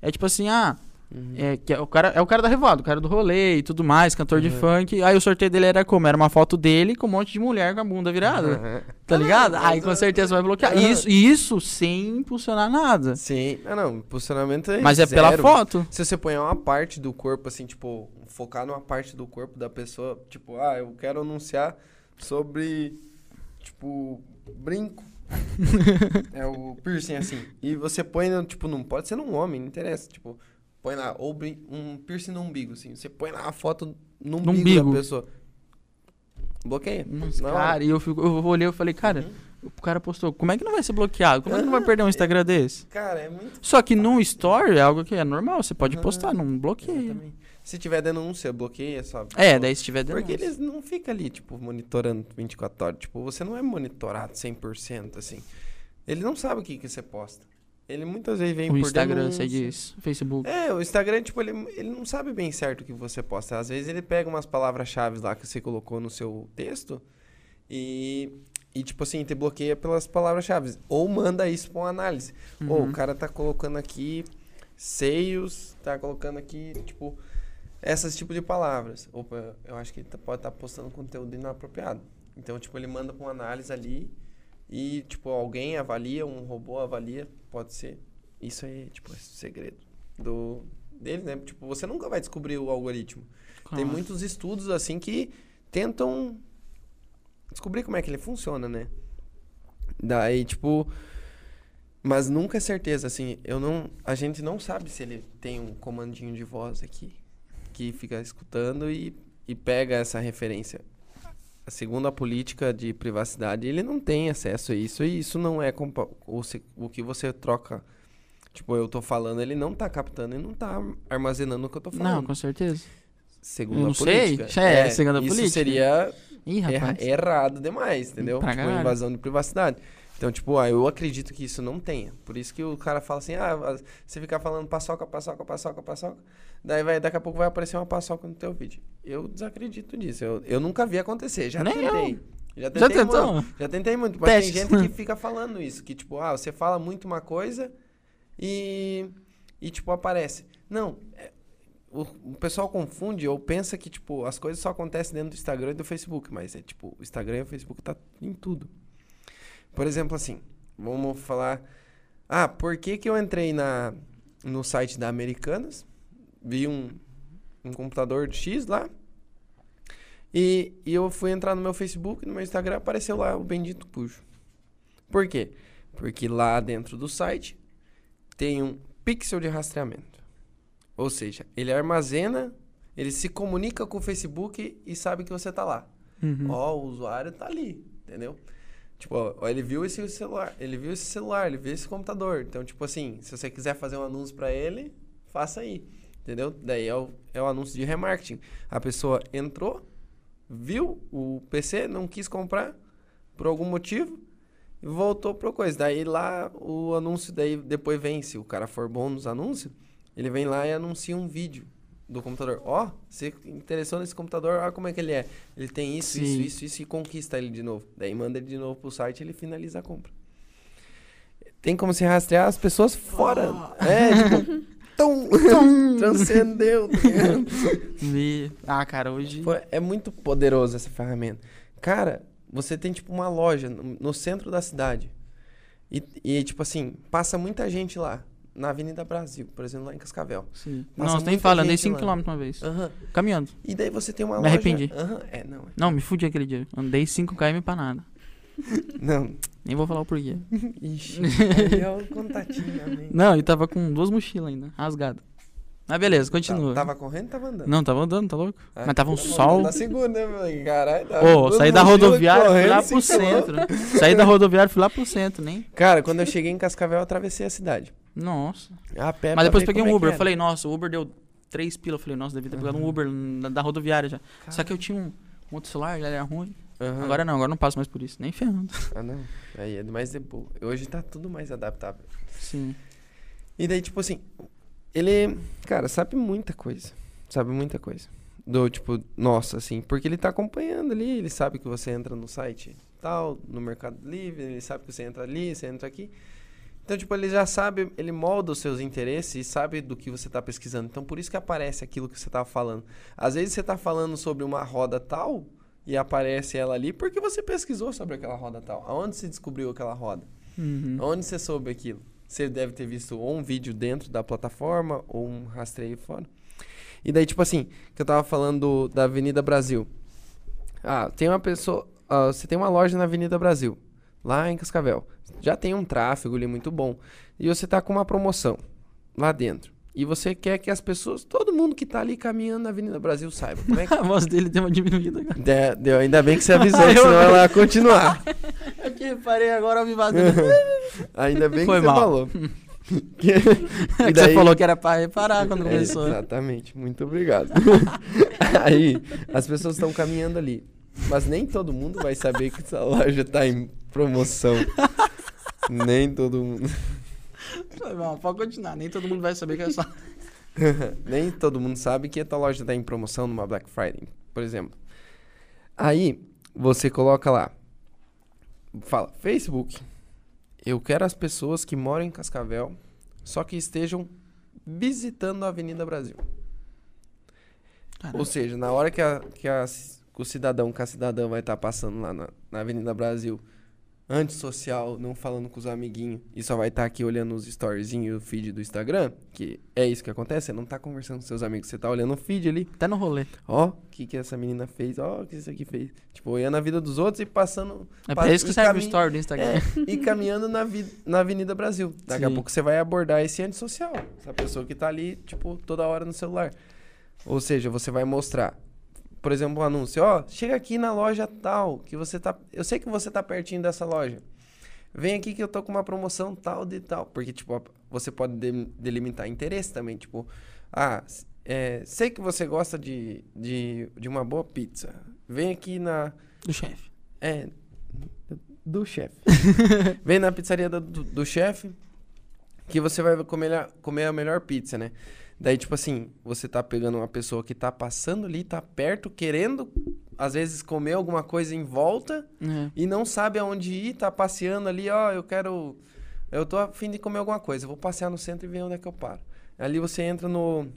Speaker 1: É tipo assim, ah,
Speaker 2: Uhum.
Speaker 1: é, que é, o cara, é o cara da Revoada, o cara do rolê e tudo mais, cantor de
Speaker 2: Uhum.
Speaker 1: funk. Aí o sorteio dele era como? Era uma foto dele com um monte de mulher com a bunda virada. Tá ligado? Aí com certeza vai bloquear.
Speaker 2: Aham.
Speaker 1: Isso, isso sem impulsionar nada.
Speaker 2: Sim. Não, não. Posicionamento é
Speaker 1: Mas é pela
Speaker 2: zero.
Speaker 1: foto.
Speaker 2: Se você põe uma parte do corpo, assim, tipo, focar numa parte do corpo da pessoa, tipo, ah, eu quero anunciar sobre, tipo, brinco. é o piercing, assim. E você põe, no, tipo, não pode ser num homem, não interessa. Tipo, põe lá, ou um piercing no umbigo, assim. Você põe lá a foto no umbigo,
Speaker 1: umbigo.
Speaker 2: da pessoa. Bloqueia.
Speaker 1: Nossa,
Speaker 2: hora.
Speaker 1: cara, e eu, fico, eu olhei e falei, cara,
Speaker 2: Uhum.
Speaker 1: o cara postou, como é que não vai ser bloqueado? Como é que não vai perder um Instagram desse?
Speaker 2: Cara, é muito
Speaker 1: Só que num story é algo que é normal, você pode
Speaker 2: Aham.
Speaker 1: postar, não bloqueia.
Speaker 2: Exatamente. Se tiver denúncia, bloqueia, sabe?
Speaker 1: É, daí se tiver
Speaker 2: Porque
Speaker 1: denúncia.
Speaker 2: eles não ficam ali, tipo, monitorando 24 horas. Tipo, você não é monitorado 100%, assim. Ele não sabe o que, que você posta. Ele muitas vezes vem
Speaker 1: O
Speaker 2: por
Speaker 1: Instagram, você
Speaker 2: denúncia.
Speaker 1: diz, Facebook.
Speaker 2: É, o Instagram, tipo, ele, ele não sabe bem certo o que você posta. Às vezes ele pega umas palavras-chave lá que você colocou no seu texto e, e tipo assim, te bloqueia pelas palavras-chave. Ou manda isso pra uma análise. Ou
Speaker 1: Uhum.
Speaker 2: o cara tá colocando aqui seios, tá colocando aqui, tipo, esses tipos de palavras. Opa, eu acho que ele tá- pode estar postando conteúdo inapropriado. Então, tipo, ele manda pra uma análise ali e, tipo, alguém avalia, um robô avalia, pode ser. Isso aí, tipo, é segredo do dele, né? Tipo, você nunca vai descobrir o algoritmo. Tem
Speaker 1: Claro.
Speaker 2: muitos estudos, assim, que tentam descobrir como é que ele funciona, né? Daí, tipo... Mas nunca é certeza, assim, eu não... A gente não sabe se ele tem um comandinho de voz aqui que fica escutando e, e pega essa referência. Segundo a política de privacidade, ele não tem acesso a isso e isso não é o, se- o que você troca. Tipo, eu tô falando, ele não tá captando e não tá armazenando o que eu tô falando.
Speaker 1: Não, com certeza.
Speaker 2: Segundo
Speaker 1: não
Speaker 2: a
Speaker 1: sei.
Speaker 2: política.
Speaker 1: É, segundo a
Speaker 2: isso
Speaker 1: política.
Speaker 2: seria
Speaker 1: Ih,
Speaker 2: erra- errado demais, entendeu?
Speaker 1: Pra
Speaker 2: tipo,
Speaker 1: caralho.
Speaker 2: invasão de privacidade. Então, tipo, ah, eu acredito que isso não tenha. Por isso que o cara fala assim, ah, você ficar falando paçoca, paçoca, paçoca, paçoca, daí vai, daqui a pouco vai aparecer uma paçoca no teu vídeo. Eu desacredito disso. Eu, eu nunca vi acontecer. Já
Speaker 1: Nem
Speaker 2: tentei. Já
Speaker 1: Já
Speaker 2: tentei
Speaker 1: tentou?
Speaker 2: muito. Já tentei muito. Mas
Speaker 1: Teste.
Speaker 2: tem gente que fica falando isso. Que, tipo, ah, você fala muito uma coisa e, e tipo, aparece. Não, é- o, o pessoal confunde ou pensa que, tipo, as coisas só acontecem dentro do Instagram e do Facebook. Mas é, tipo, o Instagram e o Facebook tá em tudo. Por exemplo, assim, vamos falar... Ah, por que que eu entrei na, no site da Americanas? Vi um, um computador X lá. E, e eu fui entrar no meu Facebook, no meu Instagram, apareceu lá o bendito pujo. Por quê? Porque lá dentro do site tem um pixel de rastreamento. Ou seja, ele armazena, ele se comunica com o Facebook e sabe que você tá lá.
Speaker 1: Uhum.
Speaker 2: Ó, o usuário tá ali, entendeu? Tipo, ele viu esse celular, ele viu esse celular, ele viu esse computador. Então, tipo assim, se você quiser fazer um anúncio pra ele, faça aí, entendeu? Daí é o, é o anúncio de remarketing. A pessoa entrou, viu o PC, não quis comprar por algum motivo e voltou pro coisa. Daí lá o anúncio, daí depois vem, se o cara for bom nos anúncios, ele vem lá e anuncia um vídeo do computador. Ó, você interessou nesse computador, olha como é que ele é. Ele tem isso,
Speaker 1: Sim.
Speaker 2: isso, isso, isso e conquista ele de novo. Daí manda ele de novo pro site e ele finaliza a compra. Tem como se rastrear as pessoas fora. É, tipo, tum, transcendeu. tá.
Speaker 1: Ah, cara, hoje.
Speaker 2: É muito poderoso essa ferramenta. Cara, você tem tipo uma loja no, no centro da cidade. E, e, tipo assim, passa muita gente lá. Na Avenida Brasil, por exemplo, lá em Cascavel.
Speaker 1: Sim.
Speaker 2: Passa
Speaker 1: Nossa, nem fala, andei
Speaker 2: gente
Speaker 1: 5km
Speaker 2: lá.
Speaker 1: uma vez.
Speaker 2: Aham.
Speaker 1: Caminhando.
Speaker 2: E daí você tem uma
Speaker 1: Me
Speaker 2: loja.
Speaker 1: arrependi.
Speaker 2: Aham, É, não.
Speaker 1: Não, me fudi aquele dia. Andei 5km pra nada.
Speaker 2: Não.
Speaker 1: Nem vou falar o porquê.
Speaker 2: Ixi, é o contatinho, né?
Speaker 1: Não, e tava com duas mochilas ainda, rasgado. Mas beleza, continua.
Speaker 2: Tava correndo, tava andando.
Speaker 1: Não, tava andando, tá louco?
Speaker 2: Ah,
Speaker 1: Mas tava um
Speaker 2: tava
Speaker 1: sol.
Speaker 2: Na segunda, né, caralho? tava
Speaker 1: Ô, saí da rodoviária, fui
Speaker 2: correndo,
Speaker 1: lá pro
Speaker 2: cinco
Speaker 1: centro. Saí da rodoviária, fui lá pro centro, nem.
Speaker 2: Cara, quando eu cheguei em Cascavel, eu atravessei a cidade.
Speaker 1: Nossa.
Speaker 2: A pé
Speaker 1: Mas depois peguei um
Speaker 2: é
Speaker 1: Uber.
Speaker 2: que
Speaker 1: Eu falei, nossa, o Uber deu 3 pila. Eu falei, nossa, devia ter pegado um
Speaker 2: Aham.
Speaker 1: Uber na- da rodoviária já. Só que eu tinha um, um outro celular, ele era ruim.
Speaker 2: Aham.
Speaker 1: Agora não, agora não passo mais por isso. Nem ferrando.
Speaker 2: Ah, não. Aí é mais de boa. Hoje tá tudo mais adaptável.
Speaker 1: Sim.
Speaker 2: E daí, tipo assim, ele, cara, sabe muita coisa. Sabe muita coisa. Do tipo, nossa, assim, porque ele tá acompanhando ali, ele sabe que você entra no site tal, no Mercado Livre, ele sabe que você entra ali, você entra aqui. Então, tipo, ele já sabe, ele molda os seus interesses e sabe do que você tá pesquisando. Então, por isso que aparece aquilo que você tá falando. Às vezes você tá falando sobre uma roda tal e aparece ela ali porque você pesquisou sobre aquela roda tal. Aonde você descobriu aquela roda?
Speaker 1: Uhum.
Speaker 2: Onde você soube aquilo? Você deve ter visto ou um vídeo dentro da plataforma ou um rastreio fora. E daí, tipo assim, que eu tava falando do- da Avenida Brasil. Ah, tem uma pessoa. ah, você tem uma loja na Avenida Brasil, lá em Cascavel. Já tem um tráfego ali muito bom. E você tá com uma promoção lá dentro. E você quer que as pessoas, todo mundo que tá ali caminhando na Avenida Brasil saiba. Como é que.
Speaker 1: A voz dele deu uma diminuída agora.
Speaker 2: De- deu, ainda bem que você avisou,
Speaker 1: Eu-
Speaker 2: que senão ela ia continuar.
Speaker 1: É que reparei agora ao vivar
Speaker 2: Ainda bem
Speaker 1: Foi
Speaker 2: que você
Speaker 1: mal.
Speaker 2: falou. Que-
Speaker 1: É
Speaker 2: e
Speaker 1: que você
Speaker 2: daí-
Speaker 1: falou que era pra reparar quando
Speaker 2: É,
Speaker 1: começou.
Speaker 2: exatamente, muito obrigado. Aí, as pessoas estão caminhando ali. Mas nem todo mundo vai saber que essa loja tá em promoção. nem todo mundo.
Speaker 1: Mal, pode continuar. Nem todo mundo vai saber que é só.
Speaker 2: nem todo mundo sabe que a tua loja tá em promoção numa Black Friday, por exemplo. Aí, você coloca lá. Fala, Facebook. Eu quero as pessoas que moram em Cascavel, só que estejam visitando a Avenida Brasil. Ou seja, na hora que, a- que a- que o cidadão, que a cidadã vai estar passando lá na, na Avenida Brasil, antissocial, não falando com os amiguinhos, e só vai estar aqui olhando os storyzinhos e o feed do Instagram, que é isso que acontece, você não tá conversando com seus amigos, você tá olhando o feed ali,
Speaker 1: Até no rolê.
Speaker 2: ó, o que que essa menina fez, ó, o que isso aqui fez. Tipo, olhando a vida dos outros e passando...
Speaker 1: É pra isso que serve o
Speaker 2: cami-
Speaker 1: story do Instagram.
Speaker 2: é, e caminhando na, vi- na Avenida Brasil. Daqui a
Speaker 1: Sim.
Speaker 2: pouco você vai abordar esse antissocial. Essa pessoa que tá ali, tipo, toda hora no celular. Ou seja, você vai mostrar, por exemplo, um anúncio, ó, chega aqui na loja tal, que você tá. Eu sei que você tá pertinho dessa loja. Vem aqui que eu tô com uma promoção tal de tal. Porque, tipo, você pode de- delimitar interesse também. Tipo, ah, é, sei que você gosta de, de, de uma boa pizza. Vem aqui na.
Speaker 1: Do chefe.
Speaker 2: É. Do chefe. Vem na pizzaria do, do, do chefe que você vai comer, comer a melhor pizza, né? Daí, tipo assim, você tá pegando uma pessoa que tá passando ali, tá perto, querendo, às vezes, comer alguma coisa em volta
Speaker 1: É.
Speaker 2: e não sabe aonde ir, tá passeando ali, ó, eu quero. Eu tô a fim de comer alguma coisa, vou passear no centro e ver onde é que eu paro. Ali você entra no.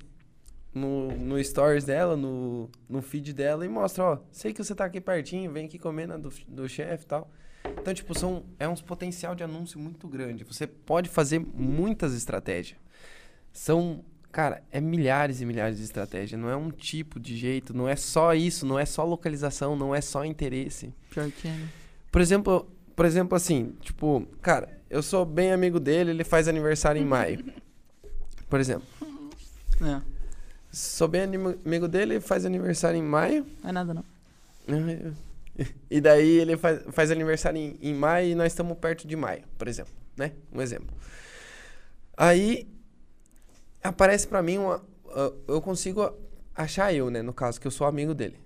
Speaker 2: No, no stories dela, no, no feed dela e mostra, ó, sei que você tá aqui pertinho, vem aqui comer na do, do chefe e tal. Então, tipo, são, é um potencial de anúncio muito grande. Você pode fazer muitas estratégias. São, cara, é milhares e milhares de estratégias. Não é um tipo de jeito, não é só isso, não é só localização, não é só interesse.
Speaker 1: Pior que é. né?
Speaker 2: Por exemplo, por exemplo assim, tipo, cara, eu sou bem amigo dele, ele faz aniversário em maio. Por exemplo,
Speaker 1: É.
Speaker 2: sou bem amigo dele, ele faz aniversário em maio.
Speaker 1: Não é nada, não.
Speaker 2: E daí ele faz, faz aniversário em, em maio e nós estamos perto de maio, por exemplo, né? Um exemplo. Aí aparece pra mim uma, ah, eu consigo achar eu, né, no caso que eu sou amigo dele.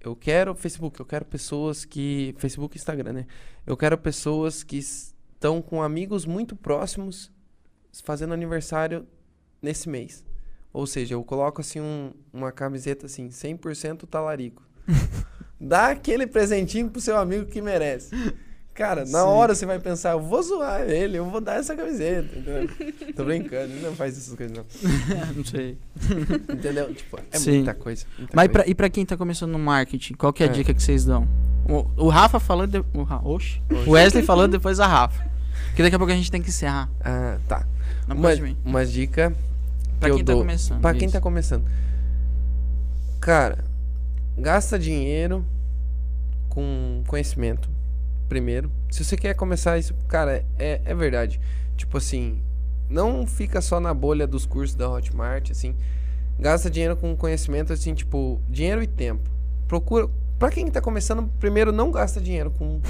Speaker 2: Eu quero Facebook, eu quero pessoas que Facebook e Instagram, né? Eu quero pessoas que estão com amigos muito próximos fazendo aniversário nesse mês. Ou seja, eu coloco assim um- uma camiseta assim, 100% talarico. Dá aquele presentinho pro seu amigo que merece. Cara, na
Speaker 1: Sim.
Speaker 2: hora você vai pensar, eu vou zoar ele, eu vou dar essa camiseta, entendeu? Tô brincando, ele não faz essas coisas não.
Speaker 1: não sei.
Speaker 2: Entendeu? Tipo, é
Speaker 1: Sim.
Speaker 2: muita coisa. muita
Speaker 1: Mas e
Speaker 2: coisa.
Speaker 1: pra, e pra quem tá começando no marketing, qual que é a
Speaker 2: É.
Speaker 1: dica que vocês dão? O, o Rafa falando. De, o, Ra- oxe. O Wesley falando depois a Rafa. Porque daqui a pouco a gente tem que encerrar.
Speaker 2: Ah, tá.
Speaker 1: Não
Speaker 2: Uma, uma dica
Speaker 1: Pra
Speaker 2: que
Speaker 1: quem
Speaker 2: eu
Speaker 1: tá
Speaker 2: dou.
Speaker 1: começando.
Speaker 2: Pra quem
Speaker 1: isso.
Speaker 2: tá começando. Cara, gasta dinheiro com conhecimento. Primeiro. Se você quer começar isso, cara, é, é verdade. Tipo assim, não fica só na bolha dos cursos da Hotmart, assim. Gasta dinheiro com conhecimento, assim, tipo, dinheiro e tempo. Procura. Pra quem tá começando, primeiro não gasta dinheiro com.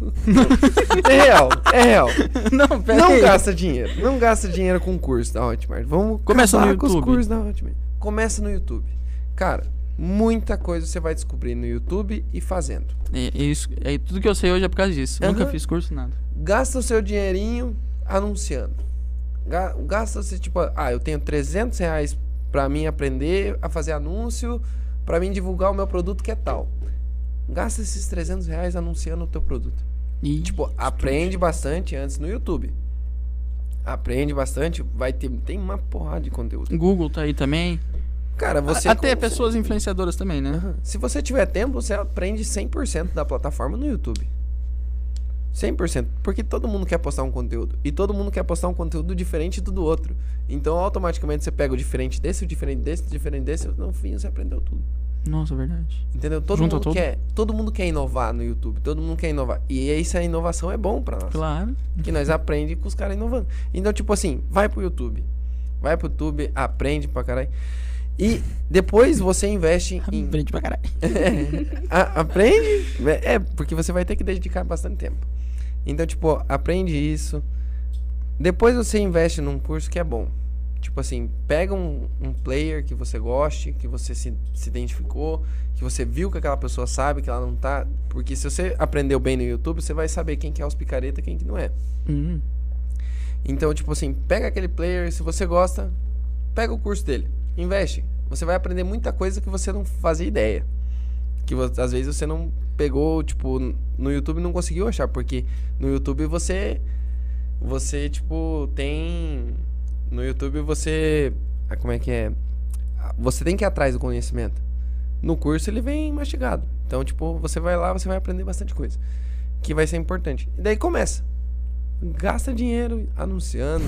Speaker 2: é real, é real.
Speaker 1: Não, pera
Speaker 2: Não
Speaker 1: aí.
Speaker 2: gasta dinheiro. Não gasta dinheiro com curso da Hotmart. Vamos
Speaker 1: Começa no
Speaker 2: acabar com os cursos da Hotmart. Começa no YouTube. Cara, muita coisa você vai descobrir no YouTube e fazendo.
Speaker 1: É, é isso, é, tudo que eu sei hoje é por causa disso. Nunca
Speaker 2: Aham.
Speaker 1: fiz curso, nada.
Speaker 2: Gasta o seu dinheirinho anunciando. Ga- Gasta você, tipo, ah, eu tenho 300 reais pra mim aprender a fazer anúncio, pra mim divulgar o meu produto que é tal. Gasta esses 300 reais anunciando o teu produto.
Speaker 1: E,
Speaker 2: Tipo, aprende bastante antes no YouTube. Aprende bastante, vai ter tem uma porrada de conteúdo.
Speaker 1: Google tá aí também.
Speaker 2: Cara, você
Speaker 1: Até
Speaker 2: com-
Speaker 1: pessoas influenciadoras também, né?
Speaker 2: Aham. Se você tiver tempo, você aprende 100% da plataforma no YouTube. 100%, porque todo mundo quer postar um conteúdo e todo mundo quer postar um conteúdo diferente do do outro. Então, automaticamente você pega o diferente desse, o diferente desse, o diferente desse, no fim você aprendeu tudo.
Speaker 1: Nossa, é verdade.
Speaker 2: Entendeu? Todo
Speaker 1: Junta
Speaker 2: mundo quer, todo mundo quer inovar no YouTube, todo mundo quer inovar. E essa inovação é bom pra nós.
Speaker 1: Claro.
Speaker 2: que nós aprende com os caras inovando. Então, tipo assim, vai pro YouTube. Vai pro YouTube, aprende pra caralho. E depois você investe em.
Speaker 1: Aprende pra caralho.
Speaker 2: A- aprende. É, porque você vai ter que dedicar bastante tempo. Então, tipo, aprende isso. Depois você investe num curso que é bom. Tipo assim, pega um, um player que você goste, que você se, se identificou, que você viu que aquela pessoa sabe, que ela não tá. Porque se você aprendeu bem no YouTube, você vai saber quem que é os picareta e quem que não é.
Speaker 1: Hum.
Speaker 2: Então, tipo assim, pega aquele player, se você gosta, pega o curso dele, investe. Você vai aprender muita coisa que você não fazia ideia. Que às vezes você não pegou, tipo, no YouTube não conseguiu achar, porque no YouTube você você tipo tem no YouTube você ah, como é que é? Você tem que ir atrás do conhecimento. No curso ele vem mastigado. Então, tipo, você vai lá, você vai aprender bastante coisa, que vai ser importante. E daí começa gasta dinheiro anunciando,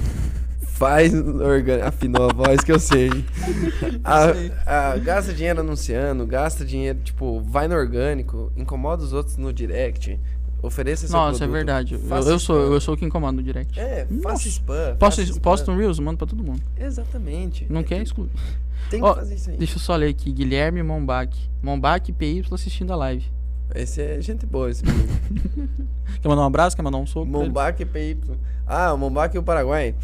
Speaker 2: faz organ... afinou a voz que eu sei. A- a- gasta dinheiro anunciando, gasta dinheiro, tipo, vai no orgânico, incomoda os outros no direct, ofereça seu
Speaker 1: Nossa, é
Speaker 2: produto,
Speaker 1: verdade. Eu, eu sou, eu sou o que incomoda no direct.
Speaker 2: É,
Speaker 1: Nossa.
Speaker 2: faça spam.
Speaker 1: Posto,
Speaker 2: faça
Speaker 1: posto um Reels, mando pra todo mundo.
Speaker 2: Exatamente.
Speaker 1: Não
Speaker 2: É
Speaker 1: quer
Speaker 2: que
Speaker 1: excluir.
Speaker 2: Tem que
Speaker 1: Ó,
Speaker 2: fazer isso aí.
Speaker 1: Deixa eu só ler aqui. Guilherme Mombac. Mombac PY assistindo a live.
Speaker 2: Esse é gente boa, esse menino.
Speaker 1: Quer mandar um abraço? Quer mandar um soco?
Speaker 2: Mombac PY. Ah, o Mombac e o Paraguai.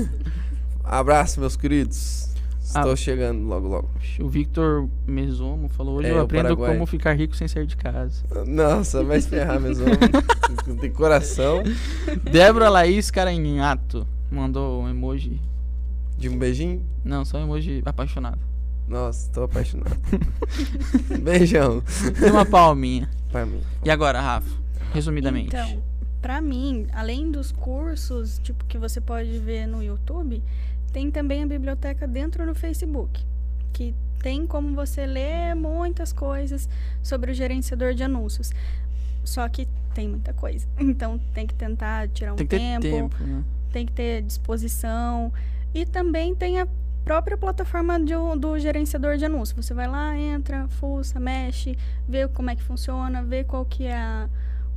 Speaker 2: Abraço, meus queridos. Estou
Speaker 1: Ah.
Speaker 2: chegando logo, logo.
Speaker 1: O Victor Mesomo falou: Hoje
Speaker 2: É,
Speaker 1: eu aprendo como ficar rico sem sair de casa.
Speaker 2: Nossa, vai se ferrar mesmo. Não tem coração.
Speaker 1: Débora Laís Caranhato mandou um emoji.
Speaker 2: De um beijinho?
Speaker 1: Não, só um emoji apaixonado.
Speaker 2: Nossa, tô apaixonado. Beijão.
Speaker 1: E uma palminha.
Speaker 2: Pra mim.
Speaker 1: E agora, Rafa? Resumidamente.
Speaker 3: Então, pra mim, além dos cursos, tipo, que você pode ver no YouTube, tem também a biblioteca dentro do Facebook, que tem como você ler muitas coisas sobre o gerenciador de anúncios. Só que tem muita coisa. Então, tem que tentar tirar um
Speaker 1: Tem que ter
Speaker 3: tempo,
Speaker 1: tempo, né?
Speaker 3: tem que ter disposição. E também tem a própria plataforma um- do gerenciador de anúncios. Você vai lá, entra, fuça, mexe, vê como é que funciona, vê qual que é a,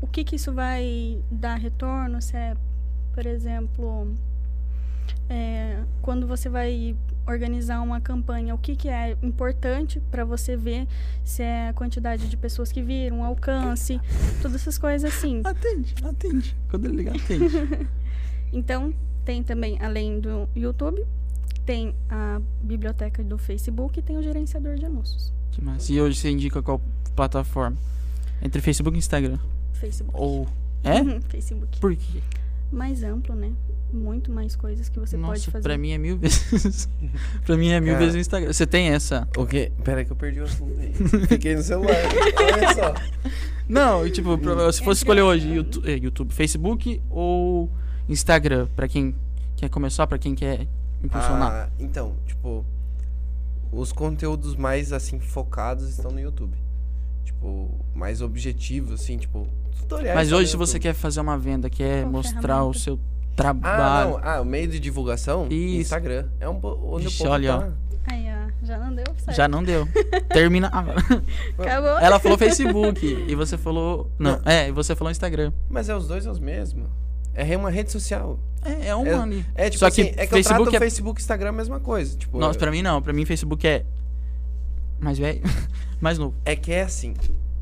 Speaker 3: o que que isso vai dar retorno, se é, por exemplo, é, quando você vai organizar uma campanha, o que que é importante para você ver se é a quantidade de pessoas que viram, alcance, todas essas coisas assim.
Speaker 1: Atende, atende. Quando ele ligar, atende.
Speaker 3: Então, tem também, além do YouTube, tem a biblioteca do Facebook e tem o gerenciador de anúncios.
Speaker 1: que massa. E hoje você indica qual plataforma? Entre Facebook e Instagram.
Speaker 3: Facebook.
Speaker 1: Ou. É?
Speaker 3: Uhum, Facebook.
Speaker 1: Por quê?
Speaker 3: Mais amplo, né? Muito mais coisas que você pode
Speaker 1: Nossa,
Speaker 3: fazer.
Speaker 1: pra mim é mil vezes. pra mim é mil
Speaker 2: Cara.
Speaker 1: vezes o Instagram. Você tem essa.
Speaker 2: O quê? Pera aí que eu perdi o assunto aí. Fiquei no celular. Olha só.
Speaker 1: Não, e, tipo, pra- se fosse
Speaker 3: Entre
Speaker 1: escolher hoje YouTube, eh, YouTube, Facebook ou Instagram, pra quem quer começar, pra quem quer impulsionar.
Speaker 2: Ah, então, tipo, os conteúdos mais assim focados estão no YouTube. Tipo, mais objetivos, assim, tipo, tutoriais.
Speaker 1: Mas hoje, se você quer fazer uma venda, quer
Speaker 3: Qual
Speaker 1: mostrar o seu
Speaker 2: Ah,
Speaker 1: trabalho.
Speaker 2: não. Ah, o meio de divulgação?
Speaker 1: Isso.
Speaker 2: Instagram. É um onde
Speaker 1: Ixi,
Speaker 2: o povo
Speaker 1: olha, ó.
Speaker 2: tá.
Speaker 3: Aí, ó, já não deu certo.
Speaker 1: Já não deu. Termina agora.
Speaker 3: Acabou.
Speaker 1: Ela falou Facebook e você falou. Não, é, e você falou Instagram.
Speaker 2: Mas é os dois é os mesmos. É uma rede social.
Speaker 1: É, é uma
Speaker 2: É-
Speaker 1: ali.
Speaker 2: É tipo
Speaker 1: Só que
Speaker 2: assim, é que
Speaker 1: Facebook
Speaker 2: eu trato
Speaker 1: é-
Speaker 2: Facebook e Instagram a mesma coisa. Tipo,
Speaker 1: Nossa, pra mim não. Pra mim, Facebook é. Mais velho. mais novo.
Speaker 2: É que é assim.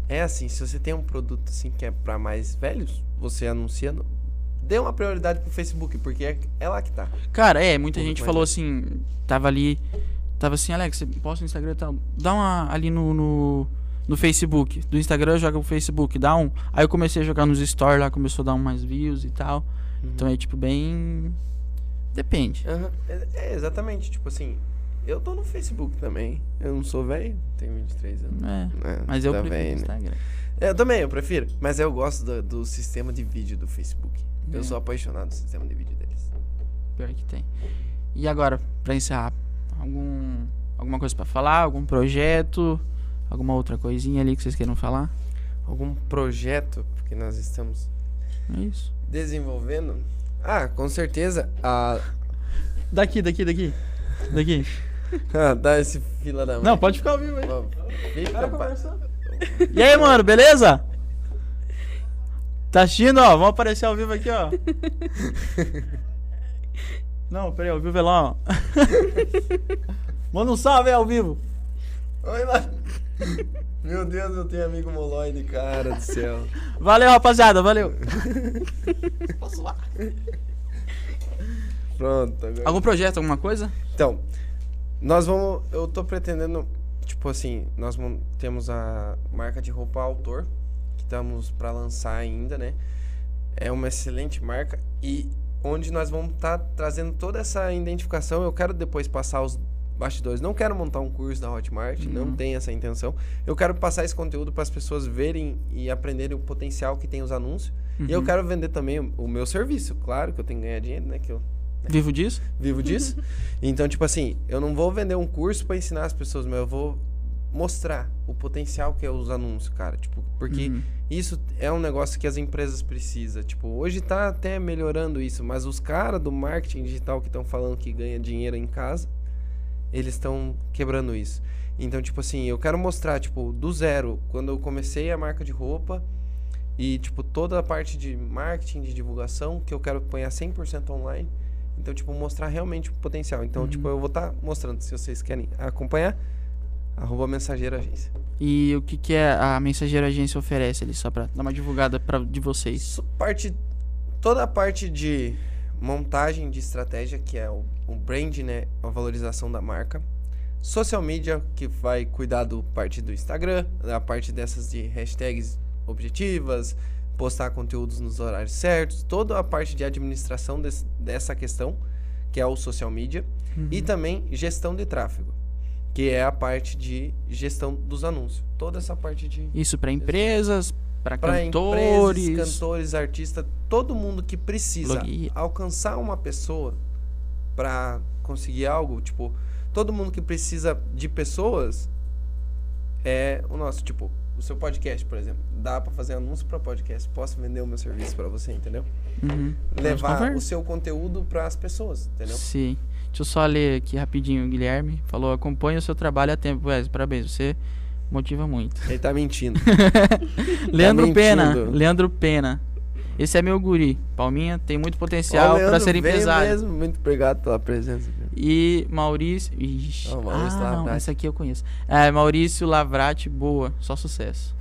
Speaker 2: É assim, se você tem um produto assim que é pra mais velhos, você anuncia. no- Dê uma prioridade pro Facebook, porque é, é lá que tá.
Speaker 1: Cara, é, muita gente falou
Speaker 2: velho.
Speaker 1: assim. Tava ali. Tava assim, Alex, você posta no Instagram e tal. Dá uma ali no, no, no Facebook. Do Instagram joga pro Facebook, dá um. Aí eu comecei a jogar nos stories lá, começou a dar um mais views e tal. Então é tipo bem. Depende.
Speaker 2: Aham, É, é, exatamente. Tipo assim, eu tô no Facebook também. Eu não sou velho, tenho 23 anos.
Speaker 1: É.
Speaker 2: É,
Speaker 1: Mas eu
Speaker 2: tá
Speaker 1: prefiro
Speaker 2: né?
Speaker 1: Instagram.
Speaker 2: Eu também, eu prefiro. Mas eu gosto do, do sistema de vídeo do Facebook.
Speaker 1: É.
Speaker 2: Eu sou apaixonado do sistema de vídeo deles.
Speaker 1: Pior que tem. E agora, pra encerrar, algum, alguma coisa pra falar? Algum projeto? Alguma outra coisinha ali que vocês queiram falar?
Speaker 2: Algum projeto que nós estamos
Speaker 1: É isso.
Speaker 2: desenvolvendo? Ah, com certeza. A...
Speaker 1: Daqui, daqui, daqui. Daqui.
Speaker 2: Ah, dá esse fila da mãe.
Speaker 1: Não, pode ficar ao vivo aí.
Speaker 2: Fica, pa-
Speaker 1: E aí, mano, beleza? Tá assistindo, ó? Vamos aparecer ao vivo aqui, ó. Não, peraí, ao vivo é lá, ó. Manda um salve aí ao vivo.
Speaker 2: Oi lá. Meu Deus, eu tenho amigo moloide, cara do céu.
Speaker 1: Valeu, rapaziada, valeu. Posso lá?
Speaker 2: Pronto, agora.
Speaker 1: Algum projeto, alguma coisa?
Speaker 2: Então, nós vamos. Eu tô pretendendo. Tipo assim, nós temos a marca de roupa autor, que estamos para lançar ainda, né? É uma excelente marca e onde nós vamos estar trazendo toda essa identificação. Eu quero depois passar os bastidores. Não quero montar um curso da Hotmart, não tenho essa intenção. Eu quero passar esse conteúdo para as pessoas verem e aprenderem o potencial que tem os anúncios. E eu quero vender também o, o meu serviço. Claro que eu tenho que ganhar dinheiro, né? Que eu
Speaker 1: Vivo disso?
Speaker 2: vivo disso. então, tipo assim, eu não vou vender um curso pra ensinar as pessoas, mas eu vou mostrar o potencial que é os anúncios, cara. Tipo, porque
Speaker 1: Uhum.
Speaker 2: isso é um negócio que as empresas precisam. Tipo, hoje tá até melhorando isso, mas os caras do marketing digital que estão falando que ganha dinheiro em casa, eles estão quebrando isso. Então, tipo assim, eu quero mostrar, tipo, do zero, quando eu comecei a marca de roupa e, tipo, toda a parte de marketing, de divulgação, que eu quero pôr 100% online. Então, tipo, mostrar realmente o potencial. Então, tipo, eu vou estar mostrando. Se vocês querem acompanhar, arroba mensageiro agência.
Speaker 1: E o que, que é a mensageira agência oferece ali, só pra dar uma divulgada pra, de vocês?
Speaker 2: Parte, toda a parte de montagem de estratégia, que é o, o brand, né? A valorização da marca. Social media, que vai cuidar do parte do Instagram, da parte dessas de hashtags objetivas, postar conteúdos nos horários certos, toda a parte de administração desse- dessa questão, que é o social media, e também gestão de tráfego, que é a parte de gestão dos anúncios. Toda essa parte de
Speaker 1: Isso pra empresas,
Speaker 2: para
Speaker 1: cantores.
Speaker 2: empresas, cantores, artistas, todo mundo que precisa
Speaker 1: Blogueira.
Speaker 2: alcançar uma pessoa para conseguir algo, tipo, todo mundo que precisa de pessoas é o nosso, tipo, o seu podcast, por exemplo, dá para fazer anúncio para podcast, posso vender o meu serviço para você, entendeu?
Speaker 1: Uhum.
Speaker 2: Levar o seu conteúdo para as pessoas, entendeu?
Speaker 1: Sim. Deixa eu só ler aqui rapidinho. O Guilherme falou: acompanha o seu trabalho a tempo. Wesley, parabéns, você motiva muito.
Speaker 2: Ele tá mentindo.
Speaker 1: Leandro
Speaker 2: mentindo.
Speaker 1: Pena. Leandro Pena. Esse é meu guri. Palminha tem muito potencial
Speaker 2: Leandro
Speaker 1: ser empresário.
Speaker 2: mesmo, muito obrigado pela presença.
Speaker 1: E Maurício. Ixi.
Speaker 2: Maurício
Speaker 1: ah, não, esse aqui eu conheço. É, Maurício Lavrati, boa. Só sucesso.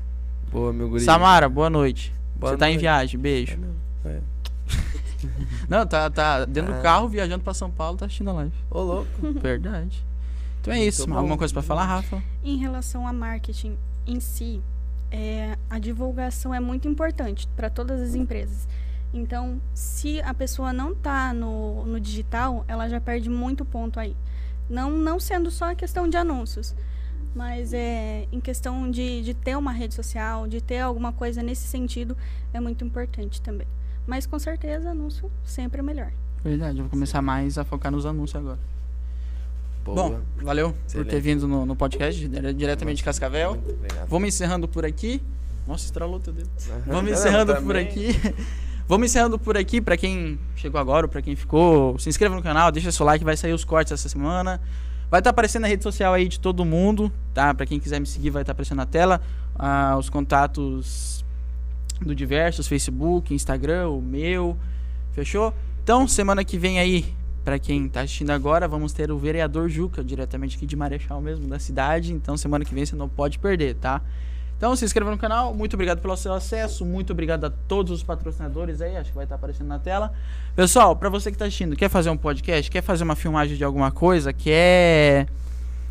Speaker 2: Boa, meu guri.
Speaker 1: Samara, boa noite.
Speaker 2: Boa
Speaker 1: Você tá em
Speaker 2: noite.
Speaker 1: viagem, beijo.
Speaker 2: É.
Speaker 1: Não, tá, tá dentro
Speaker 2: Ah.
Speaker 1: do carro, viajando pra São Paulo, tá assistindo a live.
Speaker 2: Ô, louco.
Speaker 1: Verdade. Então é isso. Alguma coisa pra falar, Rafa?
Speaker 3: Em relação a marketing em si, é, a divulgação é muito importante para todas as empresas. Então, se a pessoa não está no, no digital, ela já perde muito ponto aí. Não, não sendo só a questão de anúncios. Mas é, em questão de, de ter uma rede social, de ter alguma coisa nesse sentido, é muito importante também. Mas com certeza, anúncio sempre é melhor.
Speaker 1: Verdade, eu vou começar mais a focar nos anúncios agora.
Speaker 2: Boa.
Speaker 1: Bom, valeu por ter
Speaker 2: Excelente.
Speaker 1: vindo no, no podcast, dire- diretamente de Cascavel. Vamos encerrando por aqui. Nossa, estralou teu dedo. Vamos encerrando por aqui. Vamos encerrando por aqui. Pra quem chegou agora, ou pra quem ficou, se inscreva no canal, deixa seu like, vai sair os cortes essa semana. Vai estar aparecendo na rede social aí de todo mundo, tá? Pra quem quiser me seguir, vai estar aparecendo na tela. Ah, os contatos do Diversos, Facebook, Instagram, o meu. Fechou? Então, semana que vem aí, pra quem tá assistindo agora, vamos ter o vereador Juca, diretamente aqui de Marechal mesmo, da cidade. Então, semana que vem você não pode perder, tá? Então, se inscreva no canal. Muito obrigado pelo seu acesso. Muito obrigado a todos os patrocinadores aí. Acho que vai estar aparecendo na tela. Pessoal, pra você que tá assistindo, quer fazer um podcast, quer fazer uma filmagem de alguma coisa, quer.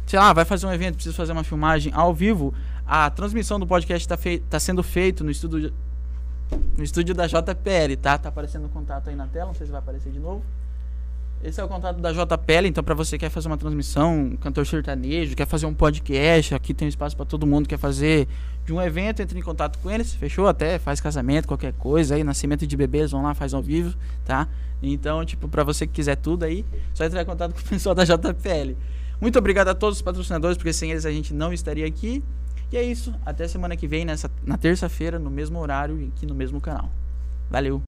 Speaker 1: Sei lá, vai fazer um evento, precisa fazer uma filmagem ao vivo. A transmissão do podcast tá, fei tá sendo feito no estúdio. No estúdio da JPL, tá? Tá aparecendo o contato aí na tela, não sei se vai aparecer de novo. Esse é o contato da JPL, então pra você que quer fazer uma transmissão, um cantor sertanejo, quer fazer um podcast, aqui tem espaço pra todo mundo, quer fazer de um evento, entre em contato com eles, fechou? Até faz casamento, qualquer coisa aí, nascimento de bebês, vão lá, faz ao vivo, tá? Então, tipo, pra você que quiser tudo aí, só entrar em contato com o pessoal da JPL. Muito obrigado a todos os patrocinadores, porque sem eles a gente não estaria aqui. E é isso, até semana que vem, nessa, na terça-feira, no mesmo horário e aqui no mesmo canal. Valeu!